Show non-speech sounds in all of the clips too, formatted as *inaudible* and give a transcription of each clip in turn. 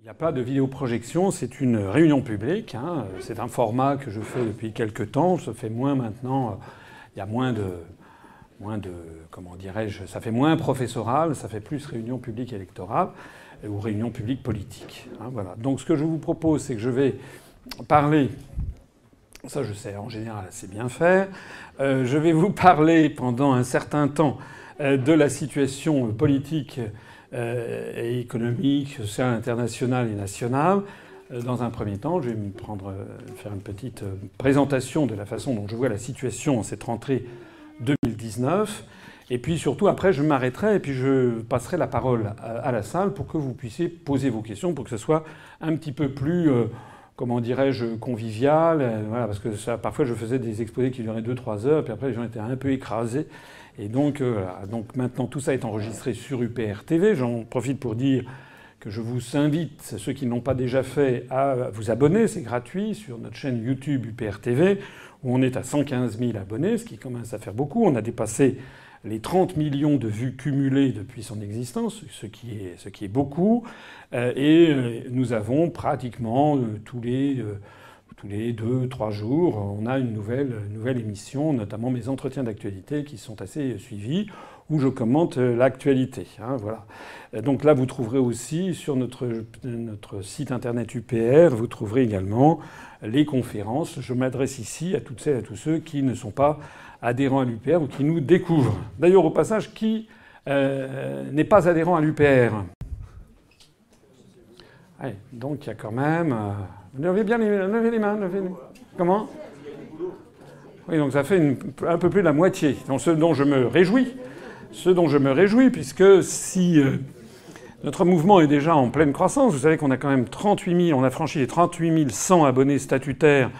Il n'y a pas de vidéoprojection, c'est une réunion publique. Hein. C'est un format que je fais depuis quelques temps. Ça fait moins maintenant. Il y a moins de, moins de, comment dirais-je, ça fait moins professoral, ça fait plus réunion publique électorale ou réunion publique politique. Hein, voilà. Donc ce que je vous propose, c'est que je vais parler. Ça, je sais, en général, c'est bien fait. Euh, je vais vous parler pendant un certain temps euh, de la situation politique euh, et économique, sociale, internationale et nationale. Euh, dans un premier temps, je vais me prendre, euh, faire une petite présentation de la façon dont je vois la situation en cette rentrée 2019. Et puis surtout, après, je m'arrêterai et puis je passerai la parole à la salle pour que vous puissiez poser vos questions, pour que ce soit un petit peu plus, comment dirais-je, convivial. Parce que parfois, je faisais des exposés qui duraient 2-3 heures, puis après, les gens étaient un peu écrasés. Et donc, euh, donc maintenant tout ça est enregistré sur UPR TV. J'en profite pour dire que je vous invite, ceux qui n'ont pas déjà fait, à vous abonner. C'est gratuit sur notre chaîne YouTube UPR TV, où on est à 115 000 abonnés, ce qui commence à faire beaucoup. On a dépassé les 30 millions de vues cumulées depuis son existence, ce qui est, ce qui est beaucoup. Euh, et euh, nous avons pratiquement tous les tous les deux, trois jours, on a une nouvelle, nouvelle émission, notamment mes entretiens d'actualité qui sont assez suivis, où je commente l'actualité. Hein, voilà. Donc là, vous trouverez aussi sur notre, notre site internet UPR, vous trouverez également les conférences. Je m'adresse ici à toutes celles et à tous ceux qui ne sont pas adhérents à l'UPR ou qui nous découvrent. D'ailleurs, au passage, qui euh, n'est pas adhérent à l'UPR Donc il y a quand même. Euh, Levez bien les, levez les mains. Comment Oui, donc ça fait un peu plus de la moitié. Ce dont je me réjouis, ce dont je me réjouis, puisque si euh, notre mouvement est déjà en pleine croissance, vous savez qu'on a quand même 38 000, on a franchi les 38 100 abonnés statutaires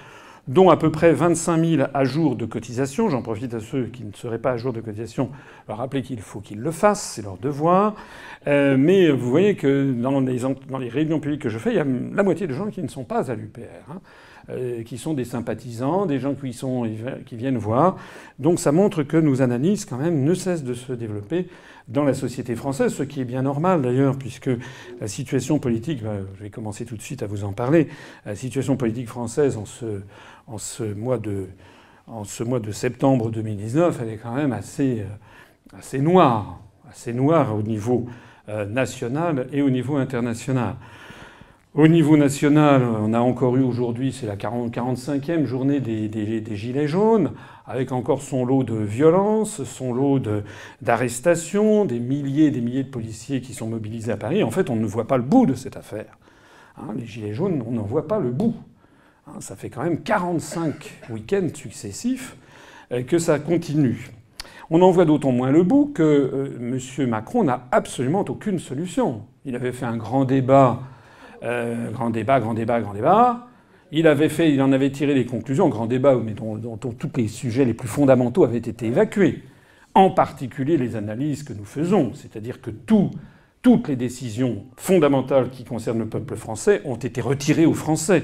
dont à peu près 25 000 à jour de cotisation. J'en profite à ceux qui ne seraient pas à jour de cotisation, leur rappeler qu'il faut qu'ils le fassent, c'est leur devoir. Euh, mais vous voyez que dans les, réunions publiques que je fais, il y a la moitié de gens qui ne sont pas à l'UPR. Hein, euh, qui sont des sympathisants, des gens qui, sont, qui viennent voir. Donc ça montre que nos analyses, quand même, ne cessent de se développer dans la société française, ce qui est bien normal d'ailleurs, puisque la situation politique, bah, je vais commencer tout de suite à vous en parler, la situation politique française en ce, mois de septembre 2019, elle est quand même assez, euh, assez noire, assez noire au niveau euh, national et au niveau international. Au niveau national, on a encore eu aujourd'hui, c'est la 40, 45e journée des, Gilets jaunes, avec encore son lot de violences, son lot d'arrestations, des milliers et des milliers de policiers qui sont mobilisés à Paris. En fait, on ne voit pas le bout de cette affaire. Hein, les Gilets jaunes, on n'en voit pas le bout. Hein, ça fait quand même 45 week-ends successifs euh, que ça continue. On en voit d'autant moins le bout que euh, M. Macron n'a absolument aucune solution. Il avait fait un grand débat euh, grand débat, grand débat, grand débat. Il avait fait, il en avait tiré les conclusions, grand débat, mais dont, tous les sujets les plus fondamentaux avaient été évacués. En particulier les analyses que nous faisons, c'est-à-dire que tout, toutes les décisions fondamentales qui concernent le peuple français ont été retirées aux Français.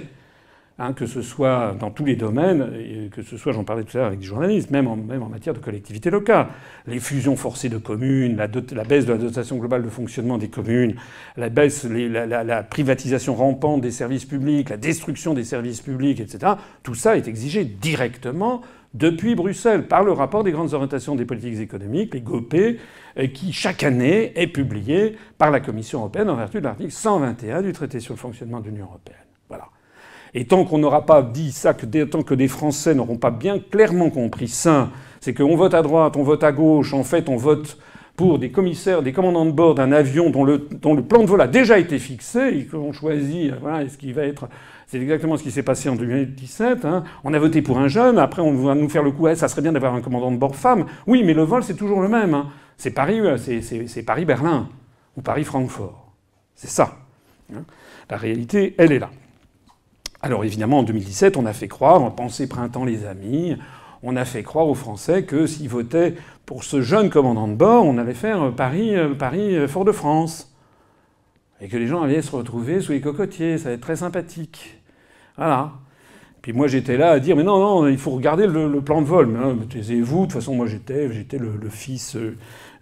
Hein, que ce soit dans tous les domaines, que ce soit, j'en parlais tout à l'heure avec des journalistes, même en, matière de collectivité locale. Les fusions forcées de communes, la, baisse de la dotation globale de fonctionnement des communes, la baisse, la, privatisation rampante des services publics, la destruction des services publics, etc. Tout ça est exigé directement depuis Bruxelles par le rapport des grandes orientations des politiques économiques, les GOPÉ, euh, qui chaque année est publié par la Commission européenne en vertu de l'article 121 du traité sur le fonctionnement de l'Union européenne. Et tant qu'on n'aura pas dit ça, tant que des Français n'auront pas bien clairement compris ça, c'est qu'on vote à droite, on vote à gauche, en fait on vote pour des commissaires, des commandants de bord d'un avion dont le, plan de vol a déjà été fixé et qu'on choisit, voilà, ce qui va être. C'est exactement ce qui s'est passé en 2017. Hein. On a voté pour un jeune, après on va nous faire le coup, eh, ça serait bien d'avoir un commandant de bord femme. Oui, mais le vol c'est toujours le même. Hein. C'est Paris, euh, c'est Paris-Berlin ou Paris-Francfort. C'est ça. Hein. La réalité, elle est là. Alors évidemment, en 2017, on a fait croire, en pensée printemps les amis, on a fait croire aux Français que s'ils votaient pour ce jeune commandant de bord, on allait faire Paris, euh, Paris, euh, Fort-de-France. Et que les gens allaient se retrouver sous les cocotiers, ça allait être très sympathique. Voilà. Puis moi j'étais là à dire mais non non il faut regarder le, plan de vol. Mais, taisez-vous. De toute façon moi j'étais le, fils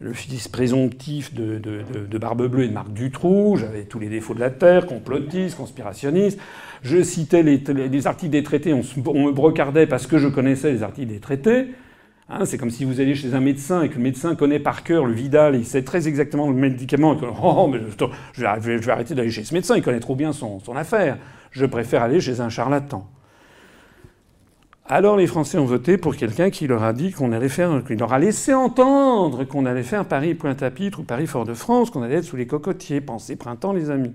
le fils présomptif de, de, Barbe Bleue et de Marc Dutroux. J'avais tous les défauts de la terre, complotiste, conspirationniste. Je citais les, articles des traités. On, me brocardait parce que je connaissais les articles des traités. Hein, c'est comme si vous alliez chez un médecin et que le médecin connaît par cœur le Vidal, il sait très exactement le médicament. que, *laughs* oh, mais je, vais, arrêter d'aller chez ce médecin, il connaît trop bien son, affaire. Je préfère aller chez un charlatan. Alors les Français ont voté pour quelqu'un qui leur a dit qu'on allait faire, qui leur a laissé entendre qu'on allait faire Paris-Pointe-à-Pitre ou Paris-Fort-de-France, qu'on allait être sous les cocotiers. Pensez printemps, les amis.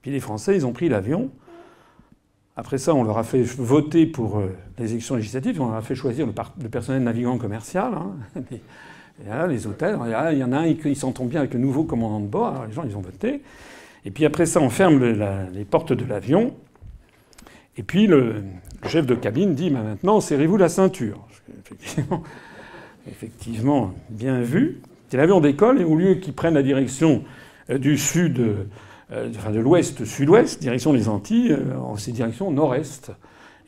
Puis les Français, ils ont pris l'avion. Après ça, on leur a fait voter pour euh, les élections législatives, on leur a fait choisir le, personnel navigant commercial. Hein. *laughs* Et là, les hôtels, il y en a un qui s'entend bien avec le nouveau commandant de bord, alors les gens, ils ont voté. Et puis après ça, on ferme les portes de l'avion. Et puis le, chef de cabine dit maintenant, serrez-vous la ceinture. *laughs* Effectivement, bien vu. L'avion décolle et au lieu qu'il prenne la direction euh, du sud euh, enfin de l'ouest-sud-ouest, direction des Antilles, euh, en ces directions nord-est.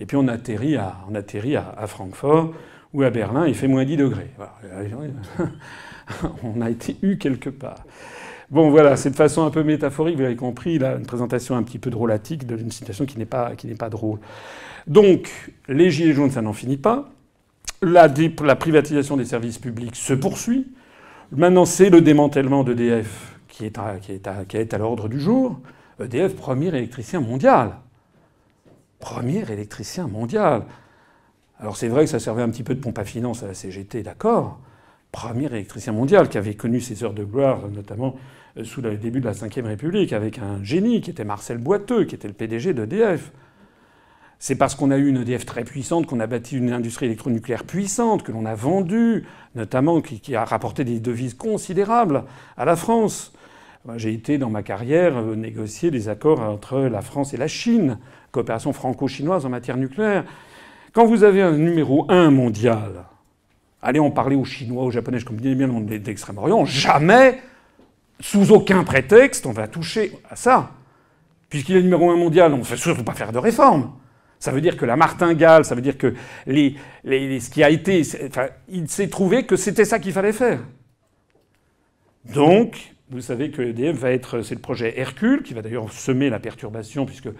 Et puis on atterrit, à, Francfort ou à Berlin, il fait moins 10 degrés. *laughs* on a été eu quelque part. Bon, voilà, c'est de façon un peu métaphorique, vous l'avez compris, là, une présentation un petit peu drôlatique d'une situation qui n'est pas drôle. Donc, les Gilets jaunes, ça n'en finit pas. La, privatisation des services publics se poursuit. Maintenant, c'est le démantèlement d'EDF qui est à, qui est à, qui est à l'ordre du jour. EDF, premier électricien mondial. Premier électricien mondial. Alors c'est vrai que ça servait un petit peu de pompe à finance à la CGT, d'accord. Premier électricien mondial qui avait connu ses heures de gloire, notamment euh, sous le début de la Ve République, avec un génie qui était Marcel Boiteux, qui était le PDG d'EDF. C'est parce qu'on a eu une EDF très puissante qu'on a bâti une industrie électronucléaire puissante, que l'on a vendue, notamment qui, a rapporté des devises considérables à la France. J'ai été dans ma carrière euh, négocier des accords entre la France et la Chine, coopération franco-chinoise en matière nucléaire. Quand vous avez un numéro un mondial, allez en parler aux Chinois, aux Japonais, je connais bien le monde d'Extrême-Orient, jamais, sous aucun prétexte, on va toucher à ça. Puisqu'il est numéro un mondial, on ne fait surtout pas faire de réformes. Ça veut dire que la martingale, ça veut dire que les, ce qui a été. Enfin, il s'est trouvé que c'était ça qu'il fallait faire. Donc, vous savez que EDF va être, c'est le projet Hercule, qui va d'ailleurs semer la perturbation, puisque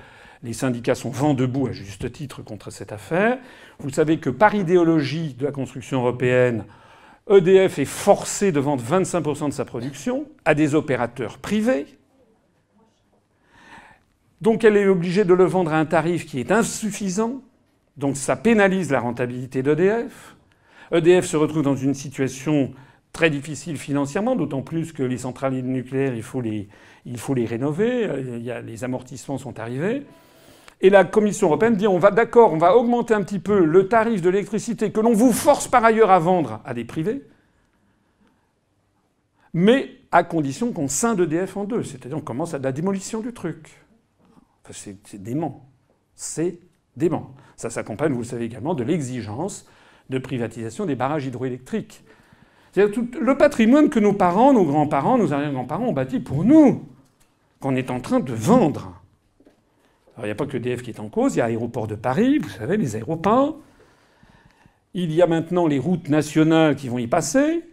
les syndicats sont vent debout à juste titre contre cette affaire. Vous savez que par idéologie de la construction européenne, EDF est forcé de vendre 25% de sa production à des opérateurs privés. Donc elle est obligée de le vendre à un tarif qui est insuffisant. Donc ça pénalise la rentabilité d'EDF. EDF se retrouve dans une situation très difficile financièrement, d'autant plus que les centrales nucléaires, il faut les, il faut les rénover, a, les amortissements sont arrivés. Et la Commission européenne dit on va d'accord, on va augmenter un petit peu le tarif de l'électricité que l'on vous force par ailleurs à vendre à des privés, mais à condition qu'on scinde EDF en deux. C'est-à-dire on commence à la démolition du truc. C'est dément. C'est dément. Ça s'accompagne, vous le savez également, de l'exigence de privatisation des barrages hydroélectriques le patrimoine que nos parents, nos grands-parents, nos arrière-grands-parents ont bâti pour nous, qu'on est en train de vendre. Alors il n'y a pas que DF qui est en cause, il y a l'aéroport de Paris, vous savez, les aéroports. Il y a maintenant les routes nationales qui vont y passer.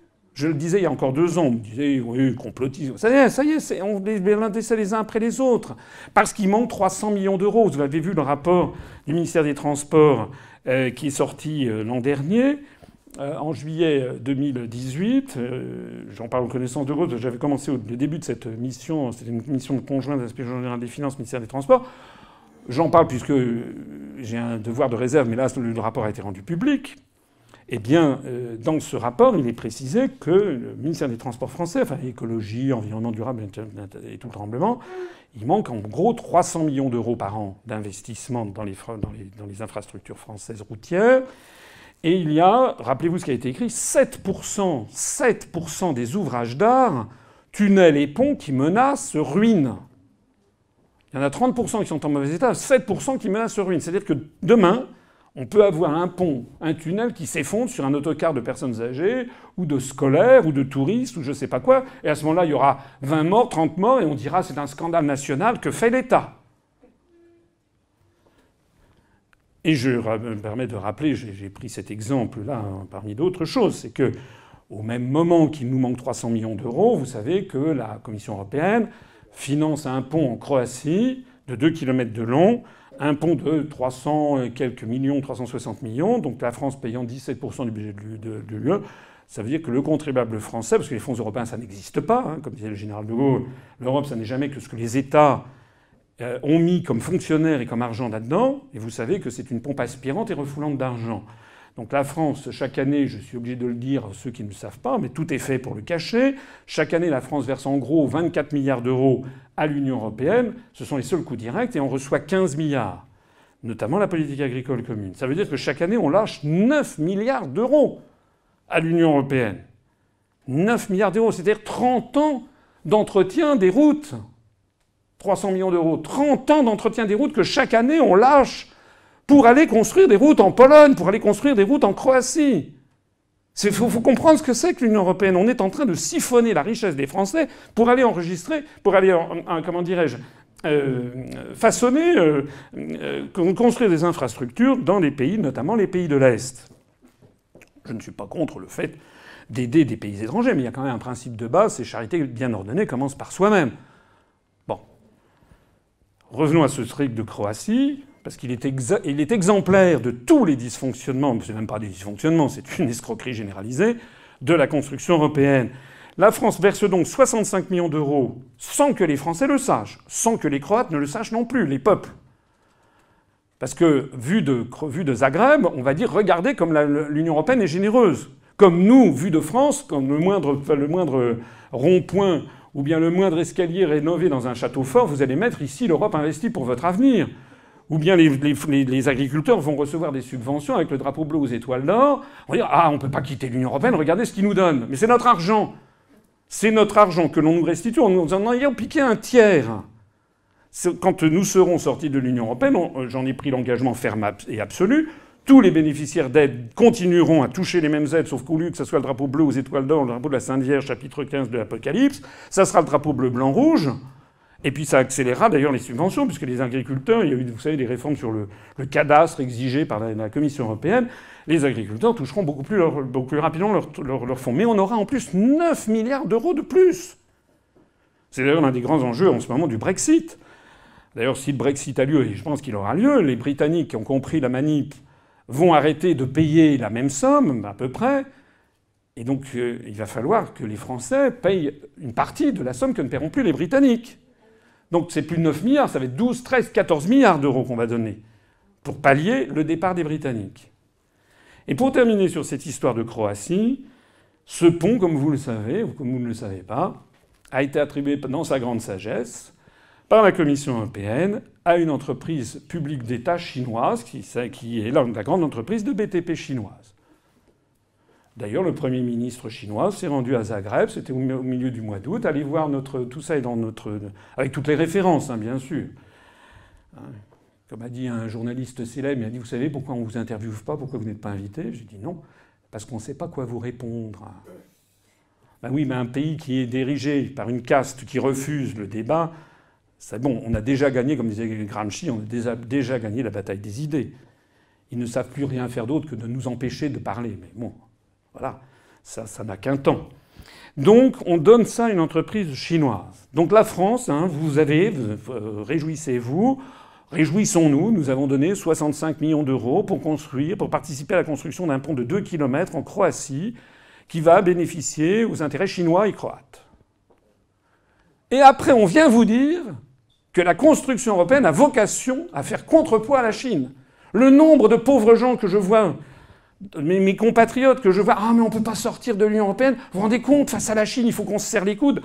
Je le disais il y a encore deux ans, on me disait, oui, complotisme. Ça y est, ça y est, on les les uns après les autres. Parce qu'il manque 300 millions d'euros. Vous avez vu le rapport du ministère des Transports euh, qui est sorti euh, l'an dernier. Euh, en juillet 2018, euh, j'en parle en connaissance de cause, j'avais commencé au début de cette mission, c'était une mission conjointe de l'inspection générale des finances, ministère des Transports. J'en parle puisque j'ai un devoir de réserve, mais là, le rapport a été rendu public. Eh bien, euh, dans ce rapport, il est précisé que le ministère des Transports français, enfin écologie, environnement durable et tout le tremblement, il manque en gros 300 millions d'euros par an d'investissement dans les, infrastructures françaises routières. Et il y a, rappelez-vous ce qui a été écrit, 7%, 7% des ouvrages d'art, tunnels et ponts qui menacent ruine. Il y en a 30% qui sont en mauvais état, 7% qui menacent ruine. C'est-à-dire que demain, on peut avoir un pont, un tunnel qui s'effondre sur un autocar de personnes âgées, ou de scolaires, ou de touristes, ou je ne sais pas quoi. Et à ce moment-là, il y aura 20 morts, 30 morts, et on dira c'est un scandale national que fait l'État? Et je me permets de rappeler, j'ai pris cet exemple-là hein, parmi d'autres choses, c'est que au même moment qu'il nous manque 300 millions d'euros, vous savez que la Commission européenne finance un pont en Croatie de 2 km de long, un pont de 300 quelques millions, 360 millions, donc la France payant 17% du budget de l'UE. Ça veut dire que le contribuable français, parce que les fonds européens, ça n'existe pas, hein, comme disait le général de Gaulle, l'Europe, ça n'est jamais que ce que les États euh, ont mis comme fonctionnaires et comme argent là-dedans, et vous savez que c'est une pompe aspirante et refoulante d'argent. Donc la France, chaque année, je suis obligé de le dire à ceux qui ne le savent pas, mais tout est fait pour le cacher. Chaque année, la France verse en gros 24 milliards d'euros à l'Union européenne. Ce sont les seuls coûts directs et on reçoit 15 milliards, notamment la politique agricole commune. Ça veut dire que chaque année, on lâche 9 milliards d'euros à l'Union européenne. 9 milliards d'euros, c'est-à-dire 30 ans d'entretien des routes. 300 millions d'euros. 30 ans d'entretien des routes que chaque année on lâche pour aller construire des routes en Pologne, pour aller construire des routes en Croatie. Il faut, comprendre ce que c'est que l'Union européenne. On est en train de siphonner la richesse des Français pour aller enregistrer, pour aller, comment dirais-je, euh, façonner, euh, euh, construire des infrastructures dans les pays, notamment les pays de l'Est. Je ne suis pas contre le fait d'aider des pays étrangers, mais il y a quand même un principe de base, c'est charité bien ordonnée commence par soi-même. Bon. Revenons à ce truc de Croatie parce qu'il est, est, exemplaire de tous les dysfonctionnements, c'est même pas des dysfonctionnements, c'est une escroquerie généralisée, de la construction européenne. La France verse donc 65 millions d'euros sans que les Français le sachent, sans que les Croates ne le sachent non plus, les peuples. Parce que, vu de, vu de Zagreb, on va dire regardez comme l'Union européenne est généreuse. Comme nous, vu de France, comme le moindre, le moindre rond-point ou bien le moindre escalier rénové dans un château fort, vous allez mettre ici l'Europe investie pour votre avenir. Ou bien les, agriculteurs vont recevoir des subventions avec le drapeau bleu aux étoiles d'or. On va dire Ah, on ne peut pas quitter l'Union européenne, regardez ce qu'ils nous donnent. Mais c'est notre argent. C'est notre argent que l'on nous restitue en nous en ayant piqué un tiers. Quand nous serons sortis de l'Union européenne, j'en ai pris l'engagement ferme et absolu, tous les bénéficiaires d'aide continueront à toucher les mêmes aides, sauf qu'au lieu que ce soit le drapeau bleu aux étoiles d'or, le drapeau de la Sainte Vierge, chapitre 15 de l'Apocalypse, ça sera le drapeau bleu, blanc, rouge. Et puis ça accélérera d'ailleurs les subventions, puisque les agriculteurs, il y a eu, vous savez, des réformes sur le, cadastre exigé par la, Commission européenne, les agriculteurs toucheront beaucoup plus, beaucoup plus rapidement leurs fonds. Mais on aura en plus 9 milliards d'euros de plus. C'est d'ailleurs l'un des grands enjeux en ce moment du Brexit. D'ailleurs, si le Brexit a lieu, et je pense qu'il aura lieu, les Britanniques qui ont compris la manip vont arrêter de payer la même somme, à peu près. Et donc, euh, il va falloir que les Français payent une partie de la somme que ne paieront plus les Britanniques. Donc c'est plus de 9 milliards, ça va être 12, 13, 14 milliards d'euros qu'on va donner pour pallier le départ des Britanniques. Et pour terminer sur cette histoire de Croatie, ce pont, comme vous le savez, ou comme vous ne le savez pas, a été attribué dans sa grande sagesse par la Commission européenne à une entreprise publique d'État chinoise qui, est la grande entreprise de BTP chinoise. D'ailleurs, le Premier ministre chinois s'est rendu à Zagreb, c'était au milieu du mois d'août. Allez voir notre, tout ça est dans notre, avec toutes les références, hein, bien sûr. Hein, comme a dit un journaliste célèbre, il a dit Vous savez pourquoi on ne vous interviewe pas Pourquoi vous n'êtes pas invité? J'ai dit non, parce qu'on ne sait pas quoi vous répondre. Ben oui, mais un pays qui est dirigé par une caste qui refuse le débat, c'est bon, on a déjà gagné, comme disait Gramsci, on a déjà, déjà gagné la bataille des idées. Ils ne savent plus rien faire d'autre que de nous empêcher de parler. Mais bon, voilà, ça, n'a qu'un temps. Donc on donne ça à une entreprise chinoise. Donc la France, hein, vous avez, euh, réjouissez-vous, réjouissons-nous, nous avons donné 65 millions d'euros pour construire, pour participer à la construction d'un pont de 2 km en Croatie qui va bénéficier aux intérêts chinois et croates. Et après, on vient vous dire que la construction européenne a vocation à faire contrepoids à la Chine. Le nombre de pauvres gens que je vois mes, compatriotes que je vois, ah mais on ne peut pas sortir de l'Union européenne, vous vous rendez compte, face à la Chine, il faut qu'on se serre les coudes.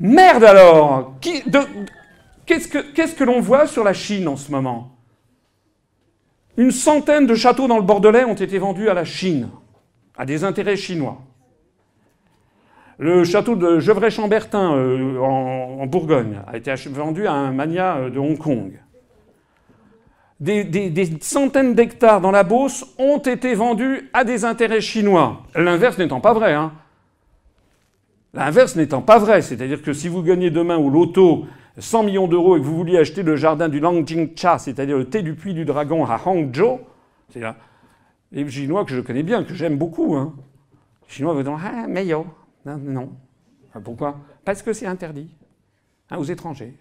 Merde alors Qu'est-ce que, que l'on voit sur la Chine en ce moment? Une centaine de châteaux dans le Bordelais ont été vendus à la Chine, à des intérêts chinois. Le château de Gevrey-Chambertin euh, en, en, Bourgogne a été vendu à un mania euh, de Hong Kong des, centaines d'hectares dans la Beauce ont été vendus à des intérêts chinois. L'inverse n'étant pas vrai. Hein. L'inverse n'étant pas vrai. C'est-à-dire que si vous gagnez demain au loto 100 millions d'euros et que vous vouliez acheter le jardin du Langjingcha, c'est-à-dire le thé du puits du dragon à Hangzhou, c'est Chinois que je connais bien, que j'aime beaucoup, hein, les Chinois vont dire Ah, mais yo. Non. non. Ah, pourquoi? Parce que c'est interdit hein, aux étrangers.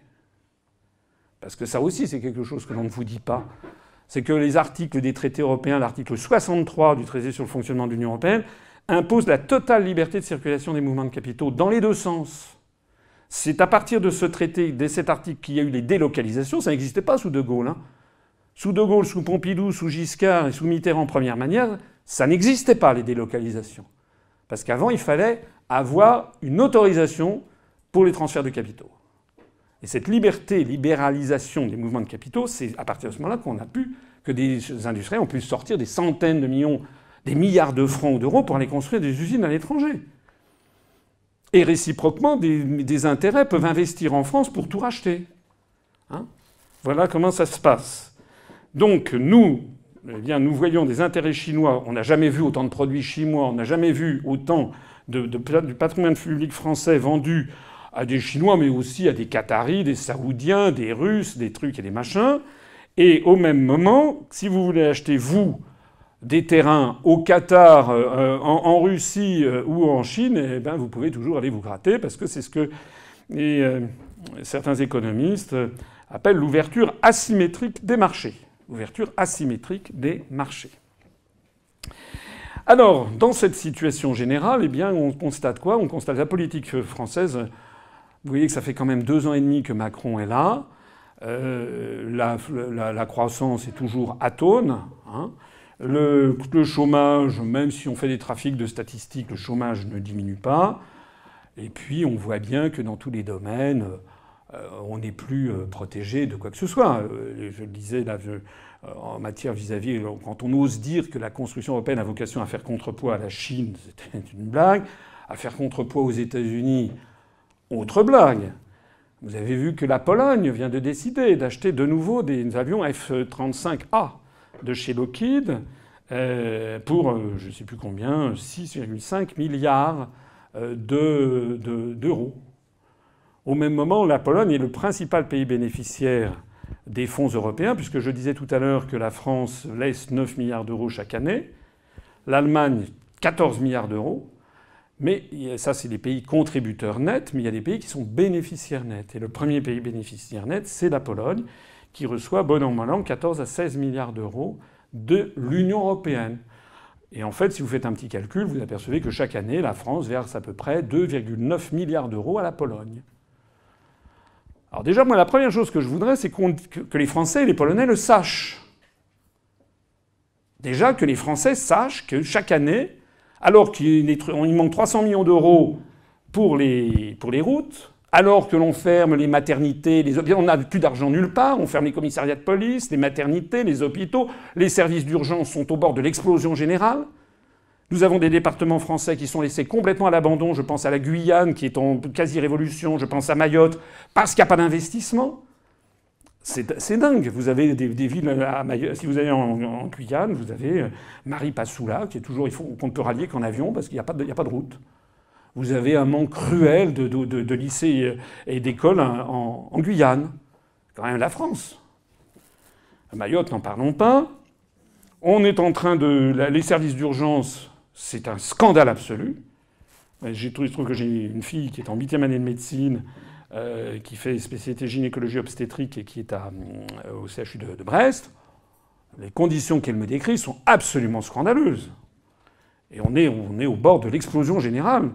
Parce que ça aussi, c'est quelque chose que l'on ne vous dit pas. C'est que les articles des traités européens, l'article 63 du traité sur le fonctionnement de l'Union européenne, impose la totale liberté de circulation des mouvements de capitaux dans les deux sens. C'est à partir de ce traité, de cet article, qu'il y a eu les délocalisations. Ça n'existait pas sous De Gaulle. Hein. Sous De Gaulle, sous Pompidou, sous Giscard et sous Mitterrand, première manière, ça n'existait pas les délocalisations. Parce qu'avant, il fallait avoir une autorisation pour les transferts de capitaux. Et cette liberté, libéralisation des mouvements de capitaux, c'est à partir de ce moment-là qu'on a pu, que des industriels ont pu sortir des centaines de millions, des milliards de francs ou d'euros pour aller construire des usines à l'étranger. Et réciproquement, des, intérêts peuvent investir en France pour tout racheter. Hein? Voilà comment ça se passe. Donc nous, eh bien, nous voyons des intérêts chinois. On n'a jamais vu autant de produits chinois, on n'a jamais vu autant de, du patrimoine public français vendu à des Chinois, mais aussi à des Qataris, des Saoudiens, des Russes, des trucs et des machins. Et au même moment, si vous voulez acheter, vous, des terrains au Qatar, euh, en, Russie euh, ou en Chine, eh ben, vous pouvez toujours aller vous gratter parce que c'est ce que euh, certains économistes appellent l'ouverture asymétrique des marchés. Ouverture asymétrique des marchés. Alors, dans cette situation générale, eh bien, on constate quoi? On constate la politique française. Vous voyez que ça fait quand même deux ans et demi que Macron est là. la, croissance est toujours atone. Hein. Le, chômage, même si on fait des trafics de statistiques, le chômage ne diminue pas. Et puis on voit bien que dans tous les domaines, euh, on n'est plus euh, protégé de quoi que ce soit. Euh, je le disais en matière vis-à-vis, -vis, quand on ose dire que la construction européenne a vocation à faire contrepoids à la Chine, *laughs* c'était une blague. À faire contrepoids aux États-Unis, autre blague. Vous avez vu que la Pologne vient de décider d'acheter de nouveau des avions F-35A de chez Lockheed euh, pour, euh, je ne sais plus combien, 6,5 milliards euh, d'euros. Au même moment, la Pologne est le principal pays bénéficiaire des fonds européens, puisque je disais tout à l'heure que la France laisse 9 milliards d'euros chaque année, l'Allemagne 14 milliards d'euros, mais ça c'est les pays contributeurs nets, mais il y a des pays qui sont bénéficiaires nets. Et le premier pays bénéficiaire net, c'est la Pologne, qui reçoit, bon an, mal an, 14 à 16 milliards d'euros de l'Union européenne. Et en fait, si vous faites un petit calcul, vous apercevez que chaque année, la France verse à peu près 2,9 milliards d'euros à la Pologne. Alors déjà, moi, la première chose que je voudrais, c'est que les Français et les Polonais le sachent. Déjà que les Français sachent que chaque année, alors qu'il manque 300 millions d'euros pour les, pour les routes, alors que l'on ferme les maternités, on n'a plus d'argent nulle part, on ferme les commissariats de police, les maternités, les hôpitaux, les services d'urgence sont au bord de l'explosion générale. Nous avons des départements français qui sont laissés complètement à l'abandon. Je pense à la Guyane qui est en quasi-révolution, je pense à Mayotte, parce qu'il n'y a pas d'investissement. C'est dingue. Vous avez des, villes. Si vous allez en, Guyane, vous avez euh, Marie Passoula, qui est toujours. Il faut qu'on ne peut rallier qu'en avion parce qu'il n'y a, pas de route vous avez un manque cruel de, lycées et d'écoles en, Guyane. Quand même la France. À Mayotte, n'en parlons pas. On est en train de. Les services d'urgence, c'est un scandale absolu. Je trouve que j'ai une fille qui est en huitième année de médecine, euh, qui fait spécialité gynécologie obstétrique et qui est euh, au CHU de, Brest. Les conditions qu'elle me décrit sont absolument scandaleuses. Et on est, on est au bord de l'explosion générale.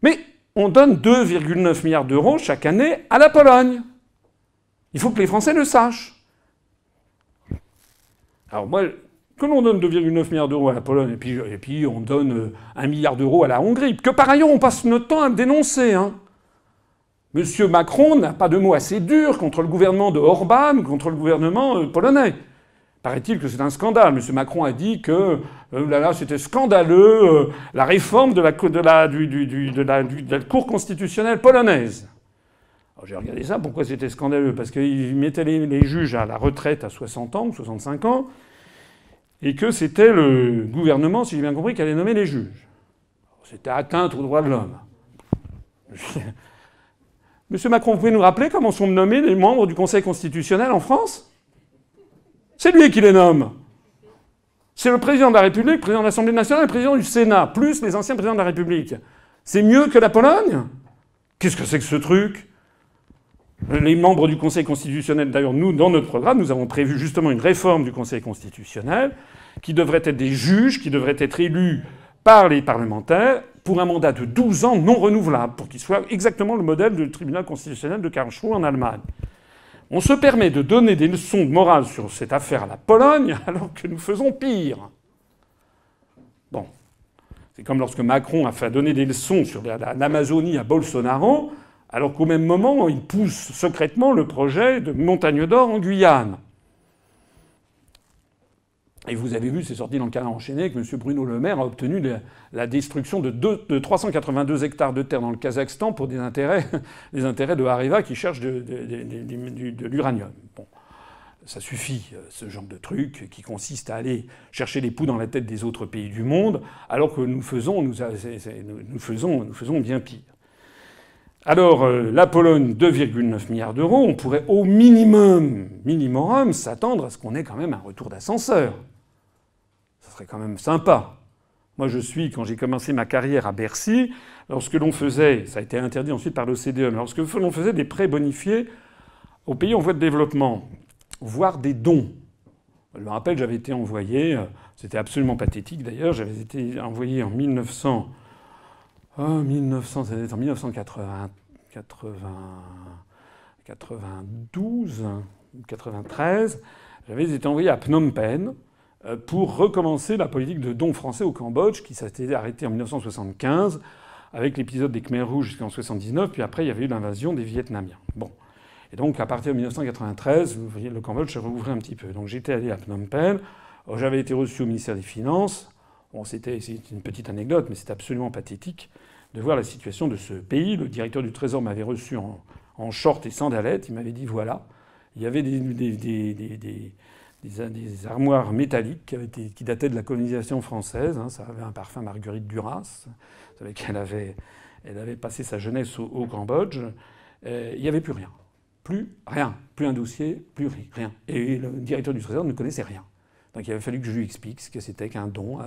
Mais on donne 2,9 milliards d'euros chaque année à la Pologne. Il faut que les Français le sachent. Alors moi, que l'on donne 2,9 milliards d'euros à la Pologne et puis, et puis on donne 1 milliard d'euros à la Hongrie, que par ailleurs on passe notre temps à dénoncer. Hein. Monsieur Macron n'a pas de mots assez durs contre le gouvernement de Orban, contre le gouvernement euh, polonais. Paraît-il que c'est un scandale. M. Macron a dit que euh, c'était scandaleux euh, la réforme de la, Cour constitutionnelle polonaise. J'ai regardé ça, pourquoi c'était scandaleux? Parce qu'il mettait les, les, juges à la retraite à 60 ans ou 65 ans, et que c'était le gouvernement, si j'ai bien compris, qui allait nommer les juges. C'était atteinte aux droits de l'homme. Monsieur Macron, vous pouvez nous rappeler comment sont nommés les membres du Conseil constitutionnel en France? C'est lui qui les nomme. C'est le président de la République, le président de l'Assemblée nationale, le président du Sénat, plus les anciens présidents de la République. C'est mieux que la Pologne? Qu'est-ce que c'est que ce truc? Les membres du Conseil constitutionnel, d'ailleurs, nous, dans notre programme, nous avons prévu justement une réforme du Conseil constitutionnel qui devrait être des juges, qui devraient être élus par les parlementaires pour un mandat de 12 ans non renouvelable, pour qu'il soit exactement le modèle du tribunal constitutionnel de Karlsruhe en Allemagne. On se permet de donner des leçons de morale sur cette affaire à la Pologne *laughs* alors que nous faisons pire. Bon. C'est comme lorsque Macron a fait donner des leçons sur l'Amazonie à Bolsonaro, alors qu'au même moment, il pousse secrètement le projet de montagne d'or en Guyane. Et vous avez vu, c'est sorti dans le canard enchaîné, que M. Bruno Le Maire a obtenu la, destruction de, de, 382 hectares de terre dans le Kazakhstan pour des intérêts, *laughs* des intérêts de Areva qui cherchent de, l'uranium. Bon. Ça suffit, euh, ce genre de truc qui consiste à aller chercher les poux dans la tête des autres pays du monde, alors que nous faisons, nous, nous faisons, nous faisons bien pire. Alors, euh, la Pologne, 2,9 milliards d'euros, on pourrait au minimum, minimum, s'attendre à ce qu'on ait quand même un retour d'ascenseur serait quand même sympa. Moi, je suis, quand j'ai commencé ma carrière à Bercy, lorsque l'on faisait, ça a été interdit ensuite par l'OCDE, mais lorsque l'on faisait des prêts bonifiés aux pays en voie de développement, voire des dons. Je me rappelle, j'avais été envoyé, euh, c'était absolument pathétique d'ailleurs, j'avais été envoyé en 1900, oh, 1900 en 1980, 92, 93, j'avais été envoyé à Phnom Penh pour recommencer la politique de dons français au Cambodge qui s'était arrêtée en 1975 avec l'épisode des Khmer Rouges jusqu'en 1979, puis après il y avait eu l'invasion des Vietnamiens. Bon. Et donc à partir de 1993, vous voyez, le Cambodge s'est rouvert un petit peu. Donc j'étais allé à Phnom Penh, oh, j'avais été reçu au ministère des Finances. Bon, c'était une petite anecdote, mais c'est absolument pathétique de voir la situation de ce pays. Le directeur du Trésor m'avait reçu en, short et sandalettes. Il m'avait dit voilà, il y avait des, armoires métalliques qui, dataient de la colonisation française. Hein. ça avait un parfum Marguerite Duras. Vous savez qu'elle avait, passé sa jeunesse au, Cambodge. Euh, il n'y avait plus rien. Plus rien. Plus un dossier, plus rien. Et le directeur du Trésor ne connaissait rien. Donc il avait fallu que je lui explique ce que c'était qu'un don,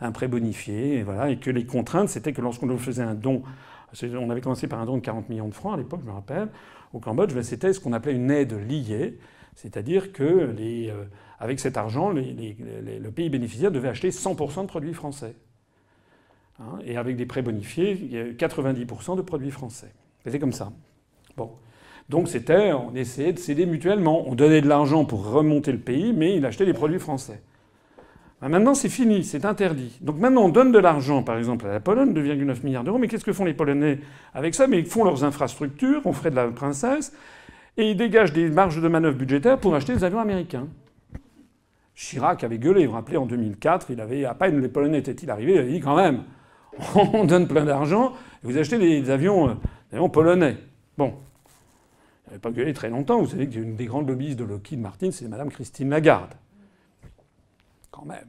un, prêt bonifié, et voilà, et que les contraintes, c'était que lorsqu'on faisait un don, on avait commencé par un don de 40 millions de francs à l'époque, je me rappelle, au Cambodge, ben, c'était ce qu'on appelait une aide liée, c'est-à-dire que euh, avec cet argent, le pays bénéficiaire devait acheter 100% de produits français. Hein, et avec des prêts bonifiés, il y a 90% de produits français. C'était comme ça. Bon. Donc c'était, on essayait de céder mutuellement. On donnait de l'argent pour remonter le pays, mais il achetait des produits français. Ben, maintenant, c'est fini, c'est interdit. Donc maintenant, on donne de l'argent, par exemple, à la Pologne, 2,9 milliards d'euros. Mais qu'est-ce que font les Polonais avec ça? Mais ils font leurs infrastructures, on ferait de la princesse, et ils dégagent des marges de manœuvre budgétaires pour acheter des avions américains. Chirac avait gueulé, vous vous rappelez, en 2004, il avait, à peine les Polonais étaient-ils arrivés, il avait dit quand même, *laughs* on donne plein d'argent, vous achetez des, avions, euh, des avions polonais. Bon. Il n'avait pas gueulé très longtemps. Vous savez qu'une des grandes lobbyistes de Lockheed Martin, c'est Mme Christine Lagarde. Quand même.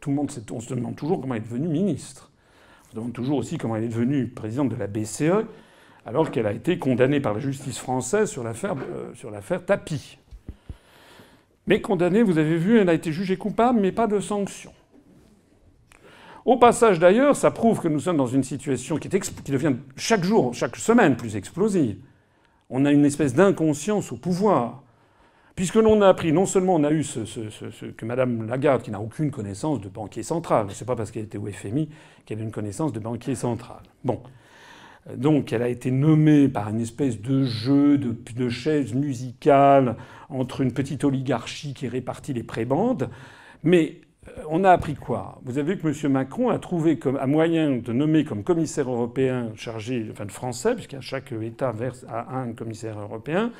Tout le monde, on se demande toujours comment elle est devenue ministre. On se demande toujours aussi comment elle est devenue présidente de la BCE alors qu'elle a été condamnée par la justice française sur l'affaire, euh. Mais condamnée, vous avez vu, elle a été jugée coupable, mais pas de sanction. Au passage d'ailleurs, ça prouve que nous sommes dans une situation qui, devient chaque jour, chaque semaine plus explosive. On a une espèce d'inconscience au pouvoir. Puisque l'on a appris, non seulement on a eu ce, que Mme Lagarde, qui n'a aucune connaissance de banquier central, c'est pas parce qu'elle était au FMI qu'elle a une connaissance de banquier central. Bon. Donc elle a été nommée par une espèce de jeu de, de chaises musicales entre une petite oligarchie qui répartit les prébendes. Mais euh, on a appris quoi? Vous avez vu que M. Macron a trouvé comme, à moyen de nommer comme commissaire européen chargé, enfin de français, puisqu'à chaque État verse à un commissaire européen,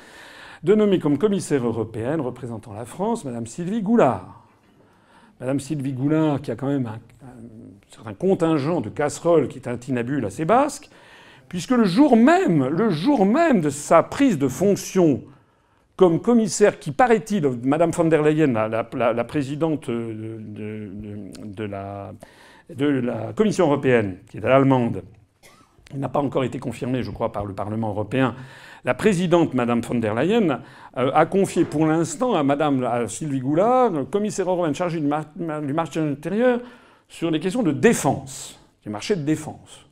de nommer comme commissaire européenne représentant la France Mme Sylvie Goulard. Mme Sylvie Goulard, qui a quand même un, un certain contingent de casseroles qui est un tinabule assez basque, puisque le jour même, de sa prise de fonction comme commissaire, qui paraît-il, Madame von der Leyen, la, présidente de, la, Commission européenne, qui est allemande, n'a pas encore été confirmé, je crois, par le Parlement européen. La présidente, Madame von der Leyen, euh, a confié pour l'instant à Madame Sylvie Goulard, commissaire européenne chargée du, marché intérieur, sur les questions de défense, du marché de défense.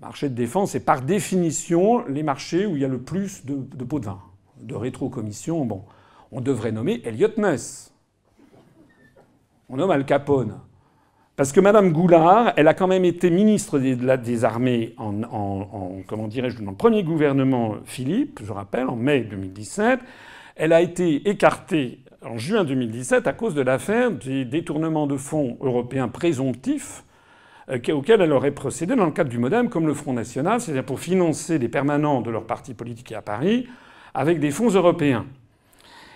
Marché de défense, c'est par définition les marchés où il y a le plus de, pots de vin, de rétrocommission. Bon, on devrait nommer Elliot Ness. On nomme Al Capone. Parce que Mme Goulard, elle a quand même été ministre des, armées en, comment dirais-je, dans le premier gouvernement Philippe, je rappelle, en mai 2017. Elle a été écartée en juin 2017 à cause de l'affaire des détournements de fonds européens présomptifs euh, auxquels elle aurait procédé dans le cadre du MoDem comme le Front National, c'est-à-dire pour financer les permanents de leur parti politique à Paris avec des fonds européens.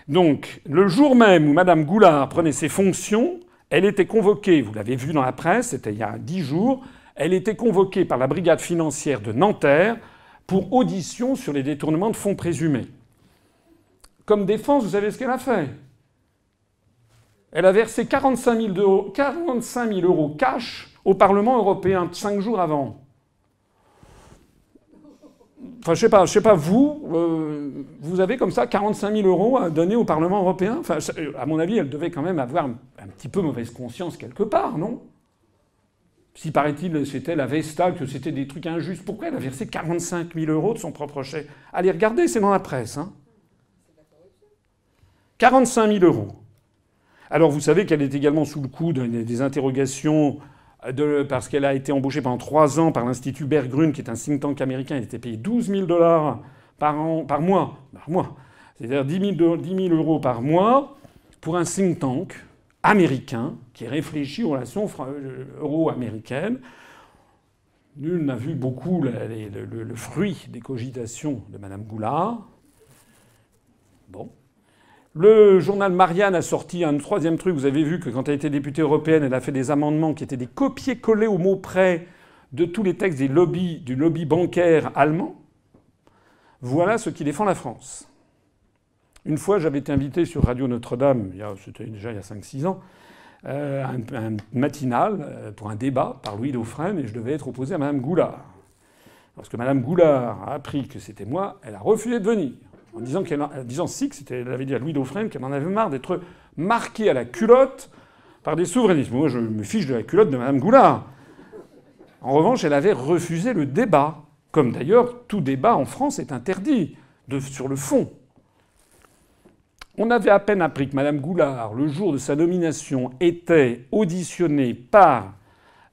Donc, le jour même où Mme Goulard prenait ses fonctions, elle était convoquée, vous l'avez vu dans la presse, c'était il y a dix jours, elle était convoquée par la brigade financière de Nanterre pour audition sur les détournements de fonds présumés. Comme défense, vous savez ce qu'elle a fait? Elle a versé 45 000, euros, 45 000 euros cash au Parlement européen cinq jours avant. Enfin, je sais pas, je sais pas vous, euh, vous avez comme ça 45 000 euros à donner au Parlement européen? Enfin, à mon avis, elle devait quand même avoir un petit peu mauvaise conscience quelque part, non? Si paraît-il c'était la Vesta, que c'était des trucs injustes, pourquoi elle a versé 45 000 euros de son propre chèque? Allez, regardez, c'est dans la presse. Hein 45 000 euros. Alors vous savez qu'elle est également sous le coup des interrogations parce qu'elle a été embauchée pendant trois ans par l'Institut Berggruen, qui est un think tank américain. Elle était payée 12 000 dollars par, par mois. Par mois. C'est-à-dire 10 000, 10 000 euros par mois pour un think tank américain qui réfléchit aux relations euh, euro-américaines. Nul n'a vu beaucoup le, le, le, fruit des cogitations de Mme Goulard. Le journal Marianne a sorti un troisième truc. Vous avez vu que quand elle était députée européenne, elle a fait des amendements qui étaient des copier-coller au mot près de tous les textes des lobbies, du lobby bancaire allemand. Voilà ce qui défend la France. Une fois, j'avais été invité sur Radio Notre-Dame, c'était déjà il y a 5-6 ans, euh, un, matinal euh, pour un débat par Louis Dauphren, et je devais être opposé à Mme Goulard. Lorsque Mme Goulard a appris que c'était moi, elle a refusé de venir en disant, disant si elle avait dit à Louis Dauphren qu'elle en avait marre d'être marquée à la culotte par des souverainistes. Moi, je me fiche de la culotte de Mme Goulard. En revanche, elle avait refusé le débat, comme d'ailleurs tout débat en France est interdit sur le fond. On avait à peine appris que Mme Goulard, le jour de sa nomination, était auditionnée par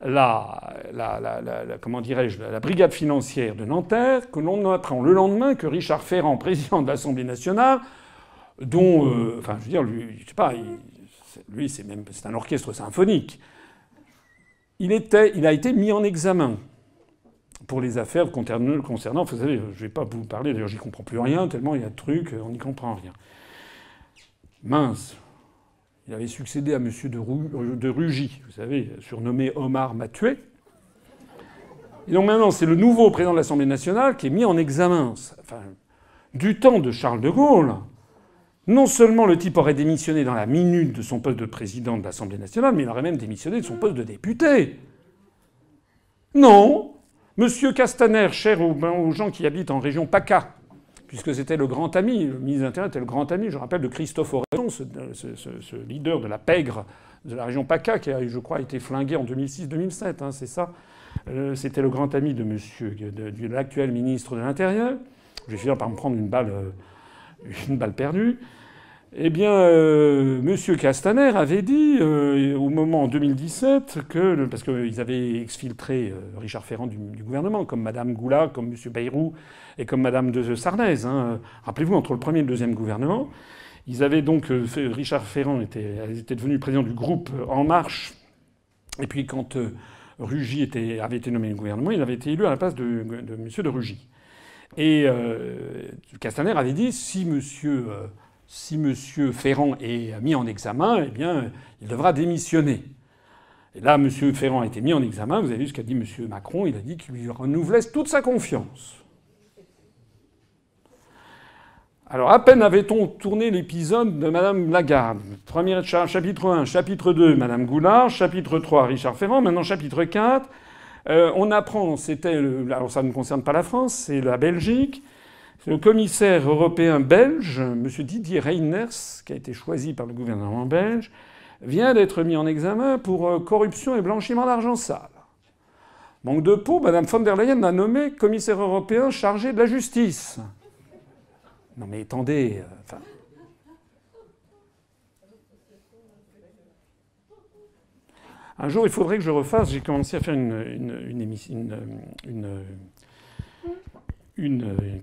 la, comment dirais-je, la brigade financière de Nanterre, que l'on apprend le lendemain que Richard Ferrand, *laughs* président de l'Assemblée nationale, dont, euh, enfin, je veux dire, lui, je sais pas, lui, c'est même, c'est un orchestre symphonique. Il a été mis en examen pour les affaires concernant, vous savez, je vais pas vous parler, d'ailleurs, j'y comprends plus rien, tellement il y a de trucs, on n'y comprend rien. Mince, il avait succédé à M. de, Rugy, vous savez, surnommé Omar Matué. Et donc maintenant, c'est le nouveau président de l'Assemblée nationale qui est mis en examen. Du temps de Charles de Gaulle, non seulement le type aurait démissionné dans la minute de son poste de président de l'Assemblée nationale, mais il aurait même démissionné de son poste de député. Non Monsieur Castaner, cher aux gens qui habitent en région PACA, puisque c'était le grand ami, le ministre de l'Intérieur était le grand ami, je rappelle, de Christophe Oréon, ce, leader de la pègre de la région PACA, qui a, je crois, été flingué en 2006-2007, hein, c'est ça. Euh, c'était le grand ami de, monsieur, l'actuel ministre de l'Intérieur. Je vais finir par me prendre une balle, euh, une balle perdue. Eh bien, euh, M. Castaner avait dit euh, au moment en 2017 que parce qu'ils avaient exfiltré euh, Richard Ferrand du, gouvernement, comme Mme Goula, comme M. Bayrou et comme Mme de Sarnez. Hein. Rappelez-vous, entre le premier et le deuxième gouvernement, ils avaient donc Richard Ferrand était, devenu président du groupe En Marche, et puis quand Rugy avait été nommé au gouvernement, il avait été élu à la place de, de M. de Rugy. Et Castaner avait dit si M si M. Ferrand est mis en examen, eh bien, il devra démissionner. Et là, M. Ferrand a été mis en examen. Vous avez vu ce qu'a dit M. Macron. Il a dit qu'il lui renouvelait toute sa confiance. Alors, à peine avait-on tourné l'épisode de Mme Lagarde. chapitre 1, chapitre 2, Mme Goulard, chapitre 3, Richard Ferrand, maintenant chapitre 4, Euh, on apprend, c'était, alors ça ne concerne pas la France, c'est la Belgique. Le commissaire européen belge, M. Didier Reiners, qui a été choisi par le gouvernement belge, vient d'être mis en examen pour euh, corruption et blanchiment d'argent sale. Manque de peau, Mme von der Leyen l'a nommé commissaire européen chargé de la justice. Non mais attendez, euh, Un jour, il faudrait que je refasse. J'ai commencé à faire une, une,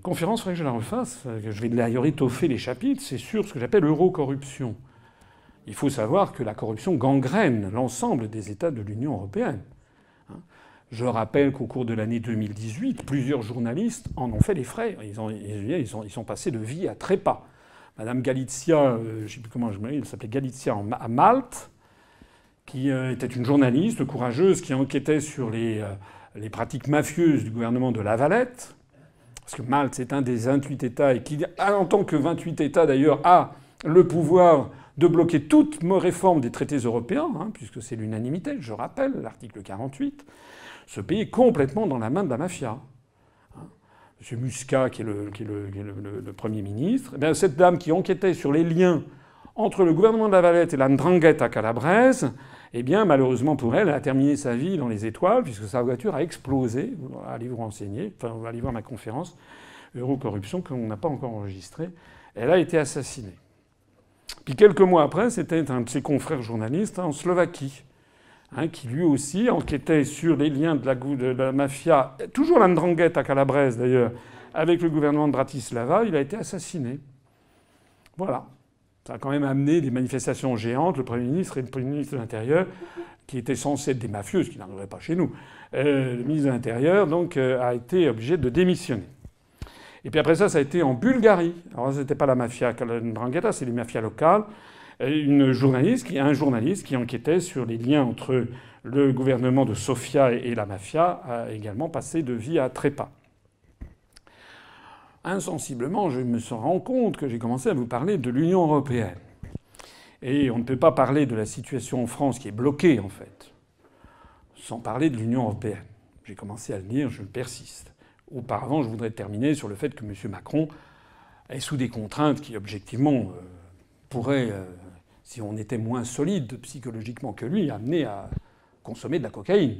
conférence, il faudrait que je la refasse. Je vais d'ailleurs étoffer les chapitres. C'est sur ce que j'appelle l'euro-corruption. Il faut savoir que la corruption gangrène l'ensemble des États de l'Union européenne. Hein. Je rappelle qu'au cours de l'année 2018, plusieurs journalistes en ont fait les frais. Ils, ont, ils, sont passés de vie à trépas. Madame Galizia, euh, je ne sais plus comment je elle s'appelait Galizia à Malte, qui euh, était une journaliste courageuse qui enquêtait sur les, euh, les pratiques mafieuses du gouvernement de Lavalette. Parce que Malte, c'est un des 28 États et qui, en tant que 28 États d'ailleurs, a le pouvoir de bloquer toute réforme des traités européens, hein, puisque c'est l'unanimité, je rappelle, l'article 48. Ce pays est complètement dans la main de la mafia. Hein. M. Muscat, qui est le, Premier ministre, eh cette dame qui enquêtait sur les liens entre le gouvernement de Lavalette et la Ndrangheta calabraise, eh bien, malheureusement pour elle, elle a terminé sa vie dans les étoiles, puisque sa voiture a explosé. Allez vous renseigner, enfin, allez voir ma conférence Eurocorruption, qu'on n'a pas encore enregistrée. Elle a été assassinée. Puis quelques mois après, c'était un de ses confrères journalistes en Slovaquie, hein, qui lui aussi enquêtait sur les liens de la, mafia, toujours la à Calabrese d'ailleurs, avec le gouvernement de Bratislava. Il a été assassiné. Voilà. Ça a quand même amené des manifestations géantes. Le Premier ministre et le Premier ministre de l'Intérieur, qui étaient censés être des mafieux, ce qui n'arriverait pas chez nous, euh, le ministre de l'Intérieur donc, euh, a été obligé de démissionner. Et puis après ça, ça a été en Bulgarie. Alors ce n'était pas la mafia Ndrangheta, c'est les mafias locales. Une journaliste un journaliste qui enquêtait sur les liens entre le gouvernement de Sofia et la mafia a également passé de vie à trépas insensiblement, je me rends compte que j'ai commencé à vous parler de l'Union européenne. Et on ne peut pas parler de la situation en France qui est bloquée, en fait, sans parler de l'Union européenne. J'ai commencé à le dire, je persiste. Auparavant, je voudrais terminer sur le fait que M. Macron est sous des contraintes qui, objectivement, euh, pourraient, euh, si on était moins solide psychologiquement que lui, amener à consommer de la cocaïne.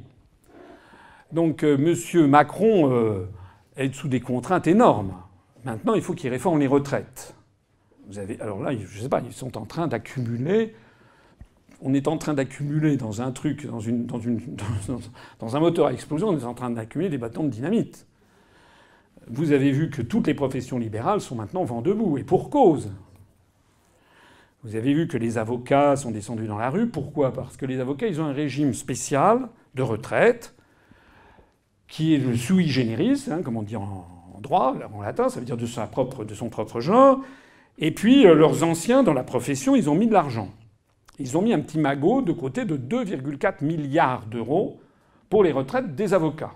Donc euh, M. Macron est sous des contraintes énormes. Maintenant, il faut qu'ils réforment les retraites. Alors là, je ne sais pas, ils sont en train d'accumuler. On est en train d'accumuler dans un truc, *laughs* dans, un moteur à explosion, on est en train d'accumuler des bâtons de dynamite. Vous avez vu que toutes les professions libérales sont maintenant vent debout, et pour cause. Vous avez vu que les avocats sont descendus dans la rue. Pourquoi? Parce que les avocats, ils ont un régime spécial de retraite qui est le sui generis, hein, comme on dit en, droit, en latin, ça veut dire de, sa propre, de son propre genre. Et puis euh, leurs anciens dans la profession, ils ont mis de l'argent. Ils ont mis un petit magot de côté de 2,4 milliards d'euros pour les retraites des avocats.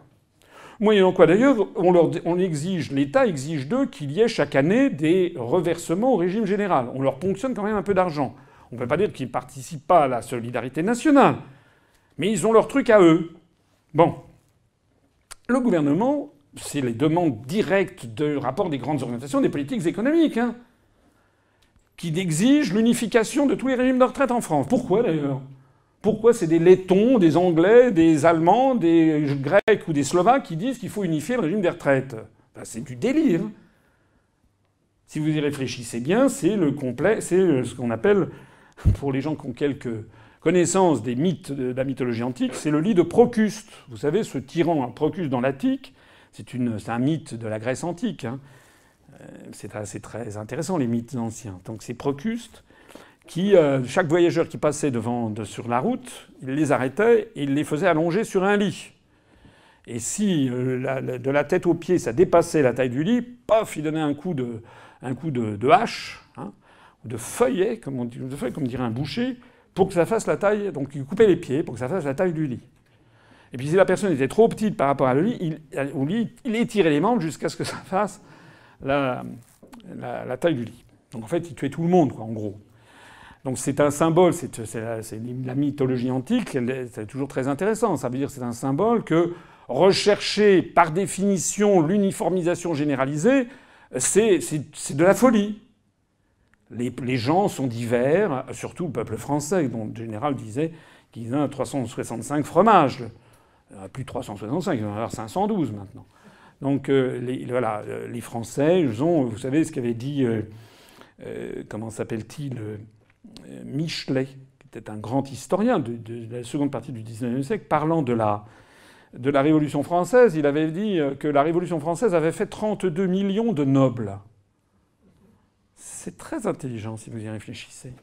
Moyennant quoi d'ailleurs, on, on exige, l'État exige d'eux qu'il y ait chaque année des reversements au régime général. On leur ponctionne quand même un peu d'argent. On ne peut pas dire qu'ils ne participent pas à la solidarité nationale. Mais ils ont leur truc à eux. Bon. Le gouvernement c'est les demandes directes de rapport des grandes organisations des politiques économiques, hein, qui exigent l'unification de tous les régimes de retraite en France. Pourquoi d'ailleurs? Pourquoi c'est des Lettons, des Anglais, des Allemands, des Grecs ou des Slovaques qui disent qu'il faut unifier le régime des retraites? Ben, C'est du délire. Si vous y réfléchissez bien, c'est le complet, c'est ce qu'on appelle, *laughs* pour les gens qui ont quelques connaissances des mythes de la mythologie antique, c'est le lit de Procuste. Vous savez, ce tyran, Procuste dans l'Attique, c'est un mythe de la Grèce antique. Hein. Euh, c'est très intéressant, les mythes anciens. Donc c'est Procuste qui, euh, chaque voyageur qui passait devant, sur la route, il les arrêtait et il les faisait allonger sur un lit. Et si euh, de la tête aux pieds ça dépassait la taille du lit, paf, il donnait un coup de, hache, hein, ou de feuillet, comme, on, comme dirait un boucher, pour que ça fasse la taille. Donc il coupait les pieds pour que ça fasse la taille du lit. Et puis si la personne était trop petite par rapport à lui, il, au lit, il étirait les membres jusqu'à ce que ça fasse la, taille du lit. Donc en fait, il tuait tout le monde, en gros. Donc c'est un symbole, c'est la, mythologie antique, c'est toujours très intéressant. Ça veut dire c'est un symbole que rechercher par définition l'uniformisation généralisée, c'est de la folie. Les, gens sont divers, surtout le peuple français, dont le général disait qu'il a 365 fromages. Plus de 365, il va en avoir 512 maintenant. Donc euh, les, voilà, euh, les Français, ont, vous savez ce qu'avait dit, euh, comment s'appelle-t-il, Michelet, qui était un grand historien de, de, la seconde partie du XIXe siècle, parlant de la, de la Révolution française, il avait dit que la Révolution française avait fait 32 millions de nobles. C'est très intelligent si vous y réfléchissez.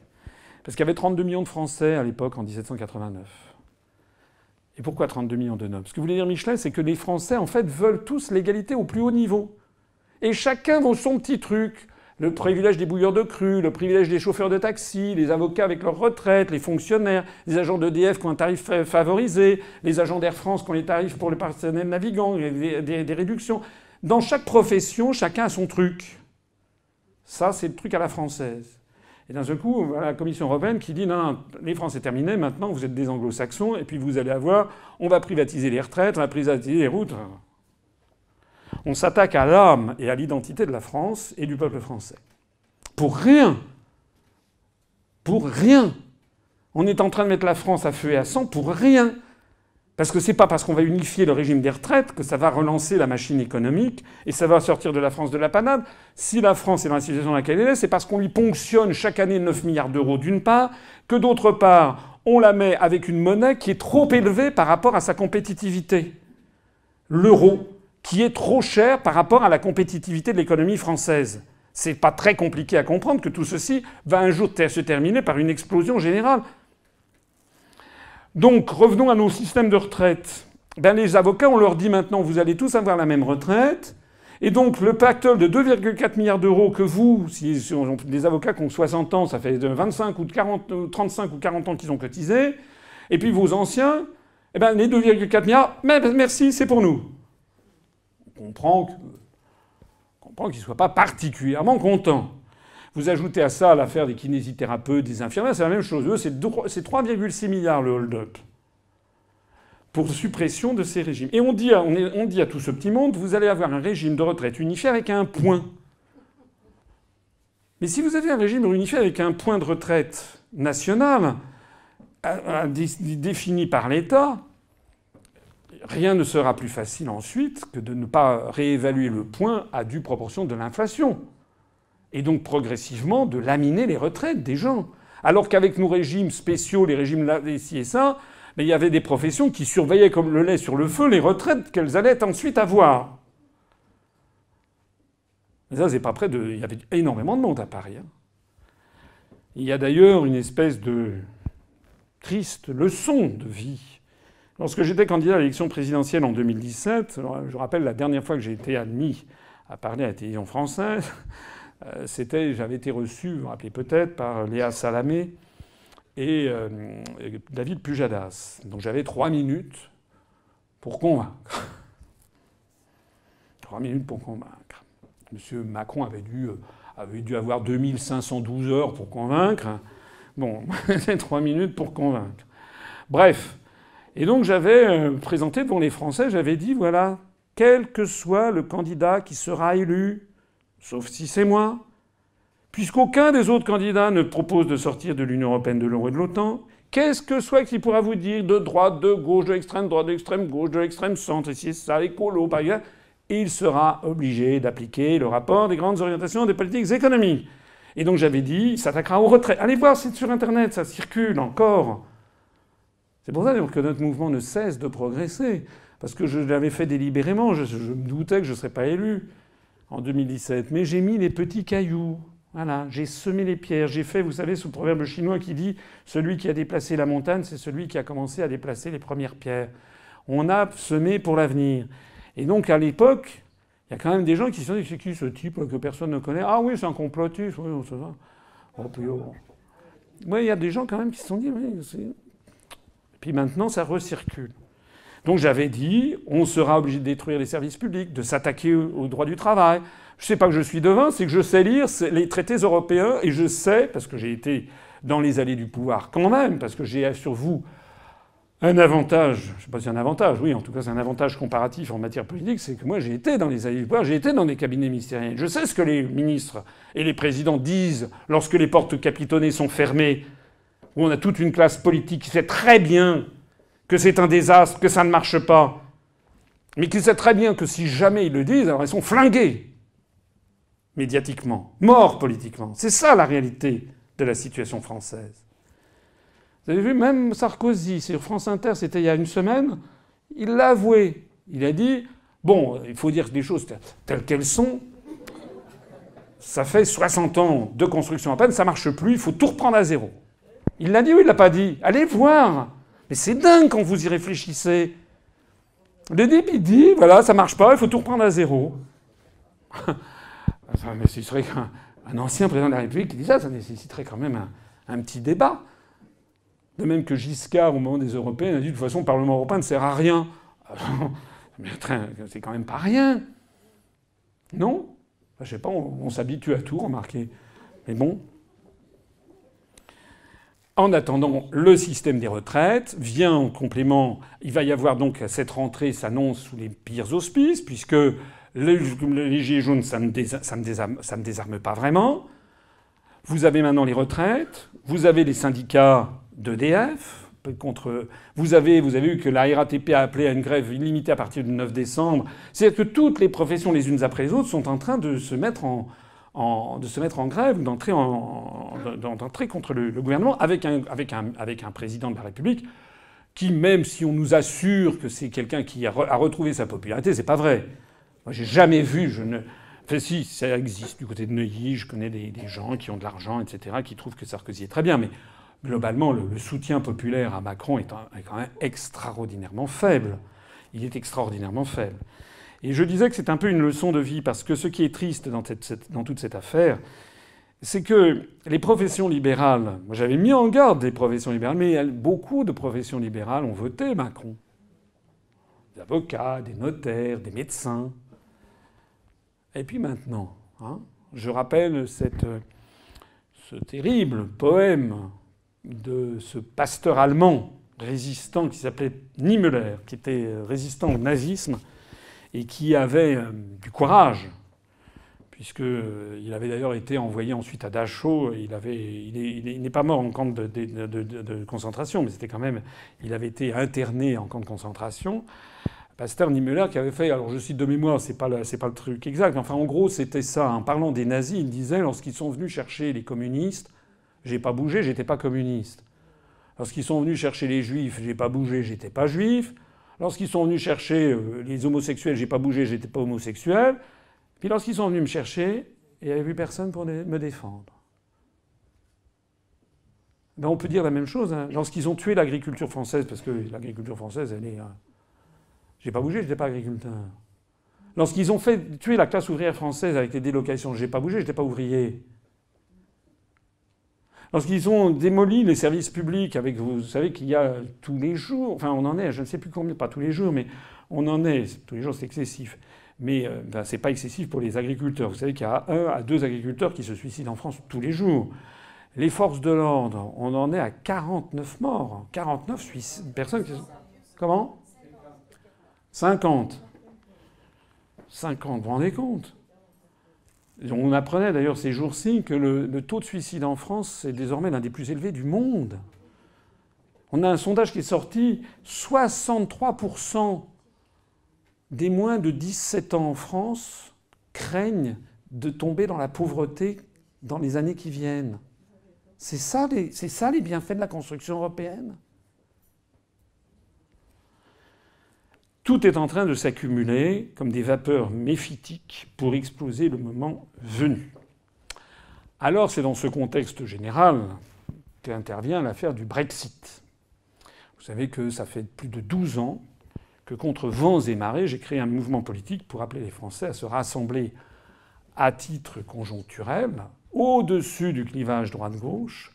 Parce qu'il y avait 32 millions de Français à l'époque en 1789. Pourquoi 32 millions de nobles? Ce que voulait dire Michelet, c'est que les Français, en fait, veulent tous l'égalité au plus haut niveau. Et chacun vaut son petit truc. Le privilège des bouilleurs de cru, le privilège des chauffeurs de taxi, les avocats avec leur retraite, les fonctionnaires, les agents d'EDF qui ont un tarif favorisé, les agents d'Air France qui ont les tarifs pour le personnel navigant, des réductions. Dans chaque profession, chacun a son truc. Ça, c'est le truc à la française. Et d'un seul coup, la Commission européenne qui dit non, les Français c'est terminé, maintenant vous êtes des anglo-saxons, et puis vous allez avoir, on va privatiser les retraites, on va privatiser les routes. On s'attaque à l'âme et à l'identité de la France et du peuple français. Pour rien. Pour rien. On est en train de mettre la France à feu et à sang pour rien. Parce que c'est pas parce qu'on va unifier le régime des retraites que ça va relancer la machine économique et ça va sortir de la France de la panade. Si la France est dans la situation dans laquelle elle est, c'est parce qu'on lui ponctionne chaque année 9 milliards d'euros d'une part, que d'autre part, on la met avec une monnaie qui est trop élevée par rapport à sa compétitivité. L'euro, qui est trop cher par rapport à la compétitivité de l'économie française. C'est pas très compliqué à comprendre que tout ceci va un jour se terminer par une explosion générale. Donc revenons à nos systèmes de retraite. Ben, les avocats, on leur dit maintenant, vous allez tous avoir la même retraite. Et donc le pactole de 2,4 milliards d'euros que vous, si, des avocats qui ont 60 ans, ça fait 25 ou 40, 35 ou 40 ans qu'ils ont cotisé, et puis vos anciens, eh ben, les 2,4 milliards, merci, c'est pour nous. On comprend qu'ils ne soient pas particulièrement contents. Vous ajoutez à ça l'affaire des kinésithérapeutes, des infirmières, c'est la même chose. Eux, c'est 3,6 milliards le hold-up pour suppression de ces régimes. Et on dit, à, on, dit à tout ce petit monde, vous allez avoir un régime de retraite unifié avec un point. Mais si vous avez un régime unifié avec un point de retraite national, défini par l'État, rien ne sera plus facile ensuite que de ne pas réévaluer le point à due proportion de l'inflation et donc progressivement de laminer les retraites des gens. Alors qu'avec nos régimes spéciaux, les régimes ici et ça, il y avait des professions qui surveillaient comme le lait sur le feu les retraites qu'elles allaient ensuite avoir. Mais ça, c'est pas près de. Il y avait énormément de monde à Paris. Hein. Il y a d'ailleurs une espèce de triste leçon de vie. Lorsque j'étais candidat à l'élection présidentielle en 2017, je rappelle la dernière fois que j'ai été admis à parler à la télévision française, c'était, j'avais été reçu, vous vous rappelez peut-être, par Léa Salamé et euh, David Pujadas. Donc j'avais trois minutes pour convaincre. *laughs* trois minutes pour convaincre. Monsieur Macron avait dû, euh, avait dû avoir 2512 heures pour convaincre. Bon, *laughs* c'est trois minutes pour convaincre. Bref. Et donc j'avais présenté pour les Français, j'avais dit, voilà, quel que soit le candidat qui sera élu, sauf si c'est moi, puisqu'aucun des autres candidats ne propose de sortir de l'Union européenne, de l'euro et de l'OTAN, qu'est-ce que soit qu'il pourra vous dire de droite, de gauche, de l'extrême droite, de l'extrême gauche, de l'extrême centre, si ça, écolo, par exemple, il sera obligé d'appliquer le rapport des grandes orientations des politiques économiques. Et donc j'avais dit, il s'attaquera au retrait. Allez voir, c'est sur Internet, ça circule encore. C'est pour ça que notre mouvement ne cesse de progresser. Parce que je l'avais fait délibérément, je me doutais que je ne serais pas élu en 2017. Mais j'ai mis les petits cailloux. Voilà, j'ai semé les pierres. J'ai fait, vous savez, ce proverbe chinois qui dit celui qui a déplacé la montagne, c'est celui qui a commencé à déplacer les premières pierres. On a semé pour l'avenir. Et donc, à l'époque, il y a quand même des gens qui se sont dit c'est qui ce type que personne ne connaît? Ah oui, c'est un complotiste. Oui, on se va. Oh, oh. il y a des gens quand même qui se sont dit oui. Puis maintenant, ça recircule. Donc j'avais dit, on sera obligé de détruire les services publics, de s'attaquer aux droits du travail. Je ne sais pas que je suis devin, c'est que je sais lire les traités européens et je sais, parce que j'ai été dans les allées du pouvoir quand même, parce que j'ai sur vous un avantage, je ne sais pas si c'est un avantage, oui, en tout cas c'est un avantage comparatif en matière politique, c'est que moi j'ai été dans les alliés j'ai été dans des cabinets ministériels. Je sais ce que les ministres et les présidents disent lorsque les portes capitonnées sont fermées, où on a toute une classe politique qui sait très bien que c'est un désastre, que ça ne marche pas, mais qui sait très bien que si jamais ils le disent, alors ils sont flingués médiatiquement, morts politiquement. C'est ça la réalité de la situation française. Vous avez vu, même Sarkozy, sur France Inter, c'était il y a une semaine, il l'a avoué. Il a dit Bon, il faut dire des choses telles qu'elles sont. Ça fait 60 ans de construction à peine, ça marche plus, il faut tout reprendre à zéro. Il l'a dit ou il l'a pas dit? Allez voir Mais c'est dingue quand vous y réfléchissez. Le débit dit voilà, ça marche pas, il faut tout reprendre à zéro. *laughs* ça nécessiterait qu'un ancien président de la République qui dit ça, ça nécessiterait quand même un petit débat. De même que Giscard, au moment des Européens, a dit de toute façon, le Parlement européen ne sert à rien. *laughs* Mais c'est quand même pas rien. Non? Je sais pas, on, s'habitue à tout, remarquez. Mais bon. En attendant, le système des retraites vient en complément. Il va y avoir donc cette rentrée s'annonce sous les pires auspices, puisque les, gilets jaunes, ça ne, ne désarme pas vraiment. Vous avez maintenant les retraites, vous avez les syndicats d'EDF. Contre... Vous, avez, vous avez vu que la RATP a appelé à une grève illimitée à partir du 9 décembre. C'est-à-dire que toutes les professions, les unes après les autres, sont en train de se mettre en, de se mettre en grève, en, d'entrer contre le, gouvernement avec un, un, un président de la République qui, même si on nous assure que c'est quelqu'un qui a, retrouvé sa popularité, c'est pas vrai. Moi, j'ai jamais vu, je ne. Enfin, si, ça existe du côté de Neuilly, je connais des, des gens qui ont de l'argent, etc., qui trouvent que Sarkozy est très bien, mais globalement, le, soutien populaire à Macron est, quand même extraordinairement faible. Il est extraordinairement faible. Et je disais que c'est un peu une leçon de vie, parce que ce qui est triste dans, toute cette affaire, c'est que les professions libérales, moi j'avais mis en garde des professions libérales, mais beaucoup de professions libérales ont voté Macron. Des avocats, des notaires, des médecins. Et puis maintenant, hein, je rappelle ce terrible poème de ce pasteur allemand résistant qui s'appelait Niemöller, qui était résistant au nazisme et qui avait euh, du courage, puisqu'il euh, avait d'ailleurs été envoyé ensuite à Dachau. Il, n'est pas mort en camp de, concentration, mais c'était quand même. Il avait été interné en camp de concentration. Pasteur Niemöller qui avait fait, alors je cite de mémoire, c'est pas c'est pas le truc exact, enfin en gros c'était ça. En parlant des nazis, il disait lorsqu'ils sont venus chercher les communistes, j'ai pas bougé, j'étais pas communiste. Lorsqu'ils sont venus chercher les juifs, j'ai pas bougé, j'étais pas juif. Lorsqu'ils sont venus chercher euh, les homosexuels, j'ai pas bougé, j'étais pas homosexuel. Puis lorsqu'ils sont venus me chercher, il n'y avait plus personne pour me défendre. Ben on peut dire la même chose. Hein. Lorsqu'ils ont tué l'agriculture française, parce que l'agriculture française, elle est. Hein, j'ai pas bougé, j'étais pas agriculteur. Lorsqu'ils ont fait tuer la classe ouvrière française avec les délocations, j'ai pas bougé, j'étais pas ouvrier. Lorsqu'ils ont démoli les services publics, avec vous savez qu'il y a tous les jours, enfin on en est, je ne sais plus combien, pas tous les jours, mais on en est, tous les jours c'est excessif. Mais euh, ben, c'est pas excessif pour les agriculteurs. Vous savez qu'il y a un à deux agriculteurs qui se suicident en France tous les jours. Les forces de l'ordre, on en est à 49 morts. 49 personnes qui sont... Comment? 50. 50, vous vous rendez compte? On apprenait d'ailleurs ces jours-ci que le, taux de suicide en France est désormais l'un des plus élevés du monde. On a un sondage qui est sorti, 63% des moins de 17 ans en France craignent de tomber dans la pauvreté dans les années qui viennent. C'est ça, ça les bienfaits de la construction européenne? Tout est en train de s'accumuler comme des vapeurs méphitiques pour exploser le moment venu. Alors c'est dans ce contexte général qu'intervient l'affaire du Brexit. Vous savez que ça fait plus de 12 ans que contre vents et marées, j'ai créé un mouvement politique pour appeler les Français à se rassembler à titre conjoncturel, au-dessus du clivage droite-gauche,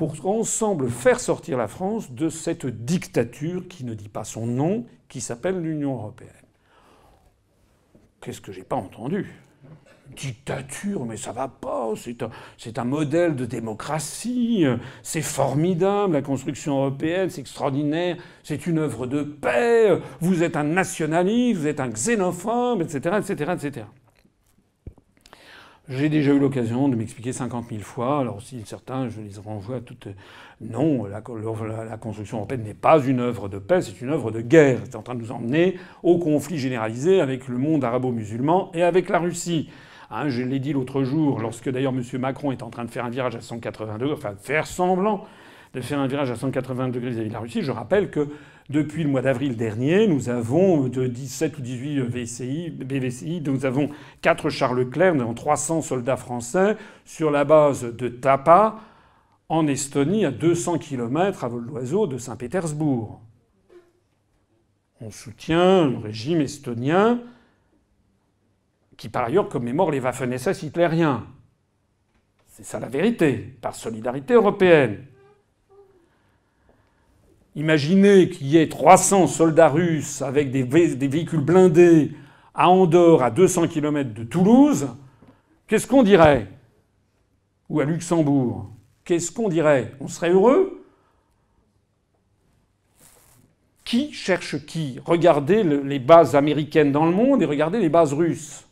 pour ensemble faire sortir la France de cette dictature qui ne dit pas son nom, qui s'appelle l'Union européenne. Qu'est-ce que j'ai pas entendu? Dictature, mais ça va pas, c'est un, modèle de démocratie, c'est formidable, la construction européenne, c'est extraordinaire, c'est une œuvre de paix, vous êtes un nationaliste, vous êtes un xénophobe, etc., etc., etc. J'ai déjà eu l'occasion de m'expliquer 50 000 fois. Alors si certains, je les renvoie toutes. Non, la, la construction européenne n'est pas une œuvre de paix, c'est une œuvre de guerre. C'est en train de nous emmener au conflit généralisé avec le monde arabo-musulman et avec la Russie. Hein, je l'ai dit l'autre jour, lorsque d'ailleurs M. Macron est en train de faire un virage à 180 degrés, enfin faire semblant de faire un virage à 180 degrés vis-à-vis de la Russie, je rappelle que depuis le mois d'avril dernier, nous avons de 17 ou 18 VCI, BVCI, nous avons 4 Charles Leclerc, nous avons 300 soldats français sur la base de Tapa, en Estonie, à 200 km à vol d'oiseau de Saint-Pétersbourg. On soutient le régime estonien qui par ailleurs commémore les Waffen-SS hitlériens. C'est ça la vérité, par solidarité européenne. Imaginez qu'il y ait 300 soldats russes avec des, véhicules blindés à Andorre, à 200 km de Toulouse, qu'est-ce qu'on dirait? Ou à Luxembourg. Qu'est-ce qu'on dirait? On serait heureux? Qui cherche qui? Regardez les bases américaines dans le monde et regardez les bases russes.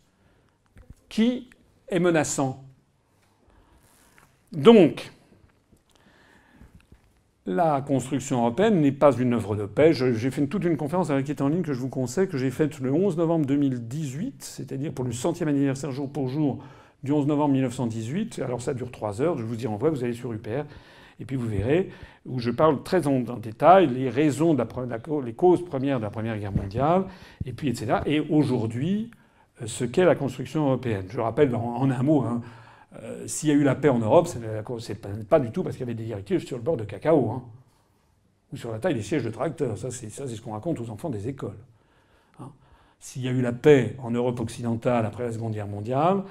Qui est menaçant? Donc, la construction européenne n'est pas une œuvre de paix. J'ai fait toute une conférence qui est en ligne que je vous conseille, que j'ai faite le 11 novembre 2018, c'est-à-dire pour le centième anniversaire jour pour jour du 11 novembre 1918. Alors ça dure trois heures, je vous en vrai, vous allez sur UPR, et puis vous verrez, où je parle très en, détail les raisons, les causes premières de la Première Guerre mondiale, et puis etc. Et aujourd'hui, ce qu'est la construction européenne. Je rappelle en, un mot, hein, euh, s'il y a eu la paix en Europe, c'est pas du tout parce qu'il y avait des directives sur le bord de cacao, hein, ou sur la taille des sièges de tracteurs. Ça, c'est ce qu'on raconte aux enfants des écoles. Hein. S'il y a eu la paix en Europe occidentale après la Seconde Guerre mondiale,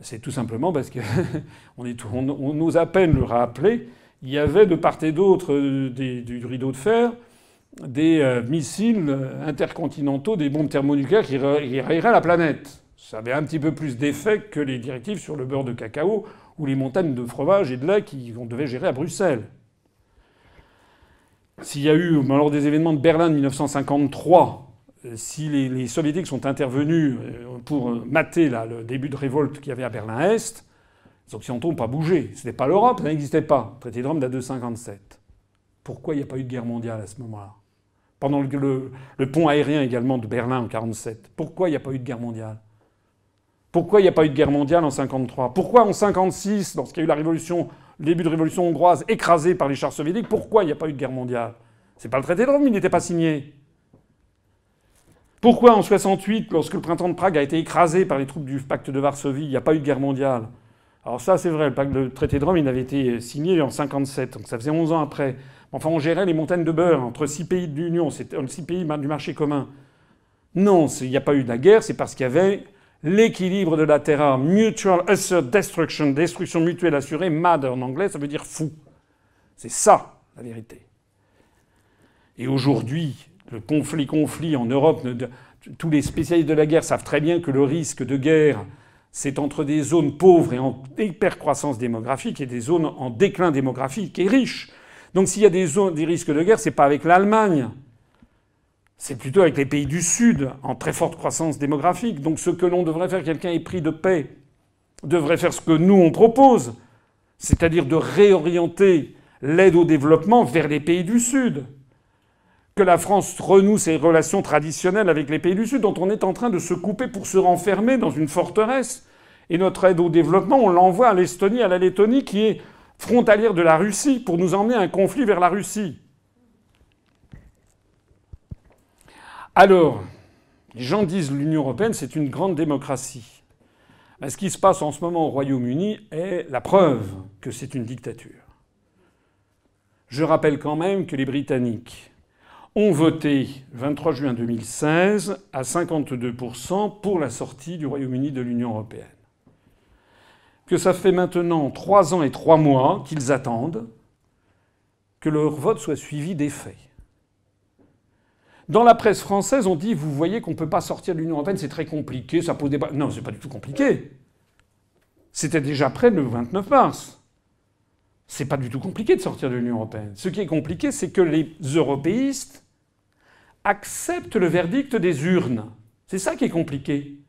c'est tout simplement parce que *laughs* on, à peine le rappeler. Il y avait de part et d'autre euh, du rideau de fer des euh, missiles intercontinentaux, des bombes thermonucléaires qui rayeraient la planète. Ça avait un petit peu plus d'effet que les directives sur le beurre de cacao ou les montagnes de fromage et de lait qu'on devait gérer à Bruxelles. S'il y a eu, lors des événements de Berlin de 1953, euh, si les, soviétiques sont intervenus euh, pour mater le début de révolte qu'il y avait à Berlin-Est, les Occidentaux n'ont pas bougé. Ce n'était pas l'Europe, ça n'existait pas. Le traité de Rome date de 1957. Pourquoi il n'y a pas eu de guerre mondiale à ce moment-là? Pendant le, pont aérien également de Berlin en 1947. Pourquoi il n'y a pas eu de guerre mondiale? Pourquoi il n'y a pas eu de guerre mondiale en 1953 Pourquoi en 1956, lorsqu'il y a eu la révolution, le début de révolution hongroise écrasée par les chars soviétiques, pourquoi il n'y a pas eu de guerre mondiale? C'est pas le traité de Rome, il n'était pas signé. Pourquoi en 68, lorsque le printemps de Prague a été écrasé par les troupes du pacte de Varsovie, il n'y a pas eu de guerre mondiale? Alors ça, c'est vrai, le, traité de Rome, il avait été signé en 57, donc ça faisait 11 ans après. Enfin, on gérait les montagnes de beurre entre six pays de l'Union, c'était six pays du marché commun. Non, il n'y a pas eu de la guerre, c'est parce qu'il y avait l'équilibre de la terre, mutual assured destruction, destruction mutuelle assurée, mad en anglais, ça veut dire fou. C'est ça la vérité. Et aujourd'hui, le conflit conflit en Europe, tous les spécialistes de la guerre savent très bien que le risque de guerre, c'est entre des zones pauvres et en hypercroissance démographique et des zones en déclin démographique et riches. Donc s'il y a des, des risques de guerre, c'est pas avec l'Allemagne. C'est plutôt avec les pays du Sud, en très forte croissance démographique. Donc ce que l'on devrait faire, quelqu'un épris de paix, devrait faire ce que nous on propose, c'est-à-dire de réorienter l'aide au développement vers les pays du Sud. Que la France renoue ses relations traditionnelles avec les pays du Sud, dont on est en train de se couper pour se renfermer dans une forteresse. Et notre aide au développement, on l'envoie à l'Estonie, à la Lettonie, qui est frontalière de la Russie pour nous emmener un conflit vers la Russie. Alors, les gens disent l'Union européenne, c'est une grande démocratie. ce qui se passe en ce moment au Royaume-Uni est la preuve que c'est une dictature. Je rappelle quand même que les Britanniques ont voté 23 juin 2016 à 52% pour la sortie du Royaume-Uni de l'Union européenne que ça fait maintenant trois ans et trois mois qu'ils attendent que leur vote soit suivi des faits. Dans la presse française, on dit vous voyez qu'on ne peut pas sortir de l'Union européenne, c'est très compliqué, ça pose des. Non, c'est pas du tout compliqué. C'était déjà prêt le 29 mars. C'est pas du tout compliqué de sortir de l'Union européenne. Ce qui est compliqué, c'est que les européistes acceptent le verdict des urnes. C'est ça qui est compliqué.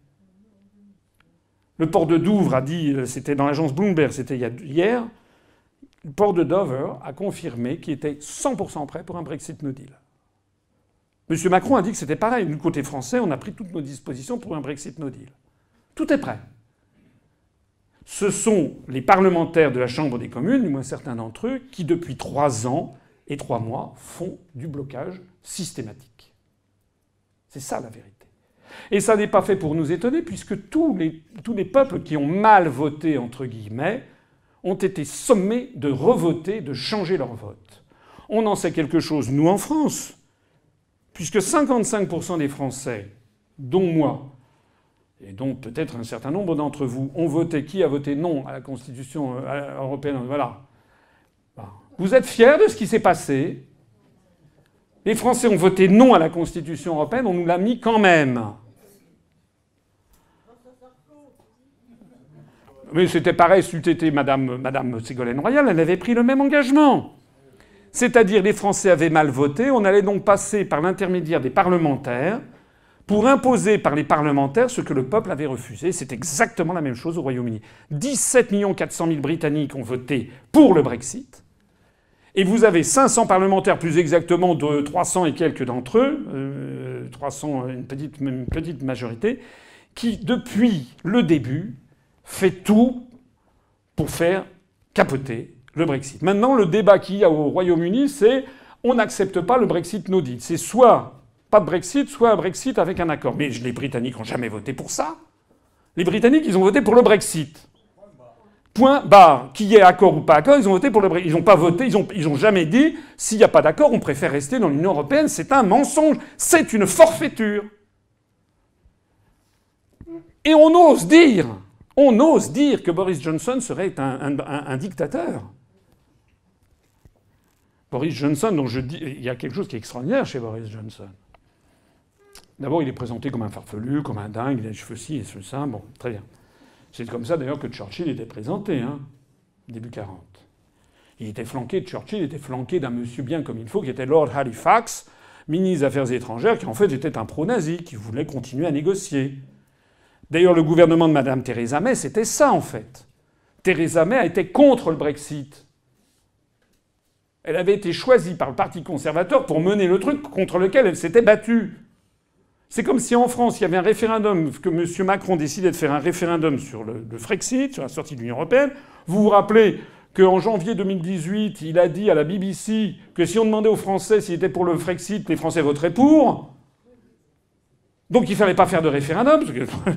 Le port de Douvres a dit, c'était dans l'agence Bloomberg, c'était hier, le port de Dover a confirmé qu'il était 100% prêt pour un Brexit no deal. M. Macron a dit que c'était pareil. Du côté français, on a pris toutes nos dispositions pour un Brexit no deal. Tout est prêt. Ce sont les parlementaires de la Chambre des communes, du moins certains d'entre eux, qui depuis trois ans et trois mois font du blocage systématique. C'est ça la vérité. Et ça n'est pas fait pour nous étonner, puisque tous les, tous les peuples qui ont mal voté, entre guillemets, ont été sommés de revoter, de changer leur vote. On en sait quelque chose, nous, en France, puisque 55% des Français, dont moi, et dont peut-être un certain nombre d'entre vous, ont voté, qui a voté non à la Constitution euh, européenne, voilà. Vous êtes fiers de ce qui s'est passé Les Français ont voté non à la Constitution européenne, on nous l'a mis quand même. Mais c'était pareil, si été Madame, Madame Ségolène Royal, elle avait pris le même engagement. C'est-à-dire les Français avaient mal voté, on allait donc passer par l'intermédiaire des parlementaires pour imposer par les parlementaires ce que le peuple avait refusé. C'est exactement la même chose au Royaume-Uni. 17 400 000 Britanniques ont voté pour le Brexit. Et vous avez 500 parlementaires, plus exactement de 300 et quelques d'entre eux, 300, euh, une petite, une petite majorité, qui, depuis le début, fait tout pour faire capoter Brexit. Maintenant, le débat qu'il y a au Royaume-Uni, c'est on n'accepte pas le Brexit no deal. C'est soit pas de Brexit, soit un Brexit avec un accord. Mais les Britanniques n'ont jamais voté pour ça. Les Britanniques, ils ont voté pour le Brexit. Point barre. Qu'il y ait accord ou pas accord, ils ont voté pour le Brexit. Ils n'ont pas voté, ils n'ont jamais dit s'il n'y a pas d'accord, on préfère rester dans l'Union européenne. C'est un mensonge. C'est une forfaiture. Et on ose dire on ose dire que Boris Johnson serait un, dictateur. Boris Johnson, dont je dis, il y a quelque chose qui est extraordinaire chez Boris Johnson. D'abord, il est présenté comme un farfelu, comme un dingue, il a les cheveux ci et cheveux ça. Bon, très bien. C'est comme ça d'ailleurs que Churchill était présenté, hein, début 40. Il était flanqué, Churchill était flanqué d'un monsieur bien comme il faut, qui était Lord Halifax, ministre des Affaires étrangères, qui en fait était un pro-nazi, qui voulait continuer à négocier. D'ailleurs, le gouvernement de Mme Theresa May, c'était ça en fait. Theresa May a été contre le Brexit. Elle avait été choisie par le Parti conservateur pour mener le truc contre lequel elle s'était battue. C'est comme si en France, il y avait un référendum, que M. Macron décidait de faire un référendum sur le, Frexit, sur la sortie de l'Union européenne. Vous vous rappelez qu'en janvier 2018, il a dit à la BBC que si on demandait aux Français s'ils étaient pour le Frexit, les Français voteraient pour. Donc il ne fallait pas faire de référendum,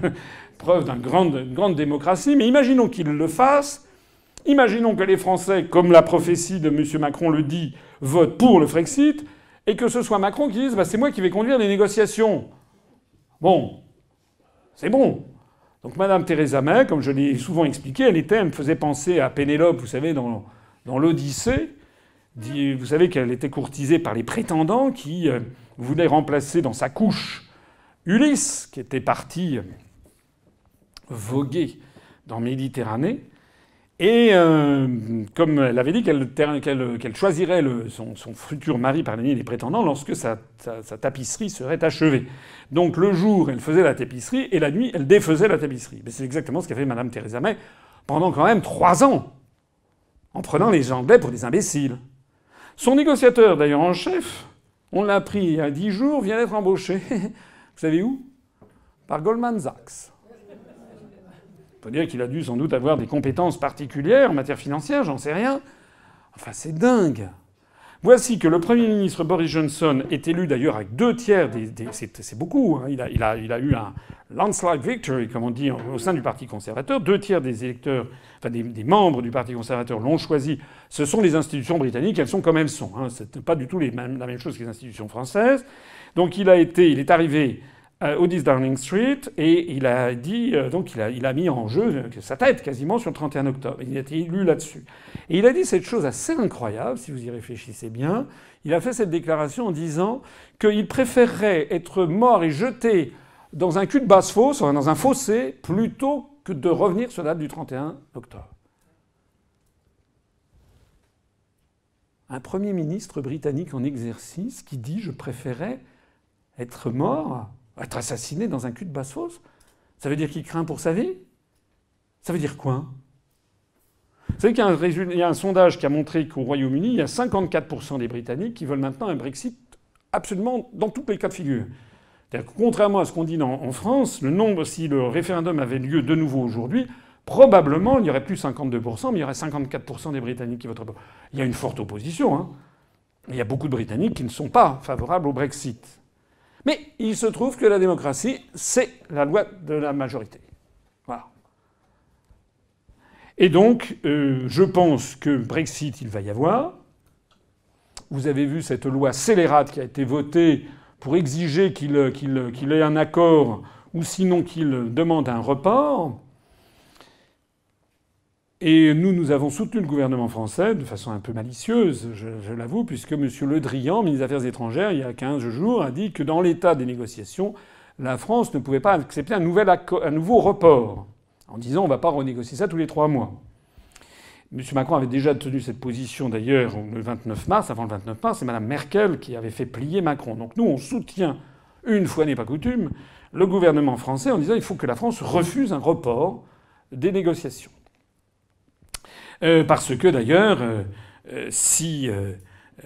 *laughs* preuve d'une grande démocratie, mais imaginons qu'il le fasse. Imaginons que les Français, comme la prophétie de M. Macron le dit, votent pour le Frexit, et que ce soit Macron qui dise bah, c'est moi qui vais conduire les négociations. Bon, c'est bon. Donc Mme Theresa May, comme je l'ai souvent expliqué, elle, était, elle me faisait penser à Pénélope, vous savez, dans, l'Odyssée. Vous savez qu'elle était courtisée par les prétendants qui euh, voulaient remplacer dans sa couche Ulysse, qui était parti voguer dans Méditerranée, et euh, comme elle avait dit qu'elle choisirait son, futur mari parmi les prétendants lorsque sa, tapisserie serait achevée. Donc le jour, elle faisait la tapisserie, et la nuit, elle défaisait la tapisserie. Mais c'est exactement ce qu'a fait Madame Theresa May pendant quand même trois ans, en prenant les Anglais pour des imbéciles. Son négociateur, d'ailleurs en chef, on l'a pris il y a dix jours, vient d'être embauché. *laughs* Vous savez où? Par Goldman Sachs. On peut dire qu'il a dû sans doute avoir des compétences particulières en matière financière, j'en sais rien. Enfin, c'est dingue. Voici que le Premier ministre Boris Johnson est élu d'ailleurs avec deux tiers des. c'est beaucoup. Hein. Il, a, il, a, il, a, eu un landslide victory, comme on dit, au sein du Parti conservateur. Deux tiers des électeurs, enfin des, membres du Parti conservateur l'ont choisi. Ce sont les institutions britanniques, elles sont comme elles sont. Hein. C'est pas du tout la même chose que les institutions françaises. Donc il a été, il est arrivé au 10 Downing Street et il a dit, euh, donc il a, il a mis en jeu euh, sa tête quasiment sur le 31 octobre. Il a été élu là-dessus. Et il a dit cette chose assez incroyable, si vous y réfléchissez bien. Il a fait cette déclaration en disant qu'il préférerait être mort et jeté dans un cul de basse fosse, dans un fossé, plutôt que de revenir sur la date du 31 octobre. Un Premier ministre britannique en exercice qui dit Je préférais être mort, être assassiné dans un cul de basse-fosse. Ça veut dire qu'il craint pour sa vie? Ça veut dire quoi? Vous savez qu'il y, a un sondage qui a montré qu'au Royaume-Uni, il y a 54% des Britanniques qui veulent maintenant un Brexit absolument dans tous les cas de figure. Contrairement à ce qu'on dit en France, le nombre, si le référendum avait lieu de nouveau aujourd'hui, probablement il n'y aurait plus 52%, mais il y aurait 54% des Britanniques qui voteraient. Il y a une forte opposition. Hein. Il y a beaucoup de Britanniques qui ne sont pas favorables au Brexit. Mais il se trouve que la démocratie, c'est la loi de la majorité. Voilà. Et donc, euh, je pense que Brexit, il va y avoir. Vous avez vu cette loi scélérate qui a été votée pour exiger qu'il ait un accord ou sinon qu'il demande un report. Et nous, nous avons soutenu le gouvernement français de façon un peu malicieuse, je, l'avoue, puisque M. Le Drian, ministre des Affaires étrangères, il y a 15 jours, a dit que dans l'état des négociations, la France ne pouvait pas accepter un, un nouveau report, en disant on ne va pas renégocier ça tous les trois mois. M. Macron avait déjà tenu cette position d'ailleurs le 29 mars, avant le 29 mars, c'est Mme Merkel qui avait fait plier Macron. Donc nous, on soutient, une fois n'est pas coutume, le gouvernement français en disant il faut que la France refuse un report des négociations. Euh, parce que d'ailleurs, euh, euh, si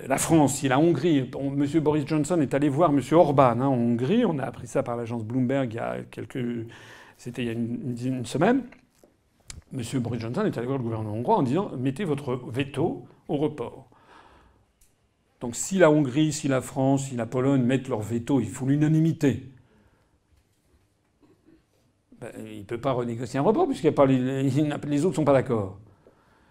la France, si la Hongrie, M. Boris Johnson est allé voir M. Orban hein, en Hongrie, on a appris ça par l'agence Bloomberg il y a quelques, c'était il y a une, semaine. M. Boris Johnson est allé voir le gouvernement hongrois en disant mettez votre veto au report. Donc si la Hongrie, si la France, si la Pologne mettent leur veto, il faut l'unanimité. Ben, il ne peut pas renégocier un report puisque les autres ne sont pas d'accord.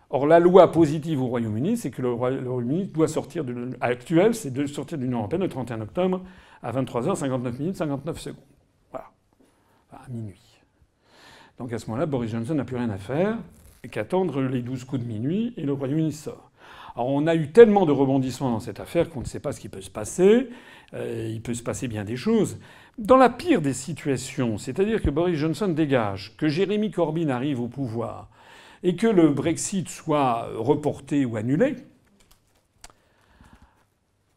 Or, la loi positive au Royaume-Uni, c'est que le Royaume-Uni doit sortir de actuel, c'est de sortir de l'Union européenne le 31 octobre à 23h59 minutes 59 secondes. Voilà. À minuit. Donc à ce moment-là, Boris Johnson n'a plus rien à faire qu'attendre les 12 coups de minuit et le Royaume-Uni sort. Alors on a eu tellement de rebondissements dans cette affaire qu'on ne sait pas ce qui peut se passer. Euh, il peut se passer bien des choses. Dans la pire des situations, c'est-à-dire que Boris Johnson dégage, que Jérémy Corbyn arrive au pouvoir, et que le Brexit soit reporté ou annulé,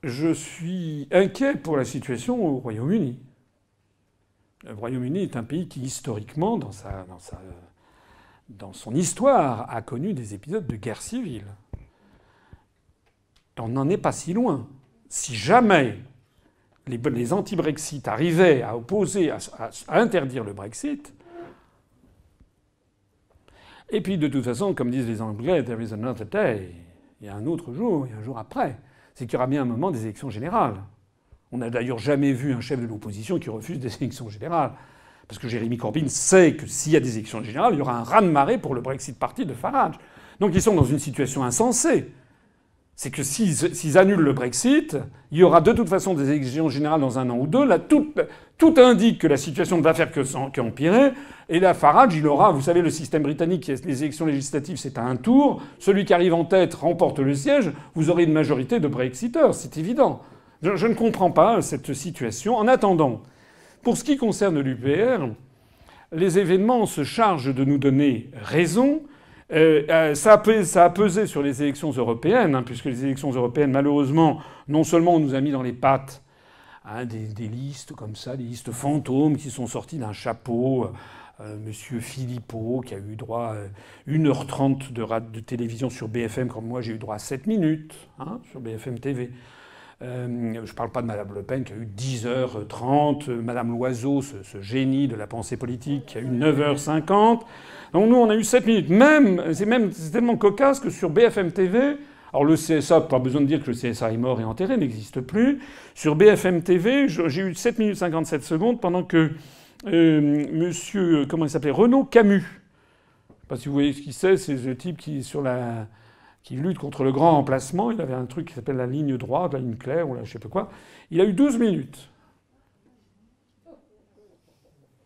je suis inquiet pour la situation au Royaume-Uni. Le Royaume-Uni est un pays qui, historiquement, dans, sa, dans, sa, dans son histoire, a connu des épisodes de guerre civile. On n'en est pas si loin. Si jamais les, anti-Brexit arrivaient à opposer, à interdire le Brexit, et puis, de toute façon, comme disent les Anglais, there is another day. Il y a un autre jour, il y a un jour après. C'est qu'il y aura bien un moment des élections générales. On n'a d'ailleurs jamais vu un chef de l'opposition qui refuse des *laughs* élections générales. Parce que Jérémy Corbyn sait que s'il y a des élections générales, il y aura un raz-de-marée pour le Brexit Party de Farage. Donc ils sont dans une situation insensée c'est que s'ils annulent le Brexit, il y aura de toute façon des élections générales dans un an ou deux. Tout, indique que la situation ne va faire qu'empirer. Et là, Farage, il aura, vous savez, le système britannique, les élections législatives, c'est à un tour. Celui qui arrive en tête remporte le siège. Vous aurez une majorité de Brexiteurs, c'est évident. Je ne comprends pas cette situation. En attendant, pour ce qui concerne l'UPR, les événements se chargent de nous donner raison euh, euh, ça, a pesé, sur les élections européennes, hein, puisque les élections européennes, malheureusement, non seulement on nous a mis dans les pattes hein, des, listes comme ça, des listes fantômes qui sont sorties d'un chapeau. Euh, Monsieur Philippot, qui a eu droit à 1h30 de, de télévision sur BFM, comme moi j'ai eu droit à 7 minutes hein, sur BFM TV. Euh, je ne parle pas de Madame Le Pen qui a eu 10h30, Madame Loiseau, ce, ce, génie de la pensée politique, qui a eu 9h50. Donc nous, on a eu 7 minutes. Même, c'est même c'est tellement cocasse que sur BFM TV, alors le CSA, pas besoin de dire que le CSA est mort et enterré, n'existe plus. Sur BFM TV, j'ai eu 7 minutes 57 secondes pendant que euh, monsieur, comment il Renaud Camus. Je sais pas si vous voyez ce qu'il c'est, c'est le type qui sur la qui lutte contre le grand emplacement. Il avait un truc qui s'appelle la ligne droite, la ligne claire, ou là, je sais pas quoi. Il a eu 12 minutes.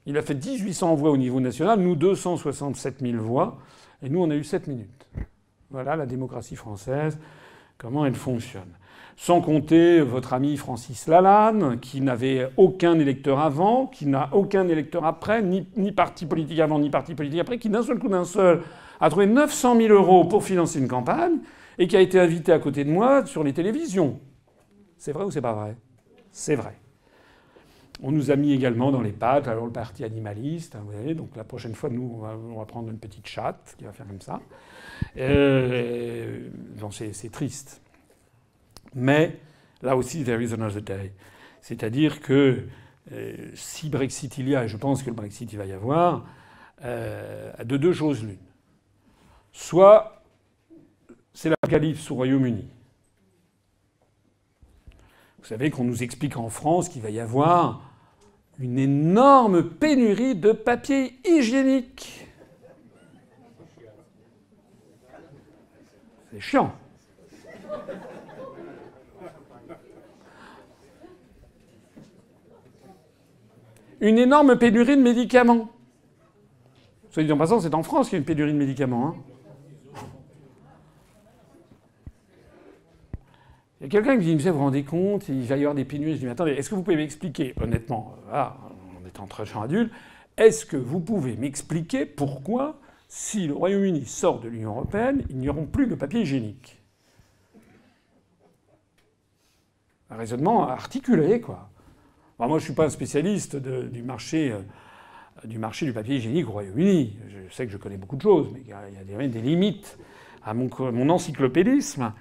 Il a fait 1800 voix au niveau national, nous 267 000 voix, et nous on a eu 7 minutes. Voilà la démocratie française, comment elle fonctionne. sans compter votre ami Francis Lalanne, qui n'avait aucun électeur avant, qui n'a aucun électeur après, ni, parti politique avant, ni parti politique après, qui d'un seul coup d'un seul a trouvé 900 000 euros pour financer une campagne et qui a été invité à côté de moi sur les télévisions. C'est vrai ou c'est pas vrai? C'est vrai. On nous a mis également dans les pattes, alors le parti animaliste, hein, vous voyez, donc la prochaine fois, nous, on va, prendre une petite chatte qui va faire comme ça. Euh, c'est triste. Mais là aussi, there is another day. C'est-à-dire que euh, si Brexit il y a, et je pense que le Brexit il va y avoir, euh, de deux choses l'une. Soit c'est l'apocalypse au Royaume-Uni. Vous savez qu'on nous explique en France qu'il va y avoir une énorme pénurie de papier hygiénique. C'est chiant. Une énorme pénurie de médicaments. Soit dit en passant, c'est en France qu'il y a une pénurie de médicaments. Hein. Il y a quelqu'un qui dit, vous vous rendez compte, il va y avoir des pénuries. Je dis, mais attendez, est-ce que vous pouvez m'expliquer, honnêtement, voilà, on est entre gens adultes, est-ce que vous pouvez m'expliquer pourquoi, si le Royaume-Uni sort de l'Union européenne, ils auront plus de papier hygiénique? Un raisonnement articulé, quoi. moi, je ne suis pas un spécialiste du, marché, euh, du marché du papier hygiénique au Royaume-Uni. Je sais que je connais beaucoup de choses, mais il y a, des, limites à mon encyclopédisme.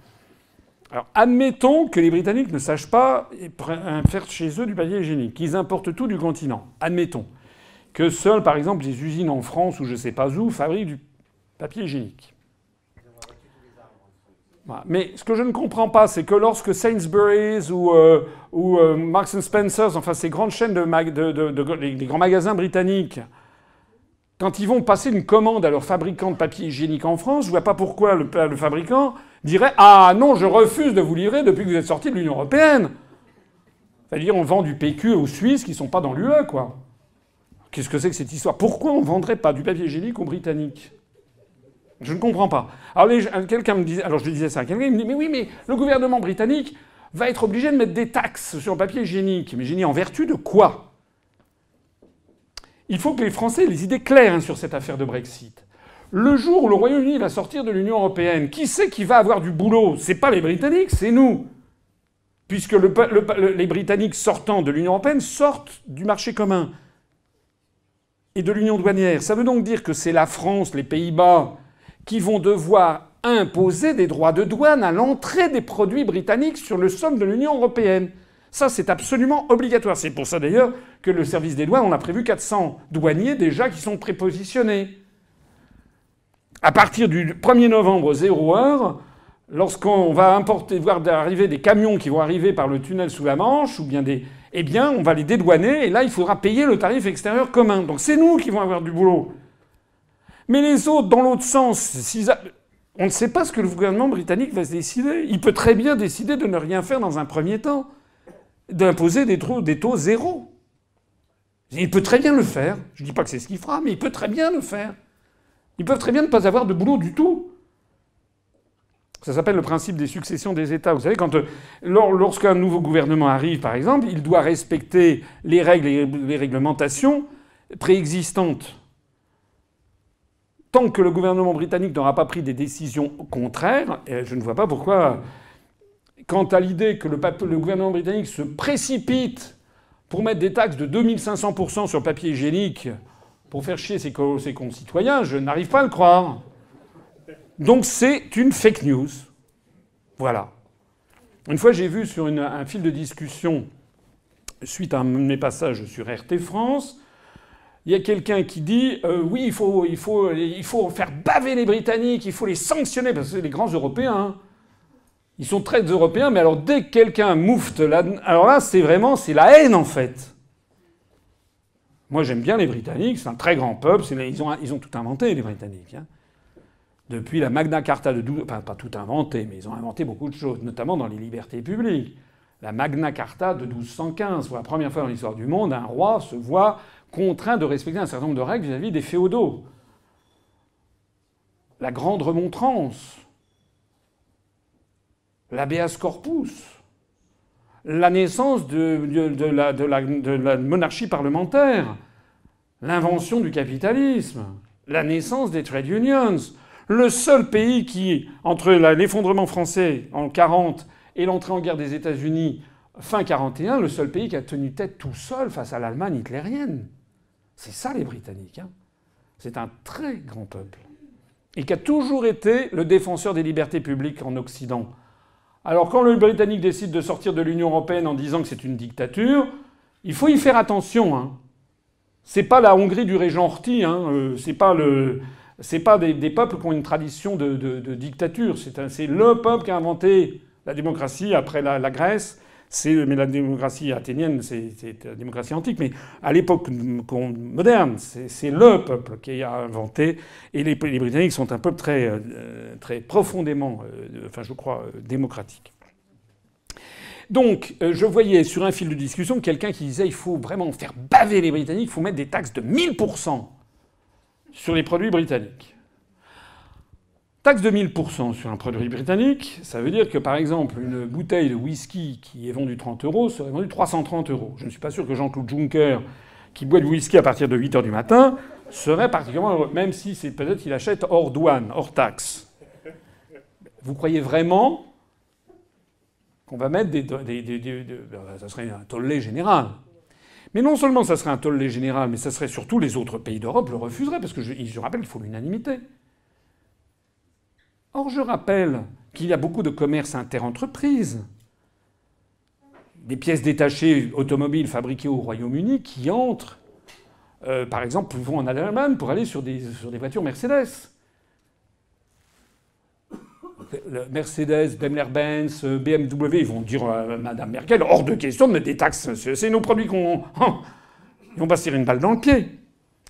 Alors, admettons que les Britanniques ne sachent pas faire chez eux du papier hygiénique, qu'ils importent tout du continent. Admettons que seules, par exemple, les usines en France ou je sais pas où fabriquent du papier hygiénique. Mais ce que je ne comprends pas, c'est que lorsque Sainsbury's ou, euh, euh, Marks Spencer's, enfin ces grandes chaînes de, de, grands magasins britanniques, quand ils vont passer une commande à leur fabricant de papier hygiénique en France, je ne vois pas pourquoi le fabricant dirait Ah non, je refuse de vous livrer depuis que vous êtes sorti de l'Union Européenne. C'est-à-dire, on vend du PQ aux Suisses qui ne sont pas dans l'UE, quoi. Qu'est-ce que c'est que cette histoire? Pourquoi on ne vendrait pas du papier hygiénique aux Britanniques? Je ne comprends pas. Alors, quelqu'un me disait, alors je disais ça, quelqu'un me dit Mais oui, mais le gouvernement britannique va être obligé de mettre des taxes sur le papier hygiénique. Mais dit En vertu de quoi? Il faut que les Français aient les idées claires hein, sur cette affaire de Brexit. Le jour où le Royaume-Uni va sortir de l'Union européenne, qui c'est qui va avoir du boulot? C'est pas les Britanniques, c'est nous. Puisque les Britanniques sortant de l'Union européenne sortent du marché commun et de l'union douanière. Ça veut donc dire que c'est la France, les Pays-Bas, qui vont devoir imposer des droits de douane à l'entrée des produits britanniques sur le sol de l'Union européenne. Ça, c'est absolument obligatoire. C'est pour ça d'ailleurs que le service des douanes, on a prévu 400 douaniers déjà qui sont prépositionnés à partir du 1er novembre 0 heure, lorsqu'on va importer, voir arriver des camions qui vont arriver par le tunnel sous la Manche, ou bien des, eh bien, on va les dédouaner, et là, il faudra payer le tarif extérieur commun. Donc c'est nous qui vont avoir du boulot. Mais les autres, dans l'autre sens, on ne sait pas ce que le gouvernement britannique va se décider. Il peut très bien décider de ne rien faire dans un premier temps, d'imposer des, des taux zéro. Il peut très bien le faire. Je ne dis pas que c'est ce qu'il fera, mais il peut très bien le faire. Ils peuvent très bien ne pas avoir de boulot du tout. Ça s'appelle le principe des successions des États. Vous savez, quand euh, lorsqu'un nouveau gouvernement arrive, par exemple, il doit respecter les règles et les réglementations préexistantes. Tant que le gouvernement britannique n'aura pas pris des décisions contraires, je ne vois pas pourquoi, quant à l'idée que le, le, gouvernement britannique se précipite pour mettre des taxes de 2500% sur le papier hygiénique pour faire chier ses, concitoyens, je n'arrive pas à le croire. Donc c'est une fake news. Voilà. Une fois, j'ai vu sur un fil de discussion, suite à mes passages sur RT France, il y a quelqu'un qui dit euh, oui, il faut, faire baver les Britanniques, il faut les sanctionner, parce que c'est les grands Européens. Hein. Ils sont très européens, mais alors dès que quelqu'un moufte, alors là, c'est vraiment c'est la haine en fait. Moi, j'aime bien les Britanniques, c'est un très grand peuple, ils ont, tout inventé, les Britanniques. Hein. Depuis la Magna Carta de 12... Enfin, pas tout inventé, mais ils ont inventé beaucoup de choses, notamment dans les libertés publiques. La Magna Carta de 1215, pour la première fois dans l'histoire du monde, un roi se voit contraint de respecter un certain nombre de règles vis-à-vis des féodaux. La grande remontrance. L'habeas corpus. La naissance de, la, monarchie parlementaire, l'invention du capitalisme, la naissance des trade unions. Le seul pays qui, entre l'effondrement français en 40 et l'entrée en guerre des États-Unis fin 41, le seul pays qui a tenu tête tout seul face à l'Allemagne hitlérienne. C'est ça les Britanniques. Hein. C'est un très grand peuple. Et qui a toujours été le défenseur des libertés publiques en Occident. Alors quand le Britannique décide de sortir de l'Union européenne en disant que c'est une dictature, il faut y faire attention. Hein. C'est pas la Hongrie du régent Horthy, hein. Euh, c'est pas des, peuples qui ont une tradition de, dictature. C'est, le peuple qui a inventé la démocratie après la Grèce mais la démocratie athénienne, c'est la démocratie antique, mais à l'époque moderne, c'est le peuple qui a inventé, et les, Britanniques sont un peuple très, euh, profondément, euh, je crois, euh, démocratique. Donc, je voyais sur un fil de discussion quelqu'un qui disait il faut vraiment faire baver les Britanniques, il faut mettre des taxes de 1000% sur les produits britanniques. Taxe de 1000% sur un produit britannique, ça veut dire que par exemple une bouteille de whisky qui est vendue 30 euros serait vendue 330 euros. Je ne suis pas sûr que Jean-Claude Juncker, qui boit du whisky à partir de 8 heures du matin, serait particulièrement heureux, même si c'est peut-être qu'il achète hors douane, hors taxe. Vous croyez vraiment qu'on va mettre des, ça serait un tollé général. Mais non seulement ça serait un tollé général, mais ça serait surtout les autres pays d'Europe le refuseraient, parce que je, je rappelle qu'il faut l'unanimité. Or, je rappelle qu'il y a beaucoup de commerces interentreprises, des pièces détachées automobiles fabriquées au Royaume-Uni qui entrent, euh, par exemple, vont en Allemagne pour aller sur des, voitures Mercedes. Mercedes, Daimler-Benz, BMW, ils vont dire à Madame Merkel, hors de question de mettre des taxes, c'est nos produits qu'on... *laughs* Ils vont tirer une balle dans le pied.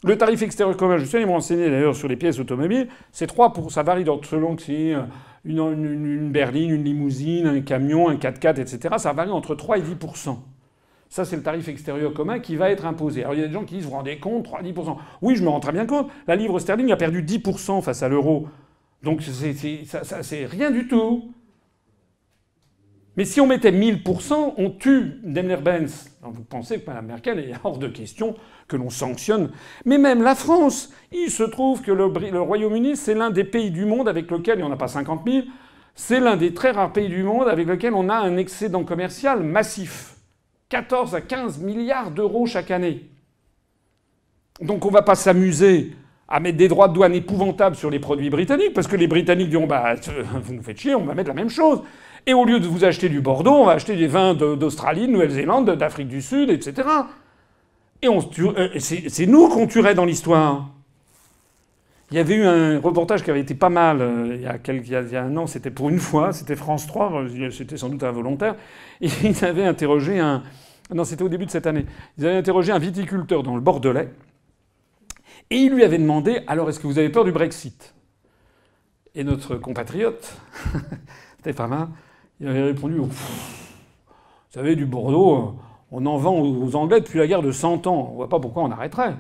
Le tarif extérieur commun, je suis allé me renseigner d'ailleurs sur les pièces automobiles, c'est 3 pour, ça varie selon que c'est euh, une, berline, une limousine, un camion, un 4x4, etc. Ça varie entre 3 et 10% ça, c'est le tarif extérieur commun qui va être imposé. Alors, il y a des gens qui disent, vous vous rendez compte, 3 10 Oui, je me rends très bien compte. La livre sterling a perdu 10% face à l'euro. Donc, c'est rien du tout. Mais si on mettait 1000%, on tue Daimler-Benz. Vous pensez que Mme Merkel est hors de question que l'on sanctionne. Mais même la France, il se trouve que le, Royaume-Uni, c'est l'un des pays du monde avec lequel, il n'y en a pas 50 000, c'est l'un des très rares pays du monde avec lequel on a un excédent commercial massif. 14 à 15 milliards d'euros chaque année. Donc on ne va pas s'amuser à mettre des droits de douane épouvantables sur les produits britanniques, parce que les Britanniques diront bah, vous nous faites chier, on va mettre la même chose. Et au lieu de vous acheter du Bordeaux, on va acheter des vins d'Australie, de Nouvelle-Zélande, d'Afrique du Sud, etc. Et euh, c'est nous qu'on tuerait dans l'histoire. Il y avait eu un reportage qui avait été pas mal euh, il, y a quelques, un an, c'était pour une fois, c'était France 3, euh, c'était sans doute involontaire. Et *laughs* ils avaient interrogé un. Non, c'était au début de cette année. Ils avaient interrogé un viticulteur dans le Bordelais. Et il lui avait demandé Alors, est-ce que vous avez peur du Brexit? Et notre compatriote, *laughs* Stéphane, il avait répondu Vous savez, du Bordeaux, on en vend aux Anglais depuis la guerre de 100 ans. On ne voit pas pourquoi on arrêterait.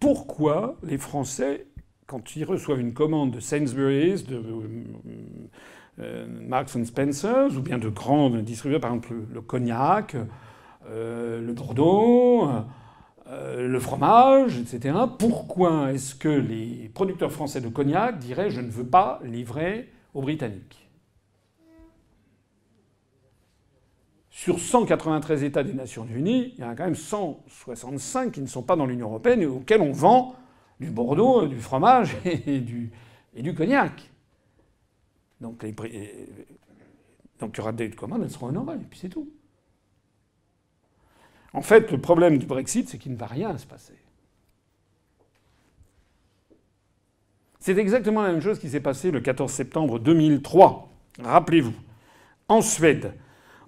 Pourquoi les Français, quand ils reçoivent une commande de Sainsbury's, de euh, euh, Marks Spencer, ou bien de grands distributeurs, par exemple le, cognac, euh, le Bordeaux, le fromage, etc., pourquoi est-ce que les producteurs français de cognac diraient je ne veux pas livrer Britanniques Sur 193 États des Nations Unies, il y en a quand même 165 qui ne sont pas dans l'Union européenne et auxquels on vend du Bordeaux, du fromage *laughs* et du, cognac. Donc, les, donc il y aura des commandes, elles seront honorées, et puis c'est tout. En fait, le problème du Brexit, c'est qu'il ne va rien se passer. C'est exactement la même chose qui s'est passé le 14 septembre 2003. Rappelez-vous, en Suède.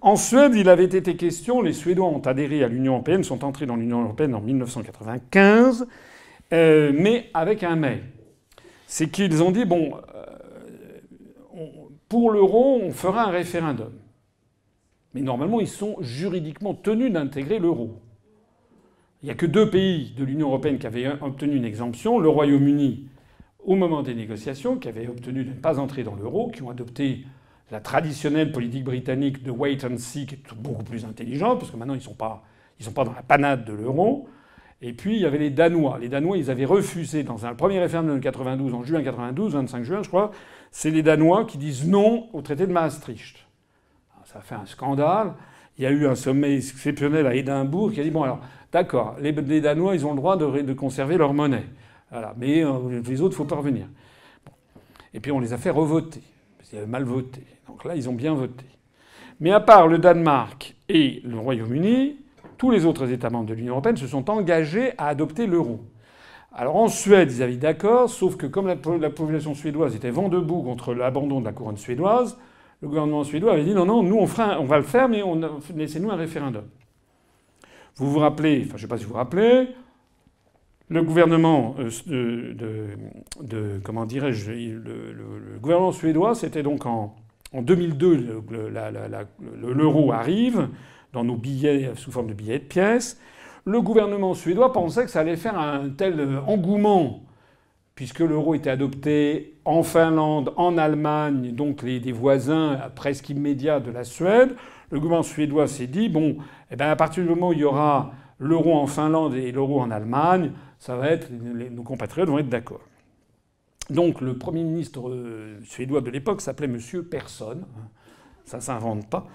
En Suède, il avait été question, les Suédois ont adhéré à l'Union européenne, sont entrés dans l'Union européenne en 1995, euh, mais avec un mais. C'est qu'ils ont dit, bon, euh, pour l'euro, on fera un référendum. Mais normalement, ils sont juridiquement tenus d'intégrer l'euro. Il n'y a que deux pays de l'Union européenne qui avaient obtenu une exemption, le Royaume-Uni au moment des négociations, qui avait obtenu de ne pas entrer dans l'euro, qui ont adopté la traditionnelle politique britannique de wait and see, qui est beaucoup plus intelligente, parce que maintenant ils ne sont, pas, sont pas dans la panade de l'euro. Et puis il y avait les Danois. Les Danois, ils avaient refusé dans un premier référendum de 92, en juin 92, 25 juin, je crois, c'est les Danois qui disent non au traité de Maastricht. ça a fait un scandale. Il y a eu un sommet exceptionnel à Édimbourg qui a dit bon alors d'accord, les, Danois ils ont le droit de, conserver leur monnaie, mais euh, les autres il faut pas revenir. Et puis on les a fait revoter parce qu'ils avaient mal voté. Donc là ils ont bien voté. Mais à part le Danemark et le Royaume-Uni, tous les autres États membres de l'Union européenne se sont engagés à adopter l'euro. Alors en Suède, ils avaient d'accord, sauf que comme la, population suédoise était vent debout contre l'abandon de la couronne suédoise, le gouvernement suédois avait dit non, non, nous on va le faire, mais laissez-nous un référendum. Vous vous rappelez, enfin je ne sais pas si vous vous rappelez, le gouvernement euh, le, gouvernement suédois, c'était donc en, en 2002, l'euro arrive dans nos billets sous forme de billets de pièces. Le gouvernement suédois pensait que ça allait faire un tel engouement, puisque l'euro était adopté en Finlande, en Allemagne, donc les, des voisins presque immédiats de la Suède. Le gouvernement suédois s'est dit bon, eh ben à partir du moment où il y aura l'euro en Finlande et l'euro en Allemagne, ça va être nos compatriotes vont être d'accord. Donc le premier ministre euh, suédois de l'époque s'appelait Monsieur Persson. Ça s'invente pas.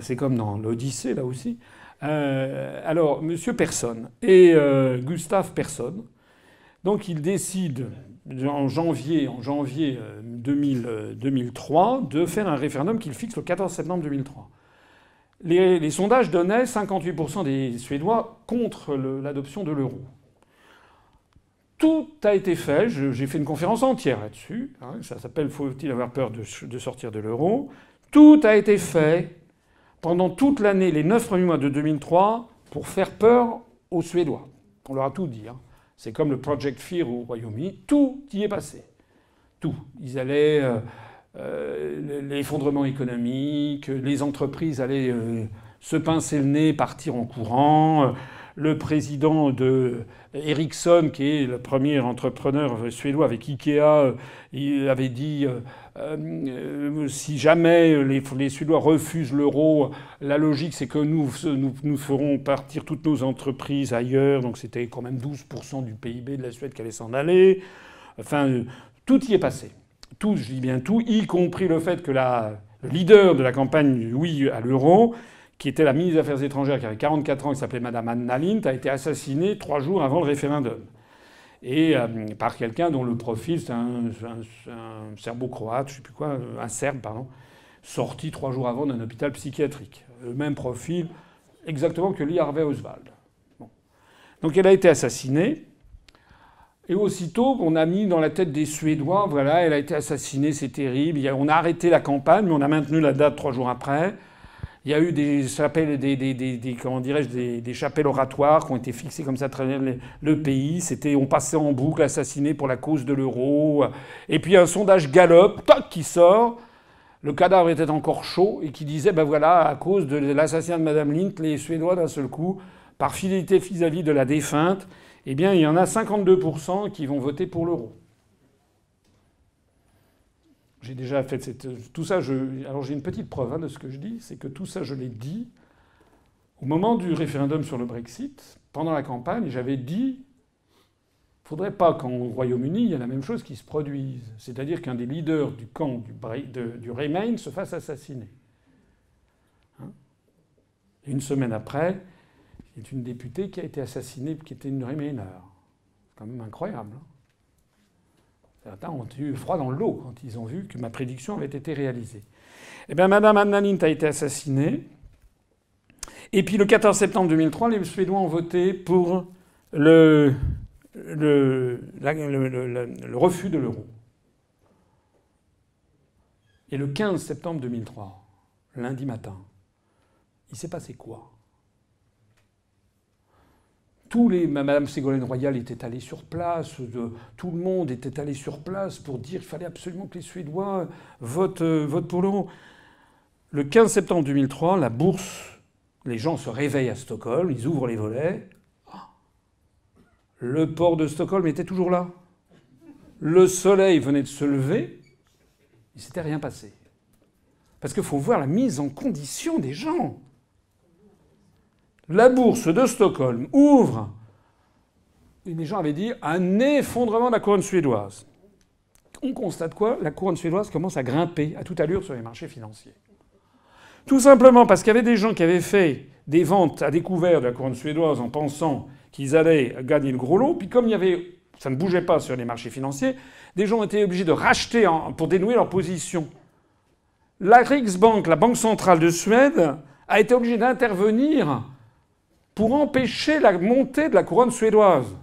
C'est comme dans l'Odyssée là aussi. Euh, alors, Monsieur Personne et euh, Gustave Personne, donc ils décident en janvier, en janvier 2003 euh, de faire un référendum qu'ils fixent le 14 septembre 2003. Les, sondages donnaient 58% des Suédois contre l'adoption de l'euro. Tout a été fait. J'ai fait une conférence entière là-dessus. Hein, ça s'appelle Faut-il avoir peur de sortir de l'euro? Tout a été fait pendant toute l'année, les neuf premiers mois de 2003, pour faire peur aux Suédois. On leur a tout dit. Hein. C'est comme le Project Fear au Royaume-Uni. Tout y est passé. Tout. Ils allaient. Euh, euh, l'effondrement économique, les entreprises allaient euh, se pincer le nez, partir en courant. Le président de Ericsson, qui est le premier entrepreneur suédois avec Ikea, il avait dit euh, si jamais les, Suédois refusent l'euro, la logique c'est que nous, nous, ferons partir toutes nos entreprises ailleurs. Donc c'était quand même 12% du PIB de la Suède qui allait s'en aller. Enfin, tout y est passé. Tout, je dis bien tout, y compris le fait que la, le leader de la campagne oui à l'euro, qui était la ministre des Affaires étrangères, qui avait 44 ans, qui s'appelait Madame Anna Lindh, a été assassinée trois jours avant le référendum et euh, par quelqu'un dont le profil, c'est un, serbo-croate, je sais plus quoi, un serbe, pardon, sorti trois jours avant d'un hôpital psychiatrique. Le même profil exactement que Lee Harvey Oswald. Donc elle a été assassinée. Et aussitôt, on a mis dans la tête des Suédois, voilà, elle a été assassinée, c'est terrible. On a arrêté la campagne, mais on a maintenu la date trois jours après. Il y a eu des chapelles, des, chapelles oratoires qui ont été fixées comme ça à travers le pays. C'était, on passait en boucle, assassiné pour la cause de l'euro. Et puis un sondage Gallup, toc, qui sort. Le cadavre était encore chaud et qui disait, ben voilà, à cause de l'assassinat de Madame Lint, les Suédois d'un seul coup, par fidélité vis-à-vis de la défunte, eh bien, il y en a 52% qui vont voter pour l'euro. J'ai déjà fait cette, tout ça. Je, alors j'ai une petite preuve hein, de ce que je dis, c'est que tout ça, je l'ai dit au moment du référendum sur le Brexit, pendant la campagne, j'avais dit faudrait pas qu'en Royaume-Uni, il y ait la même chose qui se produise. C'est-à-dire qu'un des leaders du camp du, du Remain se fasse assassiner. Hein? Une semaine après, il y a une députée qui a été assassinée, qui était une Remainer. C'est quand même incroyable. Hein Certains ont eu froid dans le lot quand ils ont vu que ma prédiction avait été réalisée. Eh bien, Madame Anna a été assassinée. Et puis le 14 septembre 2003, les Suédois ont voté pour le, le refus de l'euro. Et le 15 septembre 2003, lundi matin, il s'est passé quoi? Madame Ségolène Royal était allée sur place, tout le monde était allé sur place pour dire qu'il fallait absolument que les Suédois votent, euh, votent pour l'euro. Le 15 septembre 2003, la bourse, les gens se réveillent à Stockholm, ils ouvrent les volets. Le port de Stockholm était toujours là. Le soleil venait de se lever, il s'était rien passé. Parce qu'il faut voir la mise en condition des gens. La bourse de Stockholm ouvre, les gens avaient dit, un effondrement de la couronne suédoise. On constate quoi? La couronne suédoise commence à grimper à toute allure sur les marchés financiers. Tout simplement parce qu'il y avait des gens qui avaient fait des ventes à découvert de la couronne suédoise en pensant qu'ils allaient gagner le gros lot, puis comme il y avait, ça ne bougeait pas sur les marchés financiers, des gens étaient obligés de racheter pour dénouer leur position. La Riksbank, la banque centrale de Suède, a été obligée d'intervenir pour empêcher la montée de la couronne suédoise.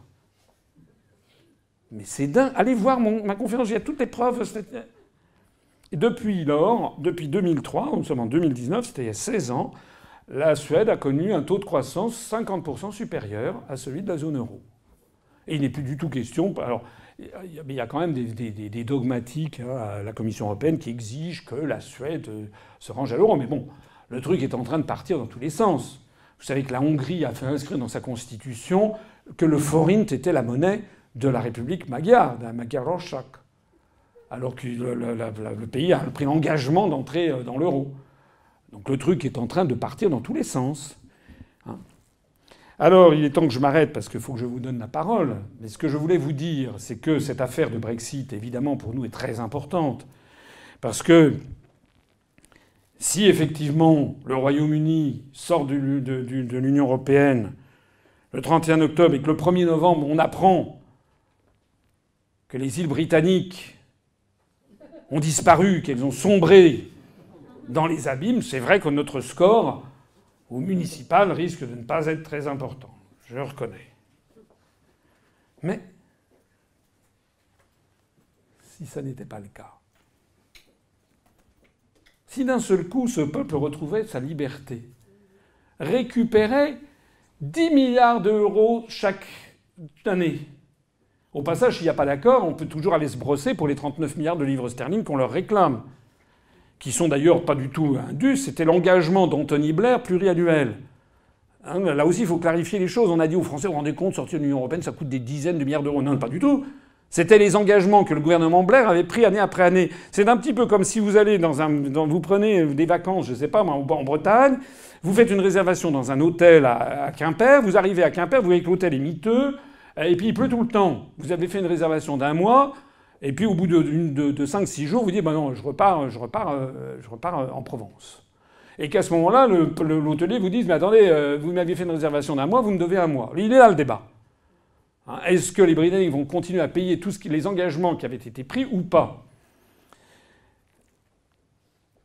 Mais c'est dingue. Allez voir ma conférence, il y a toutes les preuves. Depuis lors, depuis 2003, nous sommes en 2019, c'était il y a 16 ans, la Suède a connu un taux de croissance 50% supérieur à celui de la zone euro. Et il n'est plus du tout question. Alors, il y a quand même des, dogmatiques hein, à la Commission européenne qui exigent que la Suède euh, se range à l'euro. Mais bon, le truc est en train de partir dans tous les sens. Vous savez que la Hongrie a fait inscrire dans sa constitution que le forint était la monnaie de la République magyare, de la Magyarország, alors que le, pays a pris l'engagement d'entrer euh, dans l'euro. Donc le truc est en train de partir dans tous les sens. Hein. Alors, il est temps que je m'arrête parce qu'il faut que je vous donne la parole. Mais ce que je voulais vous dire, c'est que cette affaire de Brexit, évidemment, pour nous, est très importante. Parce que si effectivement le Royaume-Uni sort de, l'Union européenne le 31 octobre et que le 1er novembre on apprend que les îles britanniques ont disparu, qu'elles ont sombré dans les abîmes, c'est vrai que notre score au municipal risque de ne pas être très important. Je le reconnais. Mais si ça n'était pas le cas, si d'un seul coup ce peuple retrouvait sa liberté, récupérait 10 milliards d'euros chaque année. Au passage, s'il n'y a pas d'accord, on peut toujours aller se brosser pour les 39 milliards de livres sterling qu'on leur réclame, qui sont d'ailleurs pas du tout indus, c'était l'engagement d'Anthony Blair pluriannuel. Hein, là aussi, il faut clarifier les choses. On a dit aux Français, vous vous rendez compte, sortir de l'Union Européenne, ça coûte des dizaines de milliards d'euros. Non, pas du tout. C'était les engagements que le gouvernement Blair avait pris année après année. C'est un petit peu comme si vous allez dans un, vous prenez des vacances, je sais pas, en Bretagne, vous faites une réservation dans un hôtel à, Quimper, vous arrivez à Quimper, vous voyez que l'hôtel est miteux, et puis il pleut tout le temps. Vous avez fait une réservation d'un mois, et puis au bout de, de, 5-6 jours, vous dites, bah non, je repars, je repars, euh, je repars euh, en Provence. Et qu'à ce moment-là, l'hôtelier vous dise, mais attendez, euh, vous m'aviez fait une réservation d'un mois, vous me devez un mois. Il est là le débat. Hein, est-ce que les Britanniques vont continuer à payer tous les engagements qui avaient été pris ou pas?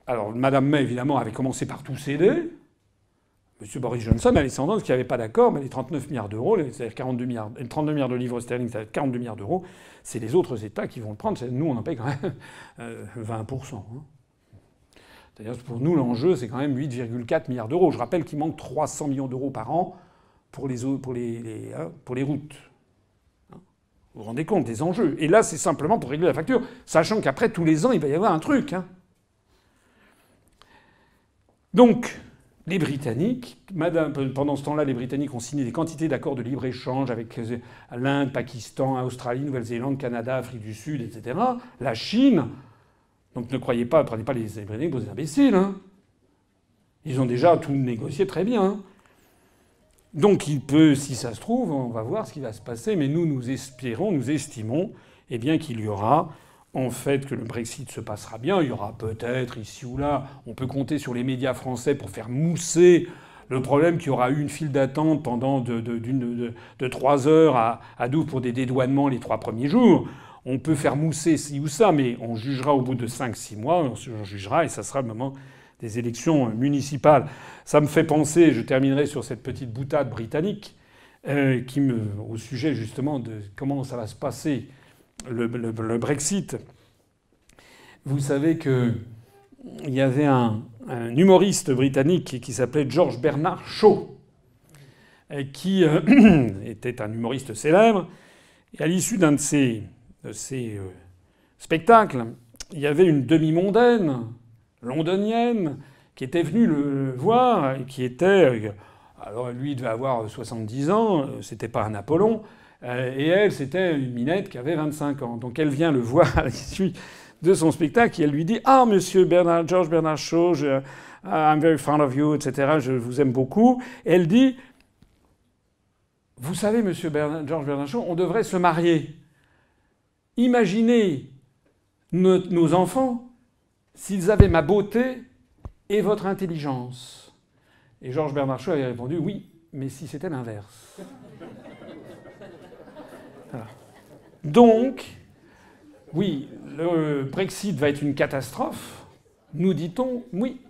Alors, Madame May, évidemment, avait commencé par tout céder. M. Boris Johnson a laissé entendre qu'il n'y avait pas d'accord, mais les 39 milliards d'euros, c'est-à-dire 42 milliards, 32 milliards de livres sterling, c'est-à-dire 42 milliards d'euros, c'est les autres États qui vont le prendre. Nous, on en paye quand même *laughs* 20%. Hein. C'est-à-dire pour nous, l'enjeu, c'est quand même 8,4 milliards d'euros. Je rappelle qu'il manque 300 millions d'euros par an pour les, hein, pour les routes. Vous vous rendez compte des enjeux. Et là, c'est simplement pour régler la facture, sachant qu'après, tous les ans, il va y avoir un truc. Hein. Donc, les Britanniques, pendant ce temps-là, les Britanniques ont signé des quantités d'accords de libre-échange avec euh, l'Inde, Pakistan, Australie, Nouvelle-Zélande, Canada, Afrique du Sud, etc. La Chine. Donc ne croyez pas, prenez pas les Britanniques pour des imbéciles. Hein. Ils ont déjà tout négocié très bien. Hein. Donc il peut, si ça se trouve, on va voir ce qui va se passer, mais nous, nous espérons, nous estimons eh bien, qu'il y aura en fait que le Brexit se passera bien. Il y aura peut-être ici ou là, on peut compter sur les médias français pour faire mousser le problème qu'il y aura eu une file d'attente pendant de, de, 3 heures à, à pour des dédouanements les trois premiers jours. On peut faire mousser ci ou ça, mais on jugera au bout de 5-6 mois, on jugera et ça sera le moment des élections municipales. Ça me fait penser, je terminerai sur cette petite boutade britannique, euh, qui au sujet justement de comment ça va se passer, le, Brexit. Vous savez qu'il y avait un, humoriste britannique qui s'appelait George Bernard Shaw, euh, qui euh, *clears throat* était un humoriste célèbre. Et à l'issue d'un de ses spectacles, il y avait une demi-mondaine londonienne qui était venue le voir et qui était. Alors lui il devait avoir 70 ans, c'était pas un Apollon. Euh, et elle, c'était une minette qui avait 25 ans. Donc elle vient le voir à l'issue de son spectacle et elle lui dit Ah, monsieur Bernard, George Bernard Shaw, je, I'm very fond of you, etc. Je vous aime beaucoup. Et elle dit Vous savez, monsieur George Bernard Shaw, on devrait se marier. Imaginez nos enfants s'ils avaient ma beauté et votre intelligence. Et Georges Bernard Shaw avait répondu Oui, mais si c'était l'inverse. *laughs* Donc, oui, le Brexit va être une catastrophe, nous dit-on, oui,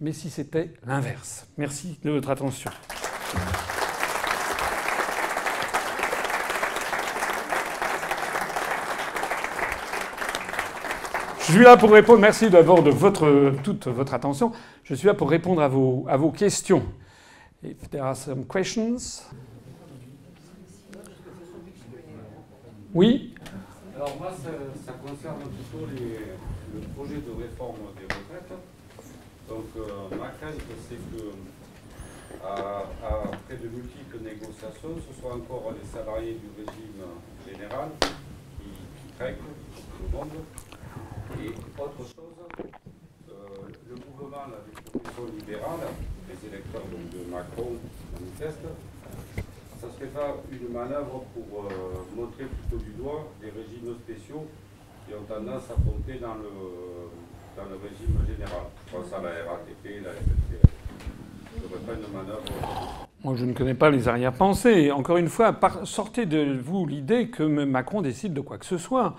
mais si c'était l'inverse. Merci de votre attention. Je suis là pour répondre. Merci d'abord de votre, toute votre attention. Je suis là pour répondre à vos, questions. If there are some questions. Oui Alors moi, ça, concerne plutôt le projet de réforme des retraites. Donc euh, ma crainte, c'est que après de multiples négociations, ce soit encore les salariés du régime général qui, qui le monde et autre chose, euh, le mouvement, la propositions libérale, les électeurs de Macron manifestent, ça serait pas une manœuvre pour euh, montrer plutôt du doigt des régimes spéciaux qui ont tendance à compter dans le, dans le régime général. Je pense à la RATP, la une manœuvre. Moi, je ne connais pas les arrière-pensées. Encore une fois, sortez de vous l'idée que Macron décide de quoi que ce soit.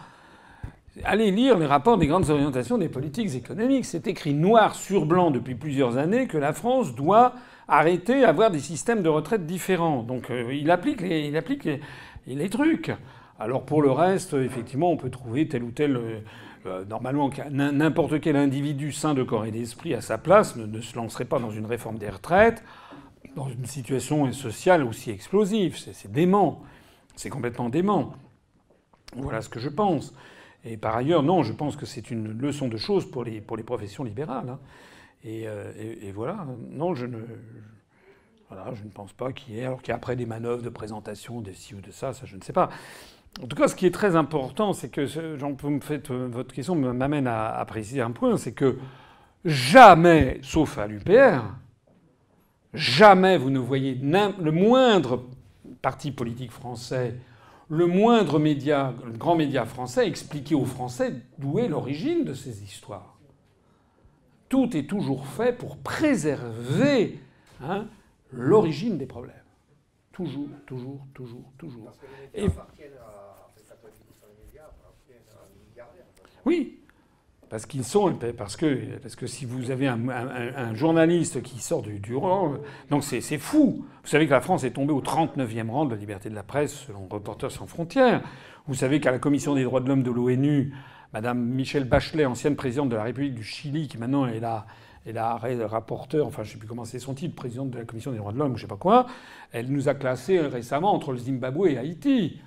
Allez lire les rapports des grandes orientations des politiques économiques. C'est écrit noir sur blanc depuis plusieurs années que la France doit arrêter d'avoir des systèmes de retraite différents. Donc euh, il applique, les, trucs. Alors pour le reste, effectivement, on peut trouver tel ou tel. Euh, euh, normalement, n'importe quel individu sain de corps et d'esprit à sa place ne, se lancerait pas dans une réforme des retraites, dans une situation sociale aussi explosive. C'est dément. C'est complètement dément. Voilà ce que je pense. Et par ailleurs, non, je pense que c'est une leçon de choses pour les, pour les professions libérales. Hein. Euh, et, voilà, non, je ne, voilà, je ne pense pas qu'il y ait, alors qu'il y a après des manœuvres de présentation de ci ou de ça, ça je ne sais pas. En tout cas, ce qui est très important, c'est que, Jean, vous me faites, euh, votre question m'amène à, préciser un point, c'est que jamais, sauf à l'UPR, jamais vous ne voyez le moindre parti politique français le moindre média, le grand média français, expliquer aux Français d'où est l'origine de ces histoires. Tout est toujours fait pour préserver hein, l'origine des problèmes. Toujours, toujours, toujours, toujours. Et... Oui, parce qu'ils sont parce que parce que si vous avez un, journaliste qui sort du, du rang, donc c'est fou. Vous savez que la France est tombée au 39e rang de la liberté de la presse selon Reporters sans frontières. Vous savez qu'à la commission des droits de l'homme de l'ONU, Madame Michelle Bachelet, ancienne présidente de la République du Chili, qui maintenant est la est la rapporteur, enfin je ne sais plus comment c'est son titre, présidente de la commission des droits de l'homme, je sais pas quoi, elle nous a classés récemment entre le Zimbabwe et Haïti.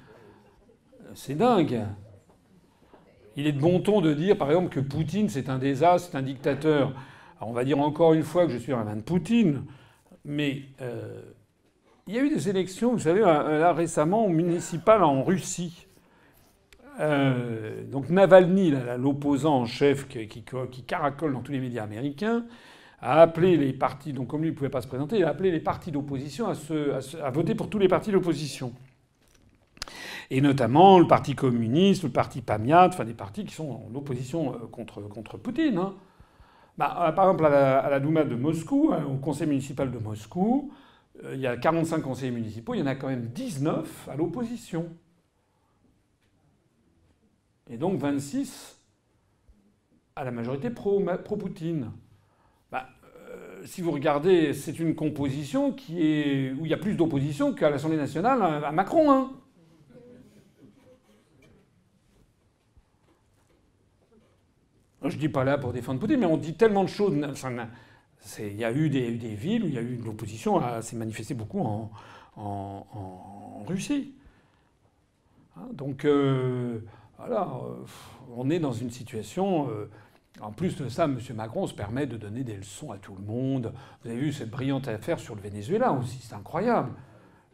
C'est dingue. Il est de bon ton de dire, par exemple, que Poutine, c'est un désastre, c'est un dictateur. On va dire encore une fois que je suis un fan de Poutine, mais euh, il y a eu des élections, vous savez, là récemment, municipales en Russie. Euh, donc Navalny, l'opposant en chef qui, qui, caracole dans tous les médias américains, a appelé les partis, donc comme lui ne pouvait pas se présenter, il a appelé les partis d'opposition à, à, voter pour tous les partis d'opposition et notamment le Parti communiste, le Parti Pamiat, enfin des partis qui sont en opposition euh, contre, contre Poutine. Hein. Bah, euh, par exemple, à la, Douma de Moscou, hein, au conseil municipal de Moscou, euh, il y a 45 conseillers municipaux, il y en a quand même 19 à l'opposition. Et donc 26 à la majorité pro-Poutine. bah, si vous regardez, c'est une composition qui est, où il y a plus d'opposition qu'à l'Assemblée nationale à Macron. Hein. Je dis pas là pour défendre Poutine, mais on dit tellement de choses. il y a eu des, villes où il y a eu l'opposition s'est manifestée beaucoup en, Russie. Hein, donc euh, voilà, euh, on est dans une situation. Euh, en plus de ça, M. Macron se permet de donner des leçons à tout le monde. Vous avez vu cette brillante affaire sur le Venezuela aussi, c'est incroyable.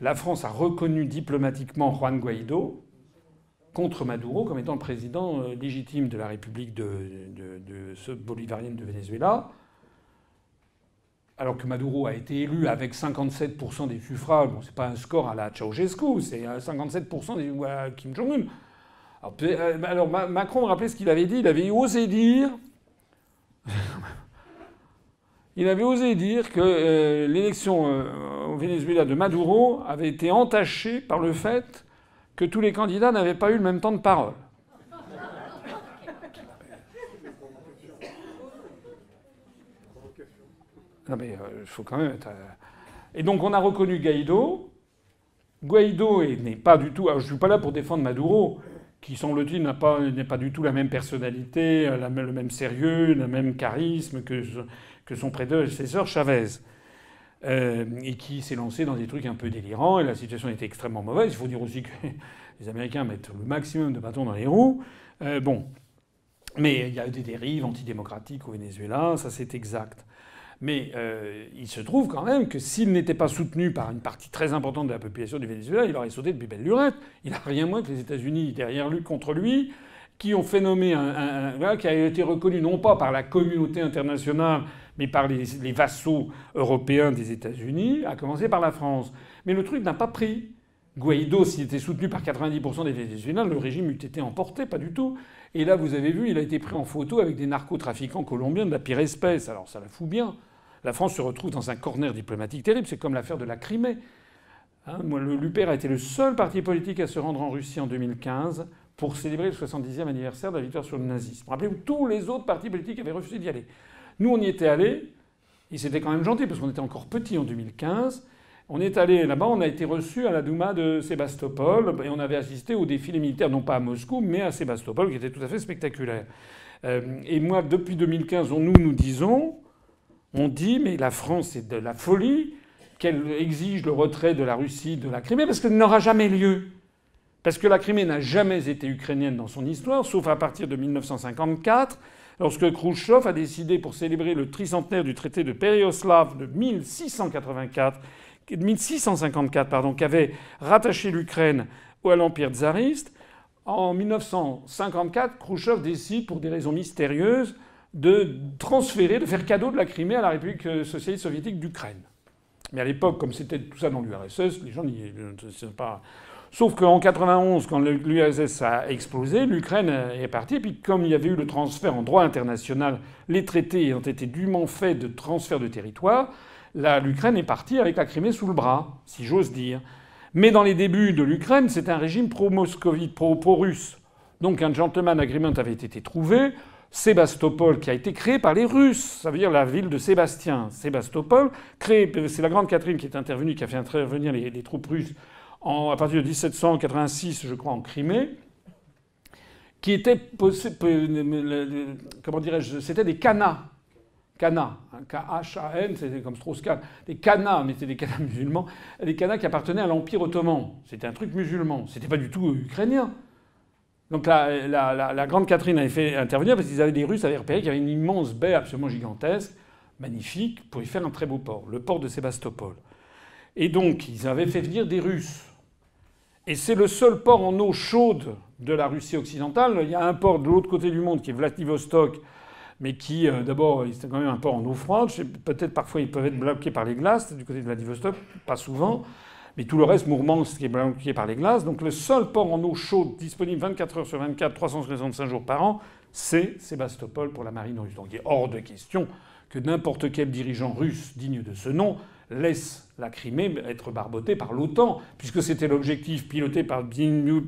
La France a reconnu diplomatiquement Juan Guaido. Contre Maduro comme étant le président euh, légitime de la République de, bolivarienne de Venezuela, alors que Maduro a été élu avec 57% des suffrages. Bon, c'est pas un score à la Ceausescu, c'est 57% des à Kim Jong-un. Alors, euh, Macron me rappelait ce qu'il avait dit. Il avait osé dire. *laughs* il avait osé dire que euh, l'élection au Venezuela de Maduro avait été entachée par le fait que tous les candidats n'avaient pas eu le même temps de parole. Non mais il euh, faut quand même. Euh, et donc on a reconnu Guaido. Guaido n'est pas du tout... Alors, je suis pas là pour défendre Maduro, qui semble-t-il n'est pas, pas du tout la même personnalité, euh, le même sérieux, le même charisme que, que son prédécesseur Chavez. Euh, et qui s'est lancé dans des trucs un peu délirants, et la situation était extrêmement mauvaise. Il faut dire aussi que *laughs* les Américains mettent le maximum de bâtons dans les roues. Euh, bon. Mais il y a eu des dérives antidémocratiques au Venezuela, ça c'est exact. Mais euh, il se trouve quand même que s'il n'était pas soutenu par une partie très importante de la population du Venezuela, il aurait sauté depuis belle lurette. Il n'a rien moins que les États-Unis derrière lui, contre lui, qui ont fait nommer un, un, qui a été reconnu non pas par la communauté internationale, mais par les, vassaux européens des États-Unis, à commencer par la France. Mais le truc n'a pas pris. Guaido, s'il était soutenu par 90% des Vénézuéliens, le régime eût été emporté, pas du tout. Et là, vous avez vu, il a été pris en photo avec des narcotrafiquants colombiens de la pire espèce. Alors ça la fout bien. La France se retrouve dans un corner diplomatique terrible. C'est comme l'affaire de la Crimée. Hein, L'UPR a été le seul parti politique à se rendre en Russie en 2015 pour célébrer le 70e anniversaire de la victoire sur le nazisme. Rappelez-vous, tous les autres partis politiques avaient refusé d'y aller. Nous, on y était allés. Et c'était quand même gentil parce qu'on était encore petit en 2015. On est allé là-bas, on a été reçu à la Douma de Sébastopol et on avait assisté au défilé militaire, non pas à Moscou, mais à Sébastopol, qui était tout à fait spectaculaire. Euh, et moi, depuis 2015, nous nous disons, on dit, mais la France, c'est de la folie qu'elle exige le retrait de la Russie de la Crimée, parce qu'elle n'aura jamais lieu. Parce que la Crimée n'a jamais été ukrainienne dans son histoire, sauf à partir de 1954 lorsque Khrouchtchev a décidé, pour célébrer le tricentenaire du traité de Périoslav de 1684, 1654, pardon, qui avait rattaché l'Ukraine à l'Empire tsariste, en 1954, Khrouchtchev décide, pour des raisons mystérieuses, de transférer, de faire cadeau de la Crimée à la République socialiste soviétique d'Ukraine. Mais à l'époque, comme c'était tout ça dans l'URSS, les gens n'y pas. Sauf qu'en 91, quand l'URSS a explosé, l'Ukraine est partie. Et puis, comme il y avait eu le transfert en droit international, les traités ont été dûment faits de transfert de territoire, l'Ukraine est partie avec la Crimée sous le bras, si j'ose dire. Mais dans les débuts de l'Ukraine, c'était un régime pro-moscovite, pro-russe. Donc un gentleman agreement avait été trouvé. Sébastopol, qui a été créé par les Russes, ça veut dire la ville de Sébastien. Sébastopol, créé, c'est la Grande Catherine qui est intervenue, qui a fait intervenir les troupes russes à partir de 1786, je crois, en Crimée, qui étaient, comment dirais-je, c'était des canas. Canas, hein, K-H-A-N, c'était comme Strauss-Kahn. Des canas, mais c'était des canas *laughs* musulmans, des canas qui appartenaient à l'Empire ottoman. C'était un truc musulman. C'était pas du tout ukrainien. Donc la, la, Grande Catherine avait fait intervenir parce qu'ils avaient des Russes avaient repéré qu'il y avait une immense baie absolument gigantesque, magnifique, pour y faire un très beau port, le port de Sébastopol. Et donc ils avaient fait venir des Russes. Et c'est le seul port en eau chaude de la Russie occidentale. Il y a un port de l'autre côté du monde qui est Vladivostok, mais qui, euh, d'abord, c'est quand même un port en eau froide. Peut-être parfois ils peuvent être bloqués par les glaces du côté de Vladivostok, pas souvent. Mais tout le reste, Mourmansk, est bloqué par les glaces. Donc le seul port en eau chaude disponible 24 heures sur 24, 365 jours par an, c'est Sébastopol pour la marine russe. Donc il est hors de question que n'importe quel dirigeant russe digne de ce nom laisse la Crimée être barbotée par l'OTAN, puisque c'était l'objectif piloté par Zbigniew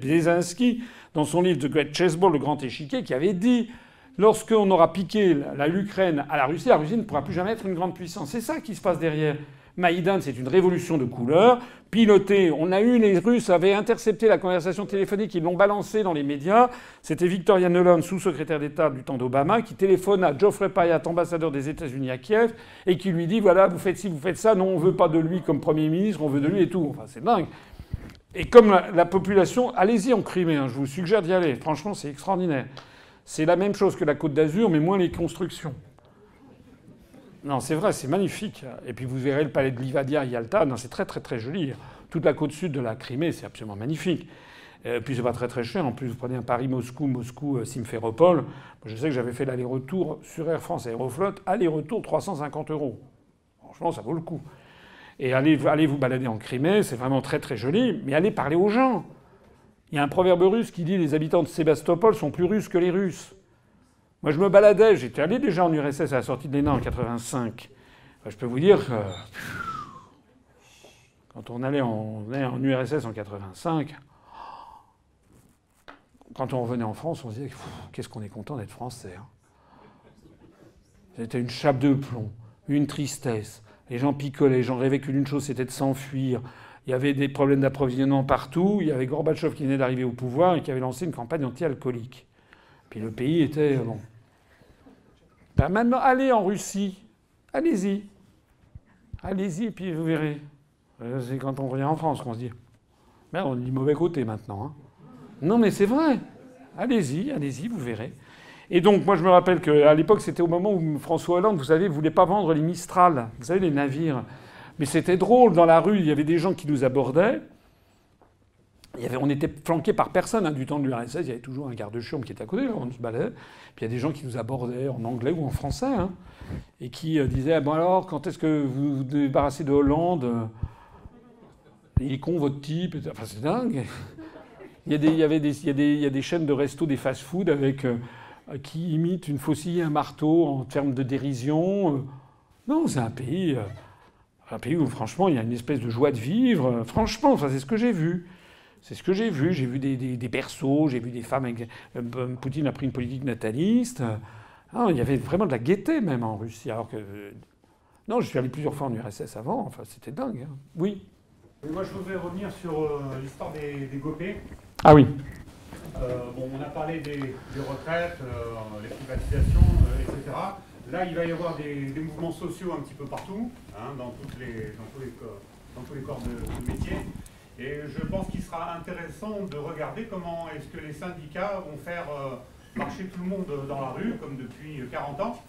Brzezinski dans son livre The Great Chessboard, le grand échiquier, qui avait dit lorsqu'on aura piqué l'Ukraine à la Russie, la Russie ne pourra plus jamais être une grande puissance. C'est ça qui se passe derrière. Maïdan, c'est une révolution de couleur, pilotée. On a eu, les Russes avaient intercepté la conversation téléphonique, ils l'ont balancée dans les médias. C'était Victoria Nuland, sous-secrétaire d'État du temps d'Obama, qui téléphone à Geoffrey Payat, ambassadeur des États-Unis à Kiev, et qui lui dit voilà, vous faites ci, vous faites ça. Non, on veut pas de lui comme Premier ministre, on veut de lui et tout. Enfin, c'est dingue. Et comme la, population, allez-y en Crimée, hein, je vous suggère d'y aller. Franchement, c'est extraordinaire. C'est la même chose que la Côte d'Azur, mais moins les constructions. Non, c'est vrai, c'est magnifique. Et puis vous verrez le palais de Livadia Yalta. Non, c'est très très très joli. Toute la côte sud de la Crimée, c'est absolument magnifique. Et puis c'est pas très très cher. En plus, vous prenez un Paris-Moscou, Moscou-Simferopol. Je sais que j'avais fait l'aller-retour sur Air France Aeroflot, aller-retour 350 euros. Franchement, ça vaut le coup. Et allez, allez vous balader en Crimée, c'est vraiment très très joli, mais allez parler aux gens. Il y a un proverbe russe qui dit les habitants de Sébastopol sont plus russes que les Russes. Moi, je me baladais, j'étais allé déjà en URSS à la sortie de l'ENA en 85. Je peux vous dire que quand on allait en, URSS en 85, quand on revenait en France, on se disait qu'est-ce qu'on est content d'être français. Hein. C'était une chape de plomb, une tristesse. Les gens picolaient, les gens rêvaient qu'une chose c'était de s'enfuir. Il y avait des problèmes d'approvisionnement partout. Il y avait Gorbatchev qui venait d'arriver au pouvoir et qui avait lancé une campagne anti-alcoolique. Puis le pays était bon. Ben maintenant, allez en Russie, allez-y, allez-y, puis vous verrez. Euh, c'est quand on revient en France qu'on se dit. Merde, on est du mauvais côté maintenant. Hein. Non, mais c'est vrai. Allez-y, allez-y, vous verrez. Et donc, moi, je me rappelle qu'à l'époque, c'était au moment où François Hollande, vous savez, voulait pas vendre les Mistral, vous savez, les navires. Mais c'était drôle, dans la rue, il y avait des gens qui nous abordaient. On était flanqués par personne. Hein, du temps de l'URSS, il y avait toujours un garde-chiourme qui était à côté, on se baladait. Puis il y a des gens qui nous abordaient en anglais ou en français, hein, et qui euh, disaient Bon, alors, quand est-ce que vous vous débarrassez de Hollande il est con votre type. Enfin, c'est dingue. Il y, a des, avait des, il, y a des, chaînes de resto, des fast-food avec, euh, qui imitent une faucille et un marteau en termes de dérision. Euh. Non, c'est un pays, euh, un pays où franchement il y a une espèce de joie de vivre. Franchement, enfin, c'est ce que j'ai vu. C'est ce que j'ai vu. J'ai vu des, des, des berceaux, j'ai vu des femmes. Avec, Poutine a pris une politique nataliste. Ah, il y avait vraiment de la gaieté même en Russie. Alors que. Non, je suis allé plusieurs fois en URSS avant. Enfin, c'était dingue. Hein. Oui moi, je voudrais revenir sur euh, l'histoire des, des GOPÉ. Ah oui. Euh, bon, on a parlé des, retraites, euh, les privatisations, etc. Là, il va y avoir des, mouvements sociaux un petit peu partout, hein, dans, toutes les, dans, tous les, dans, tous les, corps de, de métier. Et je pense qu'il sera intéressant de regarder comment est-ce que les syndicats vont faire marcher tout le monde dans la rue, comme depuis 40 ans,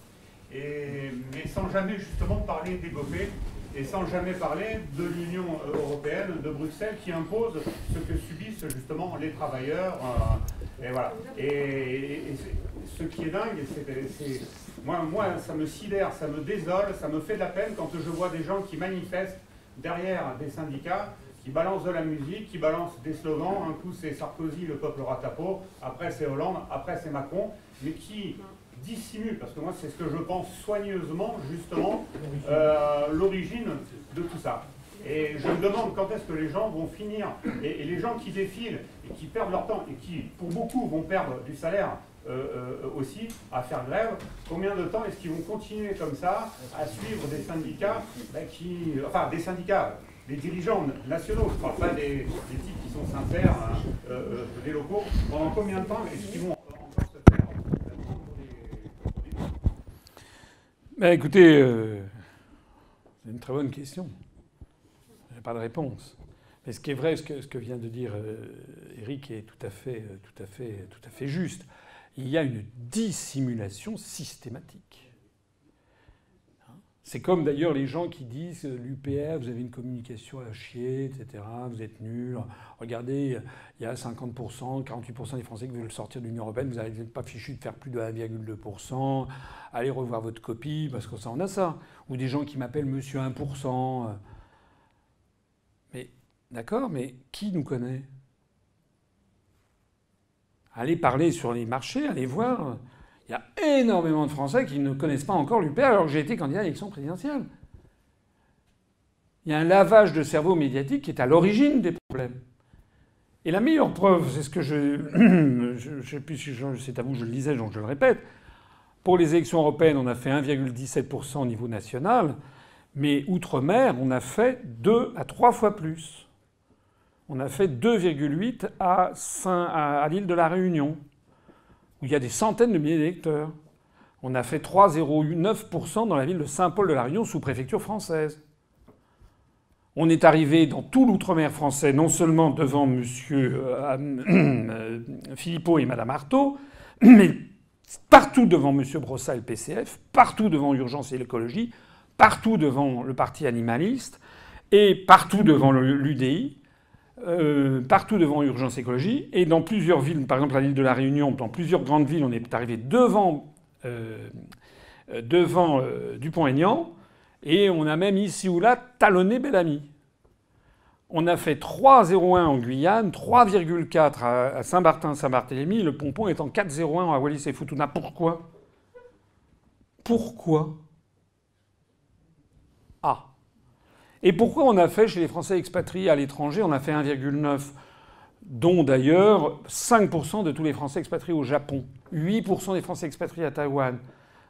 mais sans jamais justement parler des GOPÉ et sans jamais parler de l'Union européenne, de Bruxelles, qui impose ce que subissent justement les travailleurs. Euh, et voilà. Et, ce qui est dingue, c'est moi, moi, ça me sidère, ça me désole, ça me fait de la peine quand je vois des gens qui manifestent derrière des syndicats, qui balancent de la musique, qui balancent des slogans. Un coup c'est Sarkozy, le peuple ratapo, après c'est Hollande, après c'est Macron, mais qui dissimule, parce que moi c'est ce que je pense soigneusement, justement, euh, l'origine de tout ça. Et je me demande quand est-ce que les gens vont finir, et, les gens qui défilent et qui perdent leur temps, et qui, pour beaucoup, vont perdre du salaire euh, euh, aussi, à faire grève, combien de temps est-ce qu'ils vont continuer comme ça à suivre des syndicats ben, qui... Enfin, des syndicats, des dirigeants nationaux, je ne parle pas des, types qui sont sincères, hein, des locaux, pendant combien de temps est-ce qu'ils vont Ben, écoutez, euh, c'est une très bonne question. Je n'ai pas de réponse. Mais ce qui est vrai, ce que, ce que vient de dire euh, Eric est tout à, fait, tout, à fait, tout à fait juste. Il y a une dissimulation systématique. C'est comme d'ailleurs les gens qui disent l'UPR, vous avez une communication à chier, etc., vous êtes nuls. Regardez, il y a 50%, 48% des Français qui veulent sortir de l'Union Européenne, vous n'avez pas fichu de faire plus de 1,2%. Allez revoir votre copie, parce que ça, a ça. Ou des gens qui m'appellent Monsieur 1%. Mais d'accord, mais qui nous connaît? Allez parler sur les marchés, allez voir. Il y a énormément de Français qui ne connaissent pas encore l'UPR alors que j'ai été candidat à l'élection présidentielle. Il y a un lavage de cerveau médiatique qui est à l'origine des problèmes. Et la meilleure preuve, c'est ce que je. *clears throat* je sais plus si c'est à vous je le disais, donc je le répète. Pour les élections européennes, on a fait 1,17% au niveau national, mais outre-mer, on a fait 2 à 3 fois plus. On a fait 2,8 à, à l'île de la Réunion où il y a des centaines de milliers d'électeurs. On a fait 3,09% dans la ville de Saint-Paul-de-la Réunion, sous préfecture française. On est arrivé dans tout l'outre-mer français, non seulement devant M. Euh, euh, *clears throat* Philippot et Mme Artaud, *clears throat* mais partout devant M. Brossat et le PCF, partout devant Urgence et l'écologie, partout devant le parti animaliste et partout devant l'UDI. Euh, partout devant Urgence Écologie, et dans plusieurs villes, par exemple à l'île de la Réunion, dans plusieurs grandes villes, on est arrivé devant, euh, euh, devant Dupont-Aignan, et on a même ici ou là talonné Bellamy. On a fait 3,01 en Guyane, 3,4 à Saint-Martin-Saint-Barthélemy, le pompon en 4,01 à Wallis et Futuna. Pourquoi? Pourquoi Ah et pourquoi on a fait chez les Français expatriés à l'étranger, on a fait 1,9 dont d'ailleurs 5% de tous les Français expatriés au Japon, 8% des Français expatriés à Taïwan,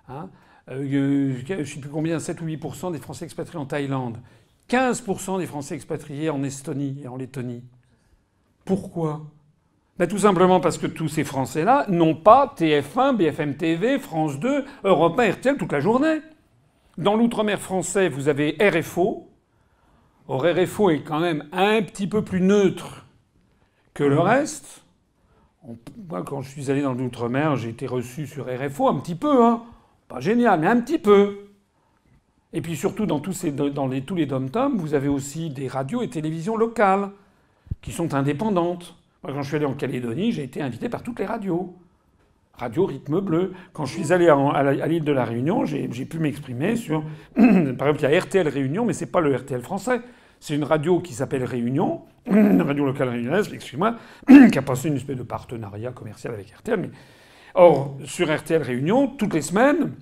hein, euh, je ne sais plus combien, 7 ou 8% des Français expatriés en Thaïlande, 15% des Français expatriés en Estonie et en Lettonie. Pourquoi? Ben Tout simplement parce que tous ces Français-là n'ont pas TF1, BFM TV, France 2, Europe 1, RTL toute la journée. Dans l'outre-mer français, vous avez RFO, Or, RFO est quand même un petit peu plus neutre que le reste. moi, quand je suis allé dans l'outre-mer, j'ai été reçu sur RFO un petit peu, hein. Pas génial, mais un petit peu. Et puis surtout, dans tous, ces, dans les, tous les dom-toms, vous avez aussi des radios et télévisions locales qui sont indépendantes. Moi, quand je suis allé en Calédonie, j'ai été invité par toutes les radios. Radio Rythme Bleu. Quand je suis allé à, l'île de la Réunion, j'ai pu m'exprimer sur. *clears throat* par exemple, il y a RTL Réunion, mais c'est pas le RTL français. C'est une radio qui s'appelle Réunion, une *clears throat* radio locale réunionnaise, excusez-moi, *clears throat* qui a passé une espèce de partenariat commercial avec RTL. Or, sur RTL Réunion, toutes les semaines,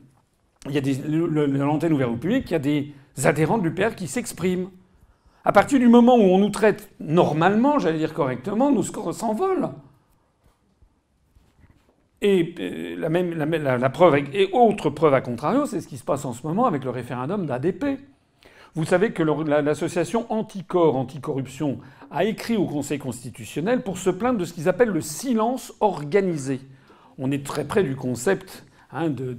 il y a l'antenne ouverte au public, il y a des adhérents de l'UPR qui s'expriment. À partir du moment où on nous traite normalement, j'allais dire correctement, nos scores s'envolent. Et euh, la, même, la, preuve, et autre preuve à contrario, c'est ce qui se passe en ce moment avec le référendum d'ADP. Vous savez que l'association Anticorps Anticorruption a écrit au Conseil constitutionnel pour se plaindre de ce qu'ils appellent le silence organisé. On est très près du concept hein, de,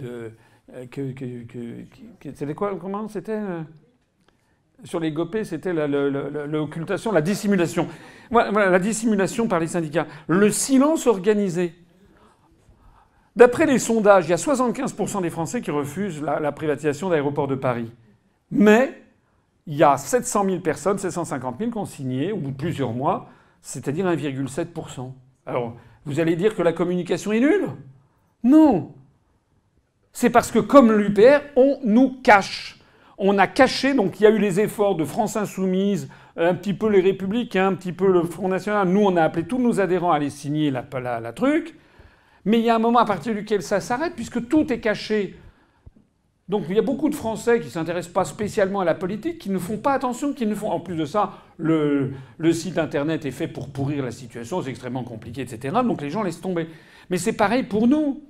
euh, que, c'était quoi Comment c'était euh, sur les GOPÉ, c'était l'occultation, la dissimulation. Voilà, la dissimulation par les syndicats. Le silence organisé. D'après les sondages, il y a 75% des Français qui refusent la, la privatisation d'aéroports de Paris. Mais il y a 700 000 personnes, 750 000 qui ont signé au bout de plusieurs mois, c'est-à-dire 1,7%. Alors, vous allez dire que la communication est nulle? Non C'est parce que, comme l'UPR, on nous cache. On a caché, donc il y a eu les efforts de France Insoumise, un petit peu les Républicains, un petit peu le Front National. Nous, on a appelé tous nos adhérents à aller signer la, la truc. Mais il y a un moment à partir duquel ça s'arrête, puisque tout est caché. Donc il y a beaucoup de Français qui ne s'intéressent pas spécialement à la politique, qui ne font pas attention, qui ne font. En plus de ça, le, site internet est fait pour pourrir la situation, c'est extrêmement compliqué, etc. Donc les gens laissent tomber. Mais c'est pareil pour nous.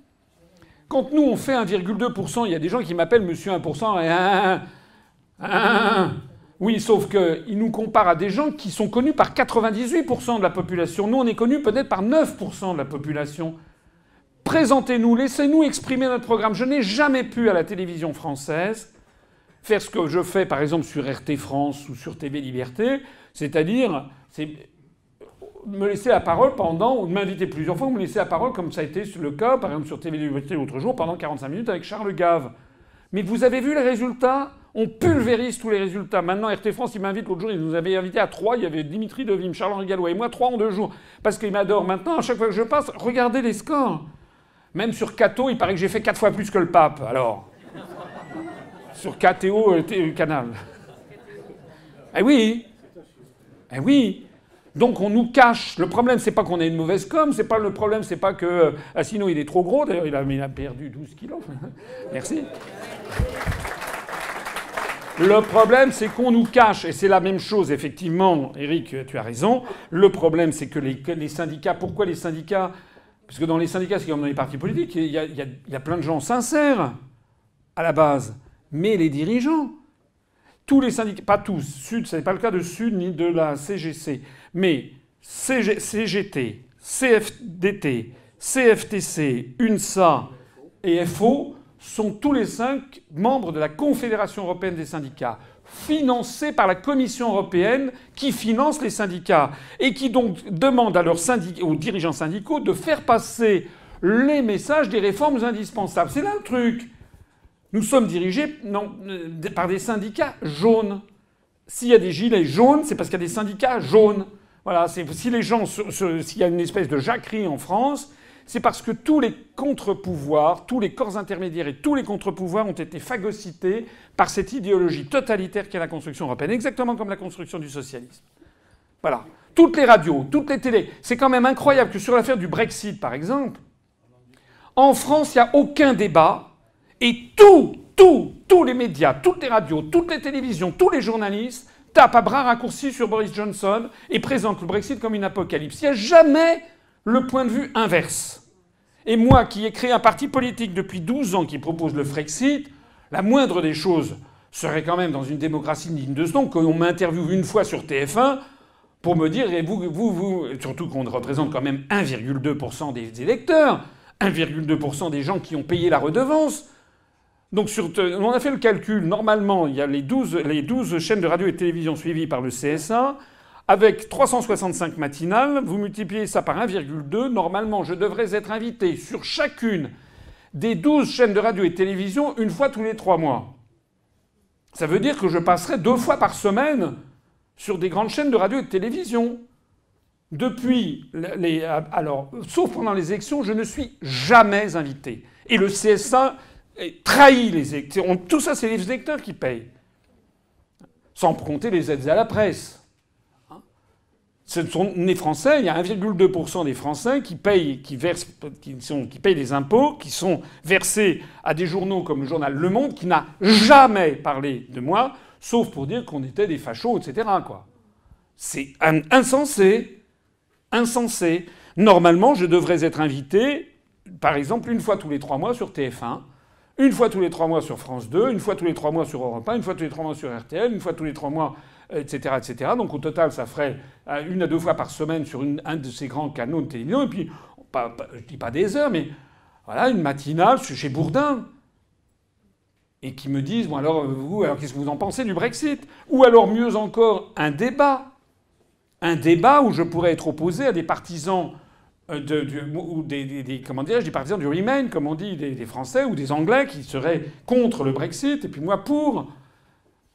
Quand nous on fait 1,2%, il y a des gens qui m'appellent Monsieur 1% et 1, 1, Oui, sauf qu'ils nous comparent à des gens qui sont connus par 98% de la population. Nous, on est connus peut-être par 9% de la population. Présentez-nous, laissez-nous exprimer notre programme. Je n'ai jamais pu à la télévision française faire ce que je fais par exemple sur RT France ou sur TV Liberté, c'est-à-dire me laisser la parole pendant, ou m'inviter plusieurs fois, ou me laisser la parole comme ça a été le cas par exemple sur TV Liberté l'autre jour pendant 45 minutes avec Charles Gave. Mais vous avez vu les résultats on pulvérise tous les résultats. Maintenant, RT France, il m'invite l'autre jour, il nous avait invité à trois. Il y avait Dimitri Devim, Charles-Henri et moi, trois en deux jours. Parce qu'il m'adore. Maintenant, à chaque fois que je passe, regardez les scores. Même sur Cato, il paraît que j'ai fait quatre fois plus que le pape. Alors. sur KTO, euh, canal. Eh oui. Eh oui. Donc on nous cache. Le problème, c'est pas qu'on ait une mauvaise com, c'est pas le problème, c'est pas que ah, sinon il est trop gros. D'ailleurs, il a, perdu 12 kilos. *laughs* Merci. Le problème, c'est qu'on nous cache, et c'est la même chose, effectivement, Eric, tu as raison. Le problème, c'est que les, syndicats, pourquoi les syndicats parce que dans les syndicats, c'est comme dans les partis politiques, il y, a, plein de gens sincères à la base. Mais les dirigeants, tous les syndicats, pas tous, Sud, ce n'est pas le cas de Sud ni de la CGC, mais CGT, CFDT, CFTC, UNSA et FO sont tous les cinq membres de la Confédération européenne des syndicats financés par la Commission européenne qui finance les syndicats et qui donc demande à leurs aux dirigeants syndicaux de faire passer les messages des réformes indispensables. C'est là le truc. Nous sommes dirigés non, par des syndicats jaunes. S'il y a des gilets jaunes, c'est parce qu'il y a des syndicats jaunes. Voilà, si les gens, s'il y a une espèce de jacquerie en France, c'est parce que tous les contre-pouvoirs, tous les corps intermédiaires et tous les contre-pouvoirs ont été phagocytés par cette idéologie totalitaire qu'est la construction européenne, exactement comme la construction du socialisme. Voilà. Toutes les radios, toutes les télés. C'est quand même incroyable que sur l'affaire du Brexit, par exemple, en France, il n'y a aucun débat et tout, tout, tous les médias, toutes les radios, toutes les télévisions, tous les journalistes tapent à bras raccourcis sur Boris Johnson et présentent le Brexit comme une apocalypse. Il n'y a jamais le point de vue inverse. Et moi, qui ai créé un parti politique depuis 12 ans qui propose le Frexit, la moindre des choses serait quand même dans une démocratie digne de ce nom qu'on m'interviewe une fois sur TF1 pour me dire, et vous, vous, vous surtout qu'on représente quand même 1,2% des électeurs, 1,2% des gens qui ont payé la redevance. Donc on a fait le calcul, normalement, il y a les 12, les 12 chaînes de radio et de télévision suivies par le CSA. Avec 365 matinales, vous multipliez ça par 1,2, normalement je devrais être invité sur chacune des 12 chaînes de radio et de télévision une fois tous les trois mois. Ça veut dire que je passerai deux fois par semaine sur des grandes chaînes de radio et de télévision. Depuis les. Alors, sauf pendant les élections, je ne suis jamais invité. Et le CSA trahit les électeurs. Tout ça, c'est les électeurs qui payent. Sans compter les aides à la presse. Ce sont les Français, il y a 1,2% des Français qui payent, qui, versent, qui, sont, qui payent des impôts, qui sont versés à des journaux comme le journal Le Monde, qui n'a jamais parlé de moi, sauf pour dire qu'on était des fachos, etc. C'est insensé. Insensé. Normalement, je devrais être invité, par exemple, une fois tous les trois mois sur TF1, une fois tous les trois mois sur France 2, une fois tous les trois mois sur Europe 1, une fois tous les trois mois sur RTL, une fois tous les trois mois etc., etc. Donc au total, ça ferait euh, une à deux fois par semaine sur un de ces grands canaux de télévision. Et puis, pas, je dis pas des heures, mais voilà, une matinale chez Bourdin. Et qui me disent, bon alors vous, qu'est-ce que vous en pensez du Brexit? Ou alors mieux encore, un débat. Un débat où je pourrais être opposé à des partisans euh, de, ou des, partisans du Remain, comme on dit, des, Français ou des Anglais qui seraient contre le Brexit, et puis moi pour.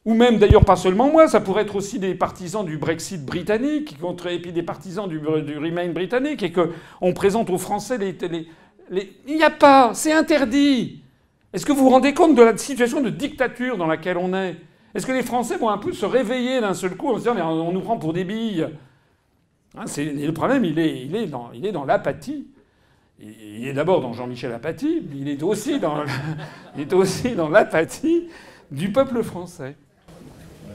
Ou même d'ailleurs pas seulement moi, ça pourrait être aussi des partisans du Brexit britannique, et puis des partisans du, Remain britannique, et qu'on présente aux Français les... les, Il n'y a pas, c'est interdit. Est-ce que vous vous rendez compte de la situation de dictature dans laquelle on est? Est-ce que les Français vont un peu se réveiller d'un seul coup en se disant mais on nous prend pour des billes? Hein, Le problème, il est, il est dans, il est dans l'apathie. Il est d'abord dans Jean-Michel Apathie, mais il est aussi dans, *laughs* il est aussi dans l'apathie du peuple français.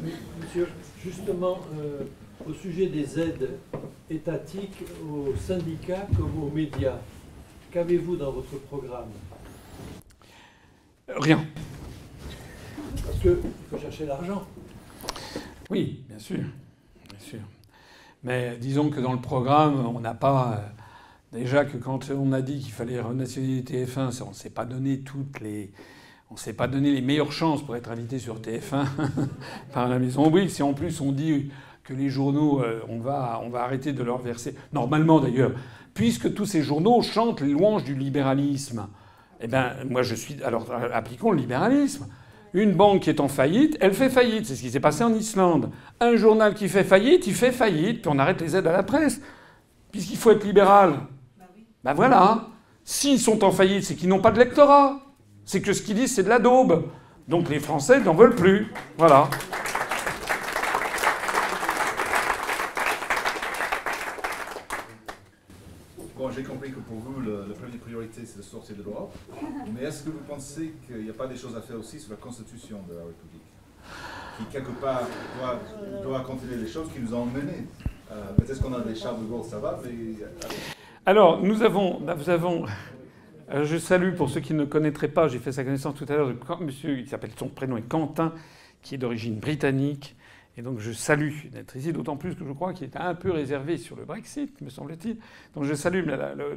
Monsieur, justement, euh, au sujet des aides étatiques aux syndicats comme aux médias, qu'avez-vous dans votre programme? Rien. Parce qu'il faut chercher l'argent. Oui, bien sûr. Bien sûr. Mais disons que dans le programme, on n'a pas. Euh, déjà que quand on a dit qu'il fallait renationaliser TF1, on ne s'est pas donné toutes les on ne s'est pas donné les meilleures chances pour être invité sur TF1 *laughs* par la Maison Bouygues. Si en plus on dit que les journaux, euh, on, va, on va arrêter de leur verser. Normalement d'ailleurs, puisque tous ces journaux chantent les louanges du libéralisme, eh bien, moi je suis. Alors appliquons le libéralisme. Une banque qui est en faillite, elle fait faillite. C'est ce qui s'est passé en Islande. Un journal qui fait faillite, il fait faillite, puis on arrête les aides à la presse. Puisqu'il faut être libéral. Ben voilà. S'ils sont en faillite, c'est qu'ils n'ont pas de lectorat c'est que ce qu'ils disent, c'est de la daube. Donc les Français n'en veulent plus. Voilà. Bon, j'ai compris que pour vous, la première priorité, c'est de sortir de l'Europe. Mais est-ce que vous pensez qu'il n'y a pas des choses à faire aussi sur la Constitution de la République? Qui, quelque part, doit, doit continuer les choses qui nous ont menés euh, Peut-être qu'on a des Charles de Gaulle, ça va, mais... Alors, nous avons, nous avons je salue, pour ceux qui ne connaîtraient pas, j'ai fait sa connaissance tout à l'heure, monsieur, il s'appelle son prénom est Quentin, qui est d'origine britannique. Et donc je salue d'être ici, d'autant plus que je crois qu'il est un peu réservé sur le Brexit, me semble-t-il. Donc je salue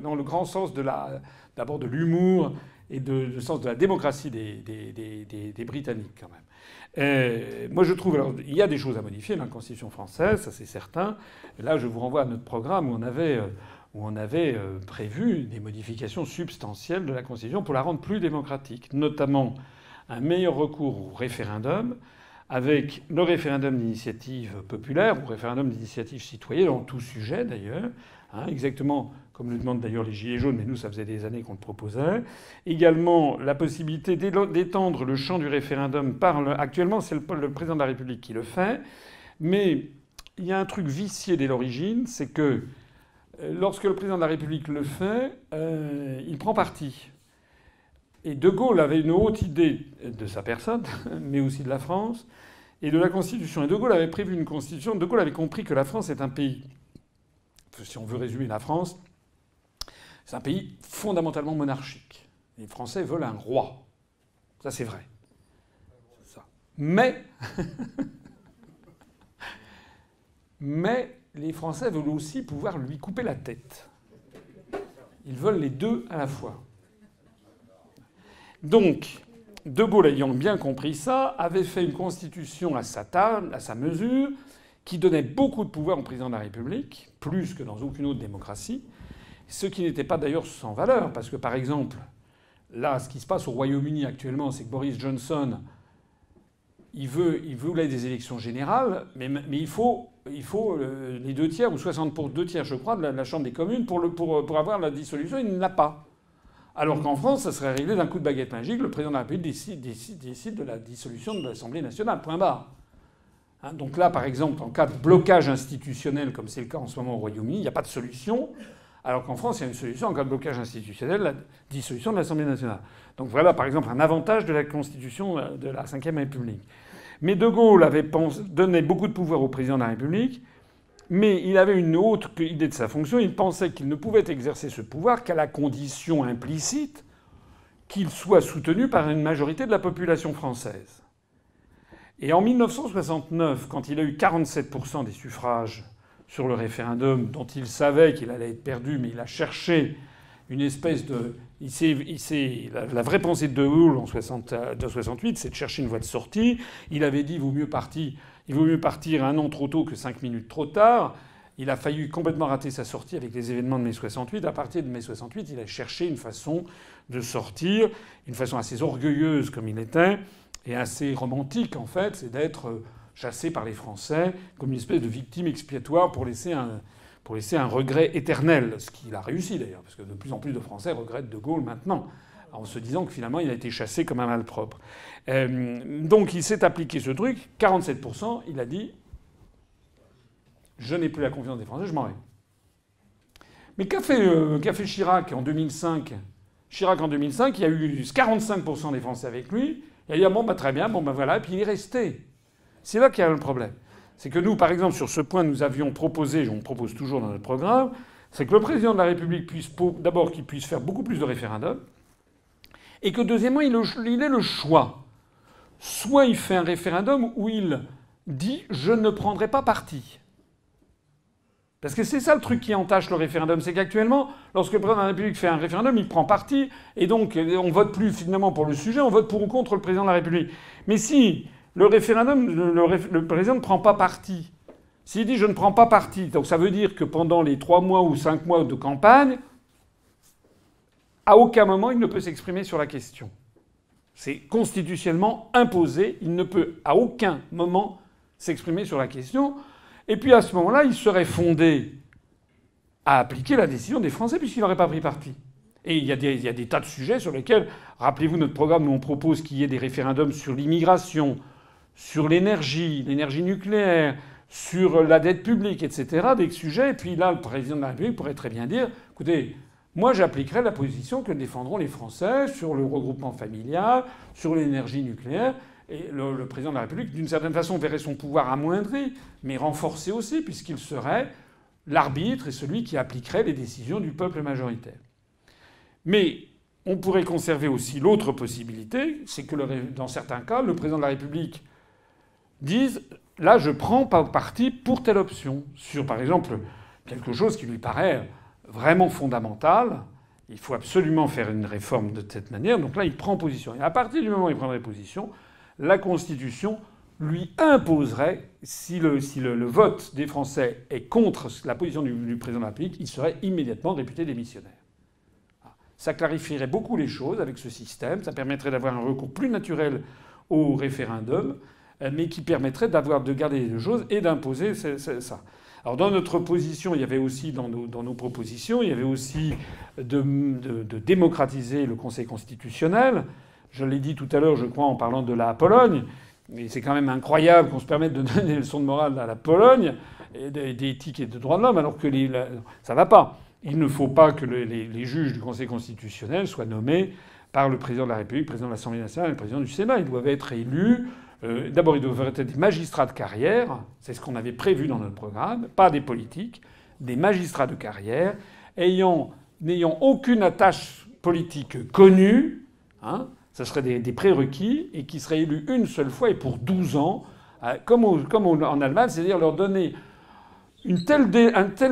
dans le grand sens de la, d'abord de l'humour et de, sens de la démocratie des, des, Britanniques quand même. Euh, moi je trouve, alors il y a des choses à modifier dans la Constitution française, ça c'est certain. là je vous renvoie à notre programme où on avait euh, où on avait euh, prévu des modifications substantielles de la Constitution pour la rendre plus démocratique, notamment un meilleur recours au référendum, avec le référendum d'initiative populaire ou référendum d'initiative citoyenne, dans tout sujet d'ailleurs, hein, exactement comme le demandent d'ailleurs les Gilets jaunes, mais nous, ça faisait des années qu'on le proposait. Également, la possibilité d'étendre le champ du référendum par le... Actuellement, c'est le, président de la République qui le fait, mais il y a un truc vicié dès l'origine, c'est que lorsque le président de la République le fait, euh, il prend parti. Et De Gaulle avait une haute idée de sa personne, *laughs* mais aussi de la France, et de la Constitution. Et De Gaulle avait prévu une Constitution. De Gaulle avait compris que la France est un pays, si on veut résumer la France, c'est un pays fondamentalement monarchique. Les Français veulent un roi. Ça, c'est vrai. Mais, *laughs* mais les Français veulent aussi pouvoir lui couper la tête. Ils veulent les deux à la fois. Donc, De Gaulle, ayant bien compris ça, avait fait une constitution à sa table, à sa mesure, qui donnait beaucoup de pouvoir au président de la République, plus que dans aucune autre démocratie, ce qui n'était pas d'ailleurs sans valeur, parce que par exemple, là, ce qui se passe au Royaume-Uni actuellement, c'est que Boris Johnson, il, veut, il voulait des élections générales, mais, mais il faut, il faut euh, les deux tiers, ou 60 pour deux tiers, je crois, de la, Chambre des communes pour, le, pour, pour avoir la dissolution. Il ne l'a pas. Alors qu'en France, ça serait réglé d'un coup de baguette magique. Le président de la République décide, décide, décide de la dissolution de l'Assemblée nationale. Point barre. Hein, donc là, par exemple, en cas de blocage institutionnel, comme c'est le cas en ce moment au Royaume-Uni, il n'y a pas de solution. Alors qu'en France, il y a une solution en cas de blocage institutionnel, la dissolution de l'Assemblée nationale. Donc voilà, par exemple, un avantage de la Constitution de la Ve République. Mais De Gaulle avait donné beaucoup de pouvoir au président de la République, mais il avait une autre idée de sa fonction. Il pensait qu'il ne pouvait exercer ce pouvoir qu'à la condition implicite qu'il soit soutenu par une majorité de la population française. Et en 1969, quand il a eu 47% des suffrages sur le référendum dont il savait qu'il allait être perdu, mais il a cherché une espèce de. Il il la, vraie pensée de De Gaulle en 68, c'est de chercher une voie de sortie. Il avait dit vaut mieux partir, il vaut mieux partir un an trop tôt que cinq minutes trop tard. Il a failli complètement rater sa sortie avec les événements de mai 68. À partir de mai 68, il a cherché une façon de sortir, une façon assez orgueilleuse comme il était, et assez romantique en fait, c'est d'être chassé par les Français comme une espèce de victime expiatoire pour laisser un, pour laisser un regret éternel. Ce qu'il a réussi d'ailleurs, parce que de plus en plus de Français regrettent De Gaulle maintenant, en se disant que finalement il a été chassé comme un malpropre. Euh, donc il s'est appliqué ce truc, 47%, il a dit Je n'ai plus la confiance des Français, je m'en vais. Mais qu'a fait, euh, fait, Chirac en 2005 Chirac en 2005, il y a eu 45% des Français avec lui. Il a dit ah bon, bah, très bien, bon, ben voilà, et puis il est resté. C'est là qu'il y a le problème. C'est que nous, par exemple, sur ce point, nous avions proposé, on propose toujours dans notre programme, c'est que le président de la République puisse, d'abord, qu'il puisse faire beaucoup plus de référendums, et que deuxièmement, il ait le choix. Soit il fait un référendum où il dit je ne prendrai pas parti. Parce que c'est ça le truc qui entache le référendum, c'est qu'actuellement, lorsque le président de la République fait un référendum, il prend parti, et donc on vote plus finalement pour le sujet, on vote pour ou contre le président de la République. Mais si le référendum, le, président ne prend pas parti. S'il dit je ne prends pas parti, donc ça veut dire que pendant les trois mois ou cinq mois de campagne, à aucun moment il ne peut s'exprimer sur la question. C'est constitutionnellement imposé, il ne peut à aucun moment s'exprimer sur la question. Et puis à ce moment-là, il serait fondé à appliquer la décision des Français puisqu'il n'aurait pas pris parti. Et il y, a des, tas de sujets sur lesquels, rappelez-vous notre programme, nous on propose qu'il y ait des référendums sur l'immigration, sur l'énergie, l'énergie nucléaire, sur la dette publique, etc., des sujets. Et puis là, le président de la République pourrait très bien dire écoutez, moi j'appliquerai la position que défendront les Français sur le regroupement familial, sur l'énergie nucléaire. Et le, président de la République, d'une certaine façon, verrait son pouvoir amoindri, mais renforcé aussi, puisqu'il serait l'arbitre et celui qui appliquerait les décisions du peuple majoritaire. Mais on pourrait conserver aussi l'autre possibilité, c'est que dans certains cas, le président de la République disent là, je prends parti pour telle option. Sur, par exemple, quelque chose qui lui paraît vraiment fondamental. Il faut absolument faire une réforme de cette manière. Donc là, il prend position. Et à partir du moment où il prendrait position, la Constitution lui imposerait, si le, vote des Français est contre la position du, du, président de la République, il serait immédiatement réputé démissionnaire. Ça clarifierait beaucoup les choses avec ce système. Ça permettrait d'avoir un recours plus naturel au référendum. Mais qui permettrait de garder les choses et d'imposer ça. Alors dans notre position, il y avait aussi dans nos, propositions, il y avait aussi de, démocratiser le Conseil constitutionnel. Je l'ai dit tout à l'heure, je crois, en parlant de la Pologne. Mais c'est quand même incroyable qu'on se permette de *laughs* donner des leçons de morale à la Pologne, d'éthique et de droits de l'homme, alors que les, ça va pas. Il ne faut pas que les, juges du Conseil constitutionnel soient nommés par le président de la République, le président de l'Assemblée nationale et le président du Sénat. Ils doivent être élus euh, d'abord, ils devraient être des magistrats de carrière, c'est ce qu'on avait prévu dans notre programme, pas des politiques, des magistrats de carrière, ayant, n'ayant aucune attache politique connue, hein, ce serait des, prérequis, et qui seraient élus une seule fois et pour 12 ans, comme en Allemagne, c'est-à-dire leur donner une telle,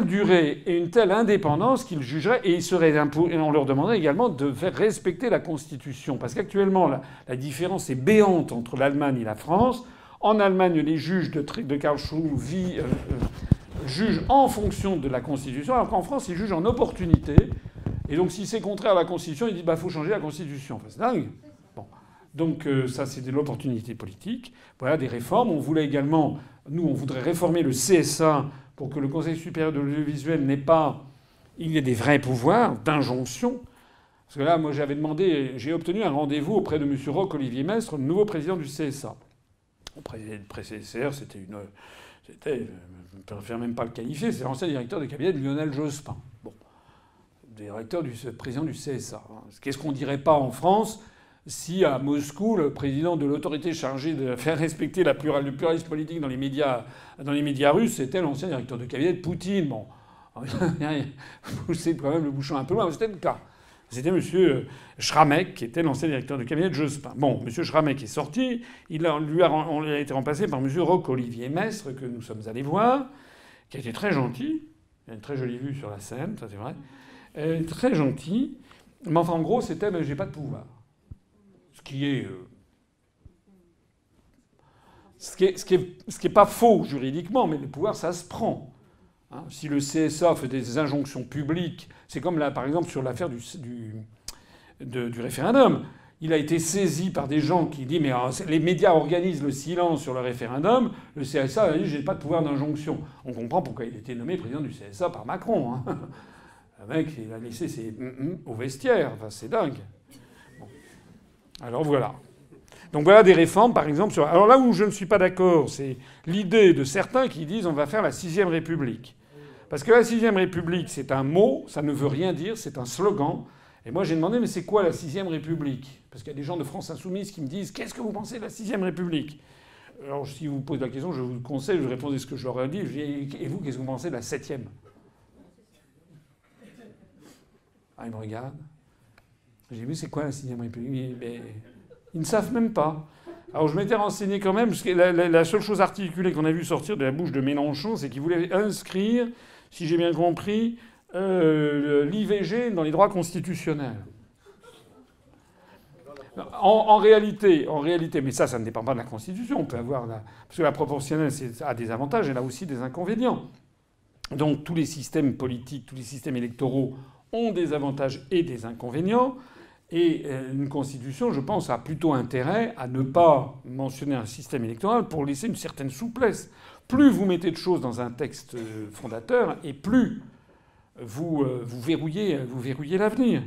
durée et une telle indépendance qu'ils jugeraient et, et on leur demanderait également de faire respecter la Constitution. Parce qu'actuellement, la, différence est béante entre l'Allemagne et la France. En Allemagne, les juges de, de Karlsruhe euh, euh, jugent en fonction de la Constitution, alors qu'en France, ils jugent en opportunité. Et donc, si c'est contraire à la Constitution, ils disent bah faut changer la Constitution. Enfin, c'est dingue. Bon. Donc, euh, ça, c'est de l'opportunité politique. Voilà des réformes. On voulait également, nous, on voudrait réformer le CSA pour que le Conseil supérieur de l'audiovisuel n'ait pas. Il y ait des vrais pouvoirs d'injonction. Parce que là, moi, j'avais demandé, j'ai obtenu un rendez-vous auprès de M. Roch Olivier Mestre, le nouveau président du CSA. Le précédent, c'était une. C'était. Je ne préfère même pas le qualifier, c'est l'ancien directeur de cabinet de Lionel Jospin. Bon. Directeur du président du CSA. Qu'est-ce qu'on dirait pas en France si à Moscou, le président de l'autorité chargée de faire respecter la plural, le pluralisme politique dans les médias, dans les médias russes, c'était l'ancien directeur de cabinet de Poutine. Bon, *laughs* c'est quand même le bouchon un peu loin, c'était le cas. C'était M. Schramek, qui était l'ancien directeur de cabinet de Jospin. Bon, M. Schramek est sorti. Il a, lui a, on a été remplacé par M. Roch-Olivier Mestre, que nous sommes allés voir, qui a été très gentil. Il a une très jolie vue sur la scène, ça c'est vrai. Euh, très gentil. Mais enfin, en gros, c'était j'ai pas de pouvoir euh, ce qui est, ce qui est, ce qui est pas faux juridiquement, mais le pouvoir, ça se prend. Hein. si le CSA fait des injonctions publiques, c'est comme là, par exemple, sur l'affaire du, du, du, référendum. Il a été saisi par des gens qui disent Mais ah, les médias organisent le silence sur le référendum. Le CSA a dit J'ai pas de pouvoir d'injonction. On comprend pourquoi il a été nommé président du CSA par Macron. Hein. *laughs* Le mec, il a laissé ses au vestiaire. C'est dingue. Alors voilà. Donc voilà des réformes, par exemple. Sur... Alors là où je ne suis pas d'accord, c'est l'idée de certains qui disent on va faire la sixième République. Parce que la sixième République, c'est un mot, ça ne veut rien dire, c'est un slogan. Et moi j'ai demandé mais c'est quoi la sixième République? Parce qu'il y a des gens de France insoumise qui me disent qu'est-ce que vous pensez de la sixième République? Alors si vous posez la question, je vous conseille, je répondais ce que je leur ai dit. et vous, qu'est-ce que vous pensez de la septième? Ah, ils me regardent. J'ai vu c'est quoi la sixième République? Ils ne savent même pas. Alors je m'étais renseigné quand même, parce que la, seule chose articulée qu'on a vu sortir de la bouche de Mélenchon, c'est qu'il voulait inscrire, si j'ai bien compris, euh, l'IVG dans les droits constitutionnels. En, réalité, en réalité, mais ça, ça ne dépend pas de la Constitution. On peut avoir la, parce que la proportionnelle a des avantages, elle a aussi des inconvénients. Donc tous les systèmes politiques, tous les systèmes électoraux ont des avantages et des inconvénients. Et euh, une constitution, je pense, a plutôt intérêt à ne pas mentionner un système électoral pour laisser une certaine souplesse. Plus vous mettez de choses dans un texte euh, fondateur, et plus vous, euh, vous verrouillez, vous verrouillez l'avenir.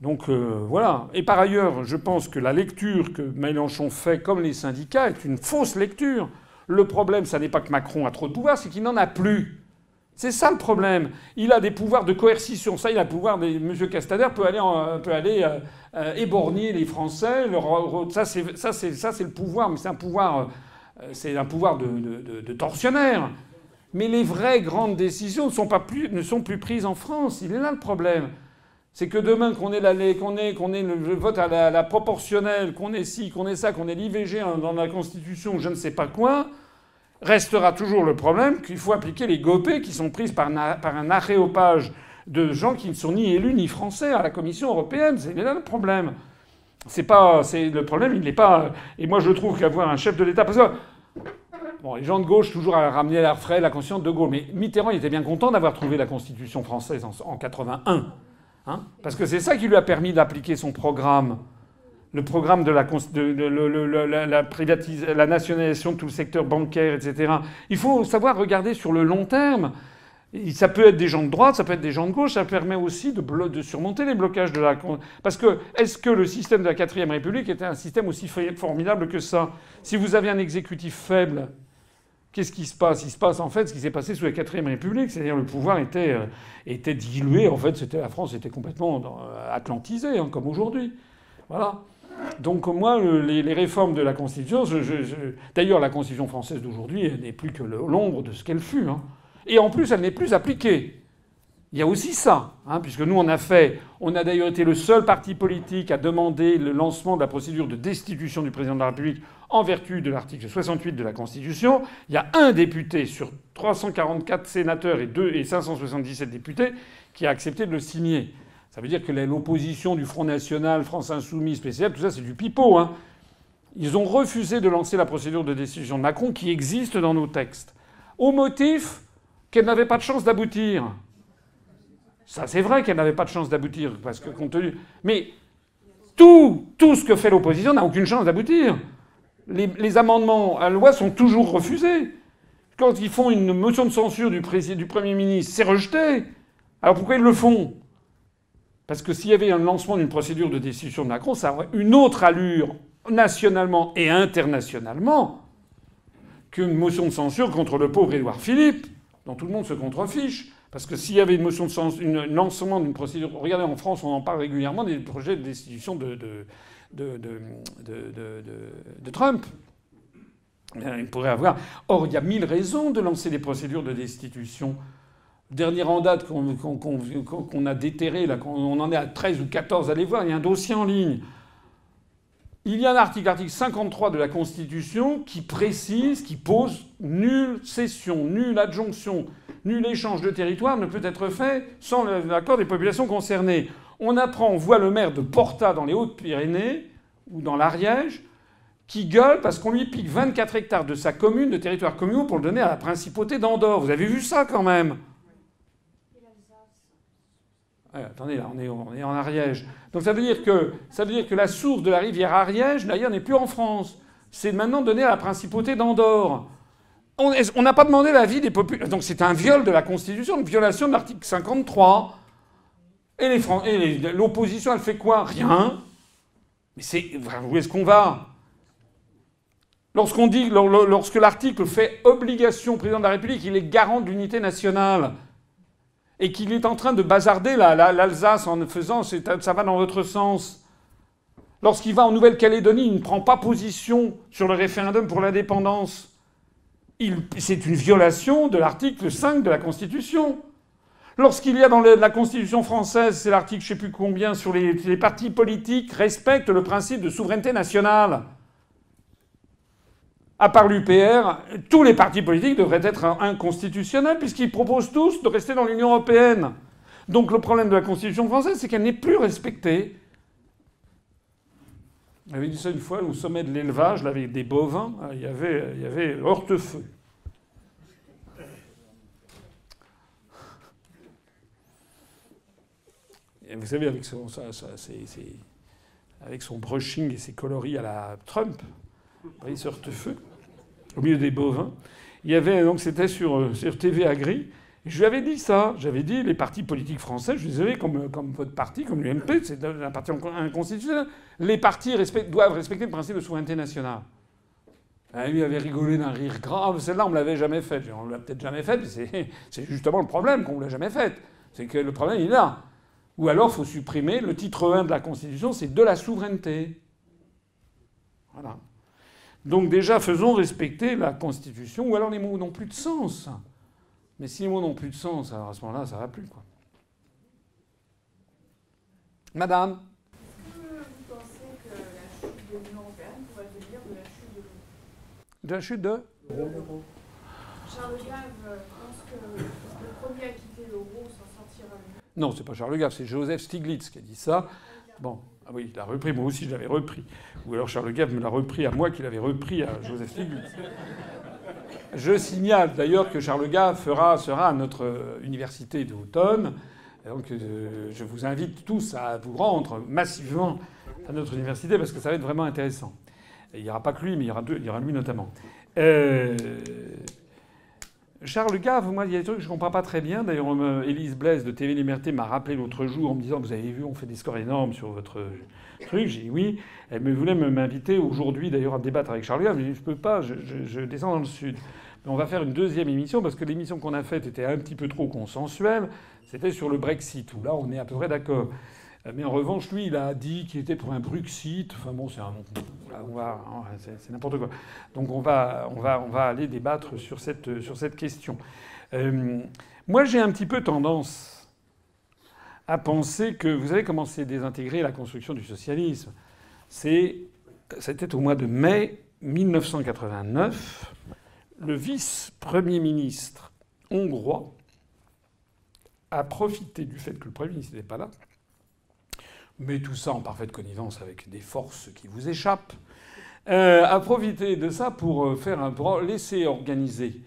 Donc voilà. Et par ailleurs, je pense que la lecture que Mélenchon fait, comme les syndicats, est une fausse lecture. Le problème, ça n'est pas que Macron a trop de pouvoir, c'est qu'il n'en a plus. C'est ça le problème. Il a des pouvoirs de coercition. Ça, il a le pouvoir. De... Monsieur Castaner peut aller, peut aller euh, euh, éborgner les Français. Ça, c'est ça, c'est le pouvoir. Mais c'est un pouvoir, euh, c'est un pouvoir de, de, de, tortionnaire. Mais les vraies grandes décisions ne sont pas plus, ne sont plus prises en France. Il est là le problème. C'est que demain, qu'on ait, la, qu'on qu'on ait le vote à la, la proportionnelle, qu'on ait ci, qu'on ait ça, qu'on ait l'IVG dans la Constitution, je ne sais pas quoi restera toujours le problème qu'il faut appliquer les GOPÉ qui sont prises par, un aréopage de gens qui ne sont ni élus ni français à la Commission européenne. C'est là le problème. C'est pas, c'est le problème, il n'est pas. Et moi, je trouve qu'avoir un chef de l'État, parce que bon, les gens de gauche toujours à ramener l'air frais la conscience de Gaulle, mais Mitterrand, il était bien content d'avoir trouvé la Constitution française en, 81, hein parce que c'est ça qui lui a permis d'appliquer son programme le programme de la, nationalisation de tout le secteur bancaire, etc. Il faut savoir regarder sur le long terme. Ça peut être des gens de droite, ça peut être des gens de gauche, ça permet aussi de, surmonter les blocages de la... Parce que est-ce que le système de la 4ème République était un système aussi formidable que ça? Si vous avez un exécutif faible, qu'est-ce qui se passe? Il se passe en fait ce qui s'est passé sous la 4ème République, c'est-à-dire le pouvoir était, euh, était dilué, en fait c'était la France était complètement euh, atlantisée, hein, comme aujourd'hui. Voilà. Donc moi, les, réformes de la Constitution, d'ailleurs la Constitution française d'aujourd'hui n'est plus que l'ombre de ce qu'elle fut. Hein. Et en plus, elle n'est plus appliquée. Il y a aussi ça, hein, puisque nous on a fait, on a d'ailleurs été le seul parti politique à demander le lancement de la procédure de destitution du président de la République en vertu de l'article 68 de la Constitution. Il y a un député sur 344 sénateurs et, 2, et 577 députés qui a accepté de le signer. Ça veut dire que l'opposition du Front National, France Insoumise, spécial, tout ça c'est du pipeau. Hein. Ils ont refusé de lancer la procédure de destitution de Macron qui existe dans nos textes. Au motif qu'elle n'avait pas de chance d'aboutir. Ça, c'est vrai qu'elle n'avait pas de chance d'aboutir, parce que compte. Mais tout, ce que fait l'opposition n'a aucune chance d'aboutir. Les, amendements à la loi sont toujours refusés. Quand ils font une motion de censure du Premier ministre, c'est rejeté. Alors pourquoi ils le font? Parce que s'il y avait un lancement d'une procédure de destitution de Macron, ça aurait une autre allure nationalement et internationalement qu'une motion de censure contre le pauvre Édouard Philippe dont tout le monde se contrefiche. Parce que s'il y avait une motion de sens, un lancement d'une procédure. Regardez, en France, on en parle régulièrement des projets de destitution de, de, Trump. Il pourrait avoir. Or, il y a mille raisons de lancer des procédures de destitution. Dernière en date qu'on a déterré, là, on en est à 13 ou 14, allez voir, il y a un dossier en ligne. Il y a un article, article 53 de la Constitution, qui précise, qui pose nulle cession, nulle adjonction, nul échange de territoire ne peut être fait sans l'accord des populations concernées. On apprend, on voit le maire de Porta dans les Hautes-Pyrénées ou dans l'Ariège qui gueule parce qu'on lui pique 24 hectares de sa commune, de territoire communaux, pour le donner à la principauté d'Andorre. Vous avez vu ça quand même? Attendez, là, on est, en Ariège. Donc ça veut, dire que, ça veut dire que la source de la rivière Ariège, d'ailleurs, n'est plus en France. C'est maintenant donné à la principauté d'Andorre. On n'a pas demandé l'avis des populations. Donc c'est un viol de la Constitution, une violation de l'article 53. Et l'opposition, elle fait quoi? Rien. Mais c'est. Où est-ce qu'on va? Lorsqu'on dit, lorsque l'article fait obligation au président de la République, il est garant de l'unité nationale et qu'il est en train de bazarder l'Alsace en faisant ça va dans votre sens. Lorsqu'il va en Nouvelle-Calédonie, il ne prend pas position sur le référendum pour l'indépendance. C'est une violation de l'article 5 de la Constitution. Lorsqu'il y a dans la Constitution française, c'est l'article je ne sais plus combien, sur les, les partis politiques respectent le principe de souveraineté nationale à part l'UPR, tous les partis politiques devraient être inconstitutionnels puisqu'ils proposent tous de rester dans l'Union européenne. Donc le problème de la Constitution française, c'est qu'elle n'est plus respectée. J'avais dit ça une fois au sommet de l'élevage, avec des bovins, il y avait, il y avait hortefeux. Et vous savez, avec son, avec son brushing et ses coloris à la Trump, voyez ce hortefeux au milieu des bovins. Il y avait donc c'était sur, euh, sur TV Agri. Je lui avais dit ça. J'avais dit les partis politiques français, je disais comme, comme votre parti, comme l'UMP, c'est un parti inconstitutionnel. Les partis doivent respecter le principe de souveraineté nationale. Ah, lui avait rigolé d'un rire grave. Celle-là, on ne l'avait jamais faite. On ne l'a peut-être jamais faite, mais c'est *laughs* justement le problème qu'on ne l'a jamais faite. C'est que le problème, il est là. Ou alors, il faut supprimer le titre 1 de la Constitution, c'est de la souveraineté. Voilà. Donc déjà, faisons respecter la Constitution, ou alors les mots n'ont plus de sens. Mais si les mots n'ont plus de sens, alors à ce moment-là, ça ne va plus. Quoi. Madame Est-ce que vous pensez que la chute de l'Union européenne pourrait venir de la chute de l'euro De la chute de Charles Gave pense que le premier à quitter l'euro s'en sortira mieux. Non, c'est pas Charles Gave, c'est Joseph Stiglitz qui a dit ça. Bon, ah oui, il l'a repris, moi aussi je l'avais repris. Ou alors Charles Gave me l'a repris à moi qu'il avait repris à Joseph Stiglitz. Je signale d'ailleurs que Charles Gave fera, sera à notre euh, université d'automne. Donc euh, je vous invite tous à vous rendre massivement à notre université parce que ça va être vraiment intéressant. il n'y aura pas que lui, mais il y aura, deux, il y aura lui notamment. Euh, Charles Gave, moi, il y a des trucs que je ne comprends pas très bien. D'ailleurs, Élise Blaise de TV Liberté m'a rappelé l'autre jour en me disant Vous avez vu, on fait des scores énormes sur votre truc. J'ai dit oui. Elle me voulait m'inviter aujourd'hui, d'ailleurs, à débattre avec Charles Gave. J'ai Je ne peux pas, je, descends dans le Sud. On va faire une deuxième émission parce que l'émission qu'on a faite était un petit peu trop consensuelle. C'était sur le Brexit, où là, on est à peu près d'accord. Mais en revanche, lui, il a dit qu'il était pour un Brexit. Enfin bon, c'est un... Hein, c'est n'importe quoi. Donc on va, on, va, on va aller débattre sur cette, sur cette question. Euh, moi, j'ai un petit peu tendance à penser que vous avez commencé à désintégrer la construction du socialisme. C'était au mois de mai 1989. Le vice-premier ministre hongrois a profité du fait que le Premier ministre n'était pas là mais tout ça en parfaite connivence avec des forces qui vous échappent, euh, a profité de ça pour euh, faire un pour laisser organiser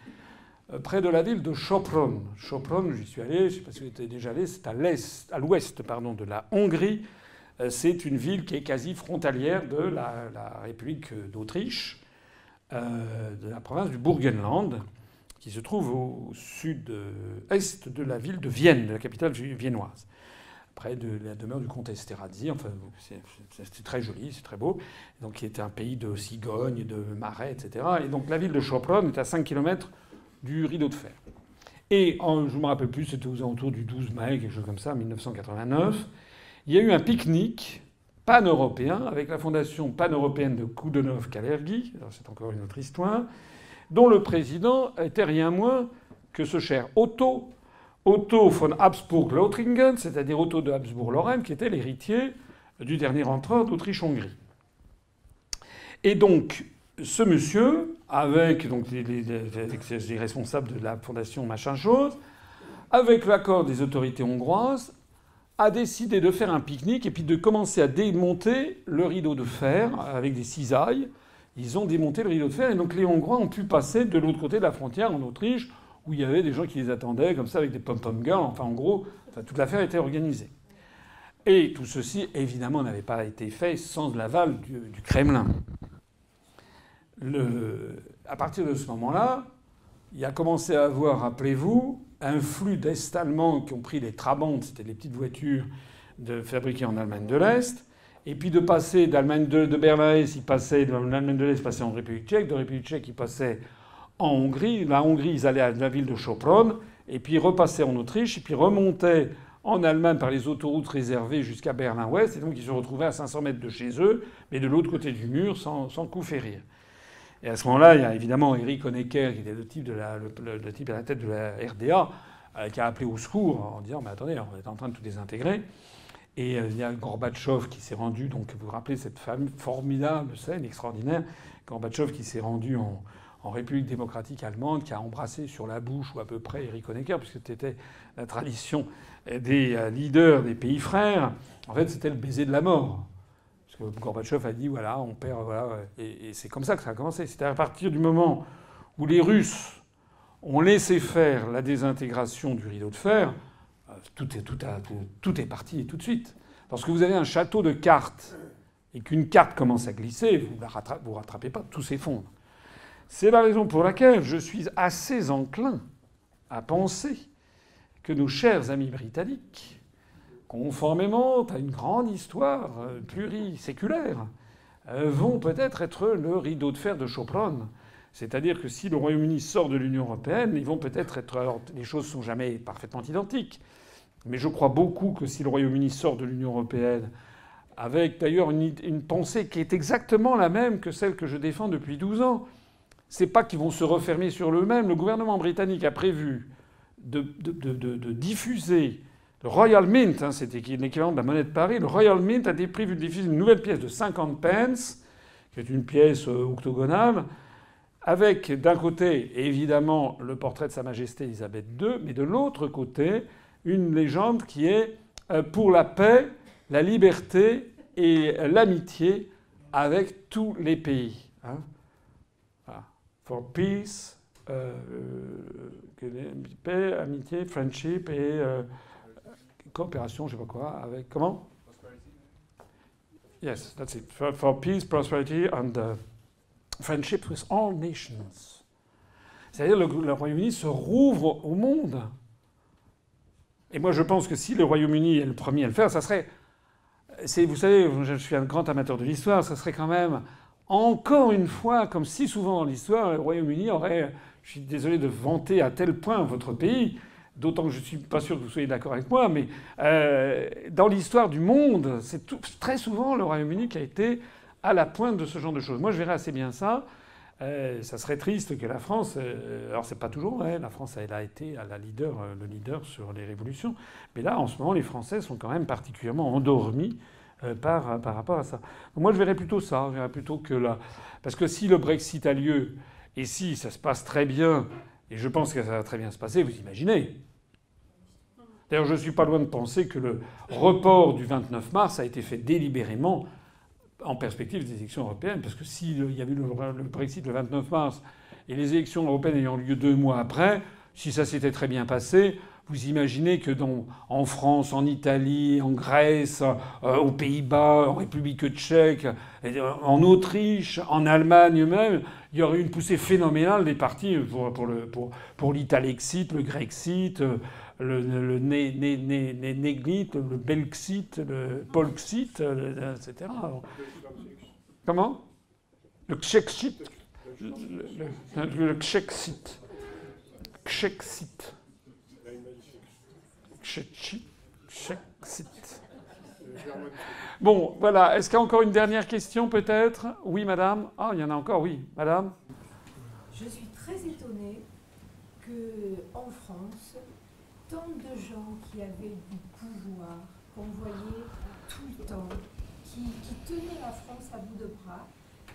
euh, près de la ville de Sopron. Sopron, j'y suis allé, je ne sais pas si vous êtes déjà allé, c'est à l'ouest de la Hongrie. C'est une ville qui est quasi frontalière de la, République d'Autriche, de la province du Burgenland, qui se trouve au sud-est de la ville de Vienne, de la capitale viennoise près de la demeure du comte Esterhazy. Enfin, c'est très joli, c'est très beau. Donc, qui était un pays de cigognes, de marais, etc. Et donc, la ville de Sopron est à 5 km du rideau de fer. Et je ne me rappelle plus, c'était aux alentours du 12 mai, quelque chose comme ça, 1989. Il y a eu un pique-nique pan-européen avec la fondation pan-européenne de Koudenov-Kalergi, c'est encore une autre histoire, dont le président était rien moins que ce cher Otto Otto von Habsburg-Lothringen, c'est-à-dire Otto de Habsbourg-Lorraine, qui était l'héritier du dernier empereur d'Autriche-Hongrie. Et donc, ce monsieur, avec, donc, les, responsables de la fondation machin chose, avec l'accord des autorités hongroises, a décidé de faire un pique-nique et puis de commencer à démonter le rideau de fer avec des cisailles. Ils ont démonté le rideau de fer et donc les Hongrois ont pu passer de l'autre côté de la frontière en Autriche où il y avait des gens qui les attendaient comme ça avec des pom-pom girls. Enfin, en gros, toute l'affaire était organisée. Et tout ceci, évidemment, n'avait pas été fait sans l'aval du, Kremlin. À partir de ce moment-là, il a commencé à avoir, rappelez-vous, un flux d'Est allemands qui ont pris les Trabant, c'était les petites voitures de, fabriquées en Allemagne de l'Est, et puis de passer d'Allemagne de, de ils passaient, de l'Allemagne de l'Est, ils passaient en République tchèque, de République tchèque, ils passaient en Hongrie. La Hongrie, ils allaient à la ville de Sopron, et puis repassaient en Autriche, et puis remontaient en Allemagne par les autoroutes réservées jusqu'à Berlin-Ouest, et donc ils se retrouvaient à 500 mètres de chez eux, mais de l'autre côté du mur, sans, coup férir. Et à ce moment-là, il y a évidemment Eric Honecker, qui était le, type à la tête de la RDA, euh, qui a appelé au secours en disant Mais attendez, on est en train de tout désintégrer. Et euh, il y a Gorbatchev qui s'est rendu, donc vous vous rappelez cette formidable scène extraordinaire, Gorbatchev qui s'est rendu en, en République démocratique allemande qui a embrassé sur la bouche ou à peu près Erich Honecker, puisque c'était la tradition des euh, leaders des pays frères. En fait, c'était le baiser de la mort. Parce que Gorbatchev a dit voilà, on perd. Voilà, et, c'est comme ça que ça a commencé. C'était à partir du moment où les Russes ont laissé faire la désintégration du rideau de fer, euh, tout est, tout, tout est parti tout de suite. Lorsque vous avez un château de cartes et qu'une carte commence à glisser, vous ne vous rattrapez pas, tout s'effondre. C'est la raison pour laquelle je suis assez enclin à penser que nos chers amis britanniques, conformément à une grande histoire pluriséculaire, euh, vont peut-être être le rideau de fer de Chopron. C'est-à-dire que si le Royaume-Uni sort de l'Union européenne, ils vont peut-être être. Alors, les choses sont jamais parfaitement identiques, mais je crois beaucoup que si le Royaume-Uni sort de l'Union européenne, avec d'ailleurs une, une, pensée qui est exactement la même que celle que je défends depuis 12 ans, c'est pas qu'ils vont se refermer sur eux-mêmes. Le gouvernement britannique a prévu de, diffuser le Royal Mint, hein, c'était l'équivalent de la monnaie de Paris. Le Royal Mint a prévu de diffuser une nouvelle pièce de 50 pence, qui est une pièce euh, octogonale, avec d'un côté évidemment le portrait de Sa Majesté Elisabeth II, mais de l'autre côté une légende qui est euh, pour la paix, la liberté et l'amitié avec tous les pays. Hein for peace, euh, euh, paix, amitié, friendship et euh, coopération, je sais pas quoi, avec comment? Yes, that's it. For, for peace, prosperity and uh, friendship with all nations. C'est-à-dire le, le Royaume-Uni se rouvre au monde. Et moi, je pense que si le Royaume-Uni est le premier à le faire, ça serait. Vous savez, je suis un grand amateur de l'histoire, ça serait quand même encore une fois, comme si souvent dans l'histoire, le Royaume-Uni aurait. Je suis désolé de vanter à tel point votre pays, d'autant que je ne suis pas sûr que vous soyez d'accord avec moi, mais euh, dans l'histoire du monde, c'est très souvent le Royaume-Uni qui a été à la pointe de ce genre de choses. Moi, je verrais assez bien ça. Euh, ça serait triste que la France. euh, alors, c'est pas toujours vrai. La France, elle a été la leader, euh, le leader sur les révolutions. Mais là, en ce moment, les Français sont quand même particulièrement endormis euh, par, par rapport à ça. Moi, je verrais plutôt ça. Je verrais plutôt que là. Parce que si le Brexit a lieu et si ça se passe très bien, et je pense que ça va très bien se passer, vous imaginez. D'ailleurs, je ne suis pas loin de penser que le report du 29 mars a été fait délibérément en perspective des élections européennes, parce que s'il y avait eu le Brexit le 29 mars et les élections européennes ayant lieu deux mois après, si ça s'était très bien passé, vous imaginez que dans, en France, en Italie, en Grèce, euh, aux Pays-Bas, en République tchèque, euh, en Autriche, en Allemagne même, il y aurait une poussée phénoménale des partis pour, pour, le, pour, pour l'Italexit, le Grexit, euh, le, le, le né, né, né, né- Néglit, le Belxit, le Polxit, etc. Comment? Le Kshexit. Le, le, le, le Kshexit. Bon, voilà. Est-ce qu'il y a encore une dernière question, peut-être Oui, madame. Ah, il y en a encore, oui. Madame Je suis très étonnée que en France, tant de gens qui avaient du pouvoir, qu'on voyait tout le temps, qui, qui tenaient la France à bout de bras,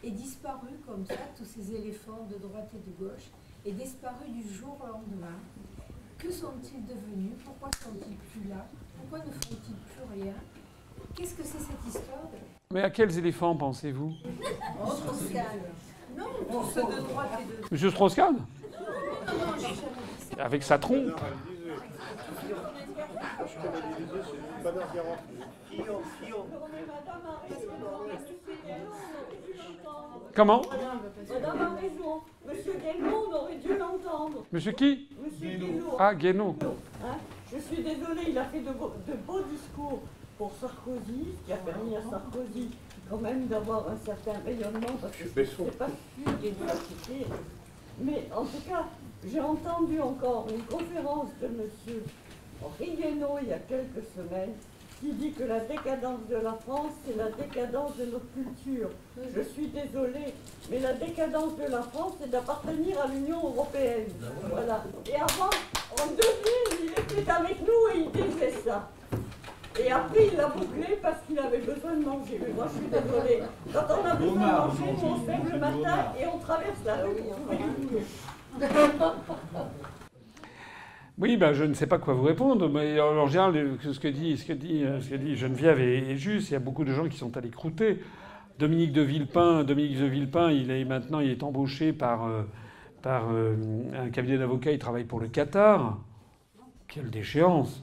aient disparu comme ça, tous ces éléphants de droite et de gauche, aient disparu du jour au lendemain. Que sont-ils devenus Pourquoi sont-ils plus là Pourquoi ne font-ils plus rien Qu'est-ce que c'est cette histoire Mais à quels éléphants pensez-vous Non, tous ceux de droite et de Monsieur Strauss-Kahn Non, non, j'ai jamais dit ça. Avec sa trompe Comment Madame a raison. Monsieur Guénaud, on aurait dû l'entendre. Monsieur qui Monsieur Guénaud. Ah, Guénaud. Hein, je suis désolée, il a fait de beaux, de beaux discours pour Sarkozy, ce qui a permis à Sarkozy quand même d'avoir un certain rayonnement, parce que c'est pas facilité. Mais en tout cas, j'ai entendu encore une conférence de monsieur Henri Guénaud il y a quelques semaines qui dit que la décadence de la France, c'est la décadence de notre culture. Je suis désolée, mais la décadence de la France, c'est d'appartenir à l'Union européenne. Voilà. Et avant, en 2000, il était avec nous et il disait ça. Et après, il l'a bouclé parce qu'il avait besoin de manger. Mais moi, je suis désolée. Quand on a besoin de manger, on se lève le matin et on traverse la rue pour trouver. *laughs* Oui, ben, je ne sais pas quoi vous répondre, mais en général, ce que dit, ce que dit, ce que dit Geneviève est, juste. Il y a beaucoup de gens qui sont allés croûter. Dominique de Villepin, Dominique de Villepin, il est maintenant, il est embauché par, euh, euh, un cabinet d'avocats. Il travaille pour le Qatar. Quelle déchéance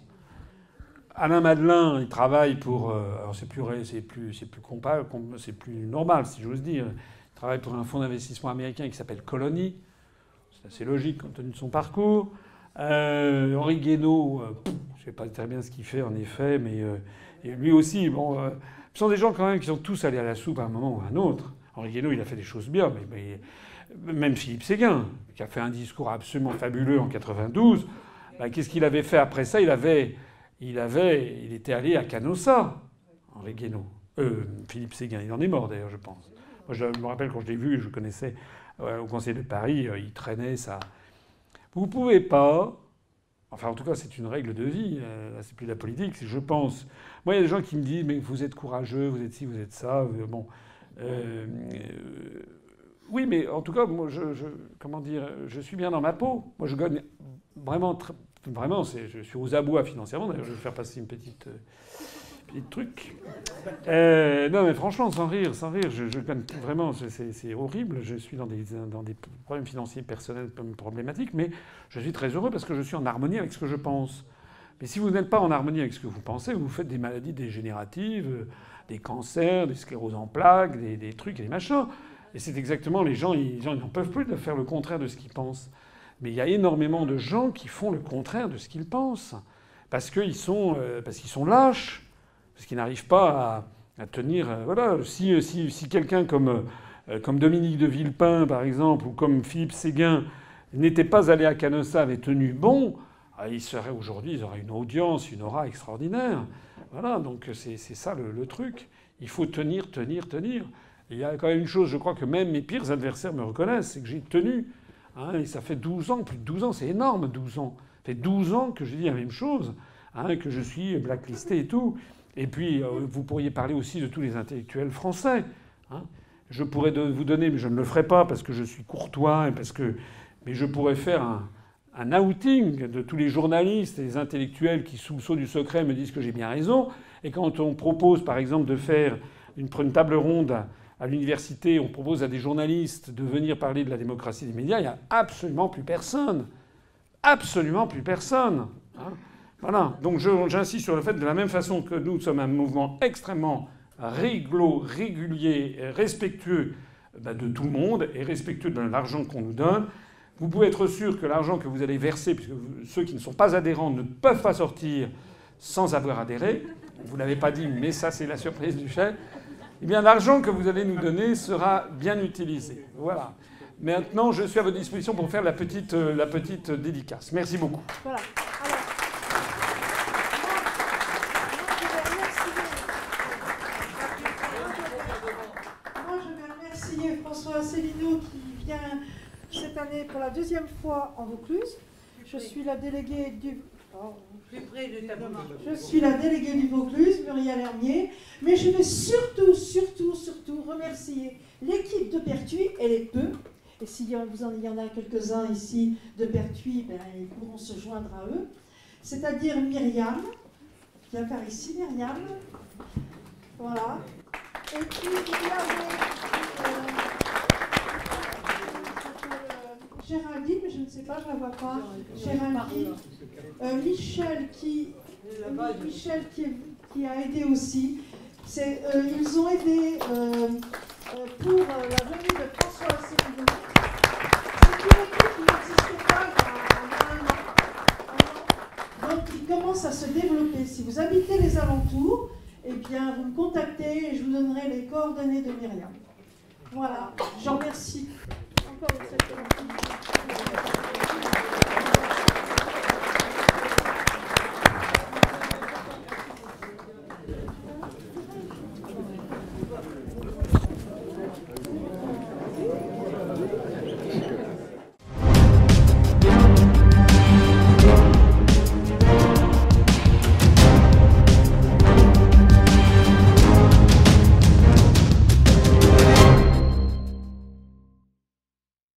Alain Madelin, il travaille pour. euh, alors c'est plus, c'est plus, c'est plus c'est plus normal, si j'ose dire. Il travaille pour un fonds d'investissement américain qui s'appelle Colony. C'est assez logique compte tenu de son parcours. Euh, Henri Guénaud, euh, je ne sais pas très bien ce qu'il fait en effet, mais euh, lui aussi, bon, ce sont des gens quand même qui sont tous allés à la soupe à un moment ou à un autre. Henri Guénaud, il a fait des choses bien, mais, même Philippe Séguin, qui a fait un discours absolument fabuleux en 92, ben, qu'est-ce qu'il avait fait après ça? Il avait, il avait, il était allé à Canossa, Henri Guénaud. Philippe Séguin, il en est mort d'ailleurs, je pense. Moi, je me rappelle quand je l'ai vu, je connaissais euh, au Conseil de Paris, il traînait ça. Vous pouvez pas. Enfin, en tout cas, c'est une règle de vie. euh, c'est plus de la politique. Je pense. Moi, il y a des gens qui me disent mais vous êtes courageux, vous êtes ci, vous êtes ça. euh, Bon. Euh, euh, oui, mais en tout cas, moi, je, comment dire, je suis bien dans ma peau. Moi, je gagne vraiment, vraiment. Je suis aux abois financièrement. D'ailleurs, je vais faire passer une petite, petite truc. Euh, non, mais franchement, sans rire, sans rire, je, je vraiment. c'est- horrible. Je suis dans des, problèmes financiers personnels problématiques, mais je suis très heureux parce que je suis en harmonie avec ce que je pense. Mais si vous n'êtes pas en harmonie avec ce que vous pensez, vous faites des maladies dégénératives, des cancers, des scléroses en plaques, des, trucs et des machins. Et c'est exactement les gens, ils n'en peuvent plus de faire le contraire de ce qu'ils pensent. Mais il y a énormément de gens qui font le contraire de ce qu'ils pensent. Parce qu'ils sont, euh, parce qu'ils sont lâches. Parce qu'ils n'arrivent pas à, tenir. Euh, voilà. Si, si, si quelqu'un comme, comme Dominique de Villepin, par exemple, ou comme Philippe Séguin, n'était pas allé à Canossa, avait tenu bon, ah, il serait aujourd'hui, ils auraient une audience, une aura extraordinaire. Voilà, donc c'est ça le, truc. Il faut tenir, tenir, tenir. il y a quand même une chose, je crois que même mes pires adversaires me reconnaissent, c'est que j'ai tenu. Hein, et ça fait 12 ans, plus de 12 ans, c'est énorme 12 ans. Ça fait 12 ans que je dis la même chose, hein, que je suis blacklisté et tout. Et puis, euh, vous pourriez parler aussi de tous les intellectuels français. Hein. Je pourrais vous donner, mais je ne le ferai pas parce que je suis courtois et parce que. Mais je pourrais faire un, un outing de tous les journalistes et les intellectuels qui, sous le sceau du secret, me disent que j'ai bien raison. Et quand on propose, par exemple, de faire une, table ronde à, l'université, on propose à des journalistes de venir parler de la démocratie des médias, il n'y a absolument plus personne. Absolument plus personne. Hein. Voilà. Donc j'insiste sur le fait, de la même façon que nous sommes un mouvement extrêmement réglo, régulier, respectueux bah, de tout le monde et respectueux de l'argent qu'on nous donne, vous pouvez être sûr que l'argent que vous allez verser, puisque ceux qui ne sont pas adhérents ne peuvent pas sortir sans avoir adhéré, vous ne l'avez pas dit, mais ça c'est la surprise du chef, eh bien l'argent que vous allez nous donner sera bien utilisé. Voilà. Maintenant, je suis à votre disposition pour faire la petite, euh, la petite dédicace. Merci beaucoup. Voilà. Moi, je vais remercier François Asselineau qui vient cette année pour la deuxième fois en Vaucluse. Je suis la déléguée du. je suis la déléguée du Vaucluse, Muriel Hermier, mais je vais surtout, surtout, surtout remercier l'équipe de Pertuis, elle est peu, et s'il vous en, y en a quelques-uns ici de Pertuis, ben, ils pourront se joindre à eux, c'est-à-dire Myriam, viens par ici Myriam, voilà, et puis. Euh, Géraldine, mais je ne sais pas, je ne la vois pas. Géraldine. Euh, Michel, qui, Michel qui, a aidé aussi. Euh, ils ont aidé euh, pour la venue de François Asselineau. C'est une équipe qui n'existait pas il y a un an. Donc, il commence à se développer. Si vous habitez les alentours, eh bien, vous me contactez et je vous donnerai les coordonnées de Myriam. Voilà, j'en remercie どうぞ。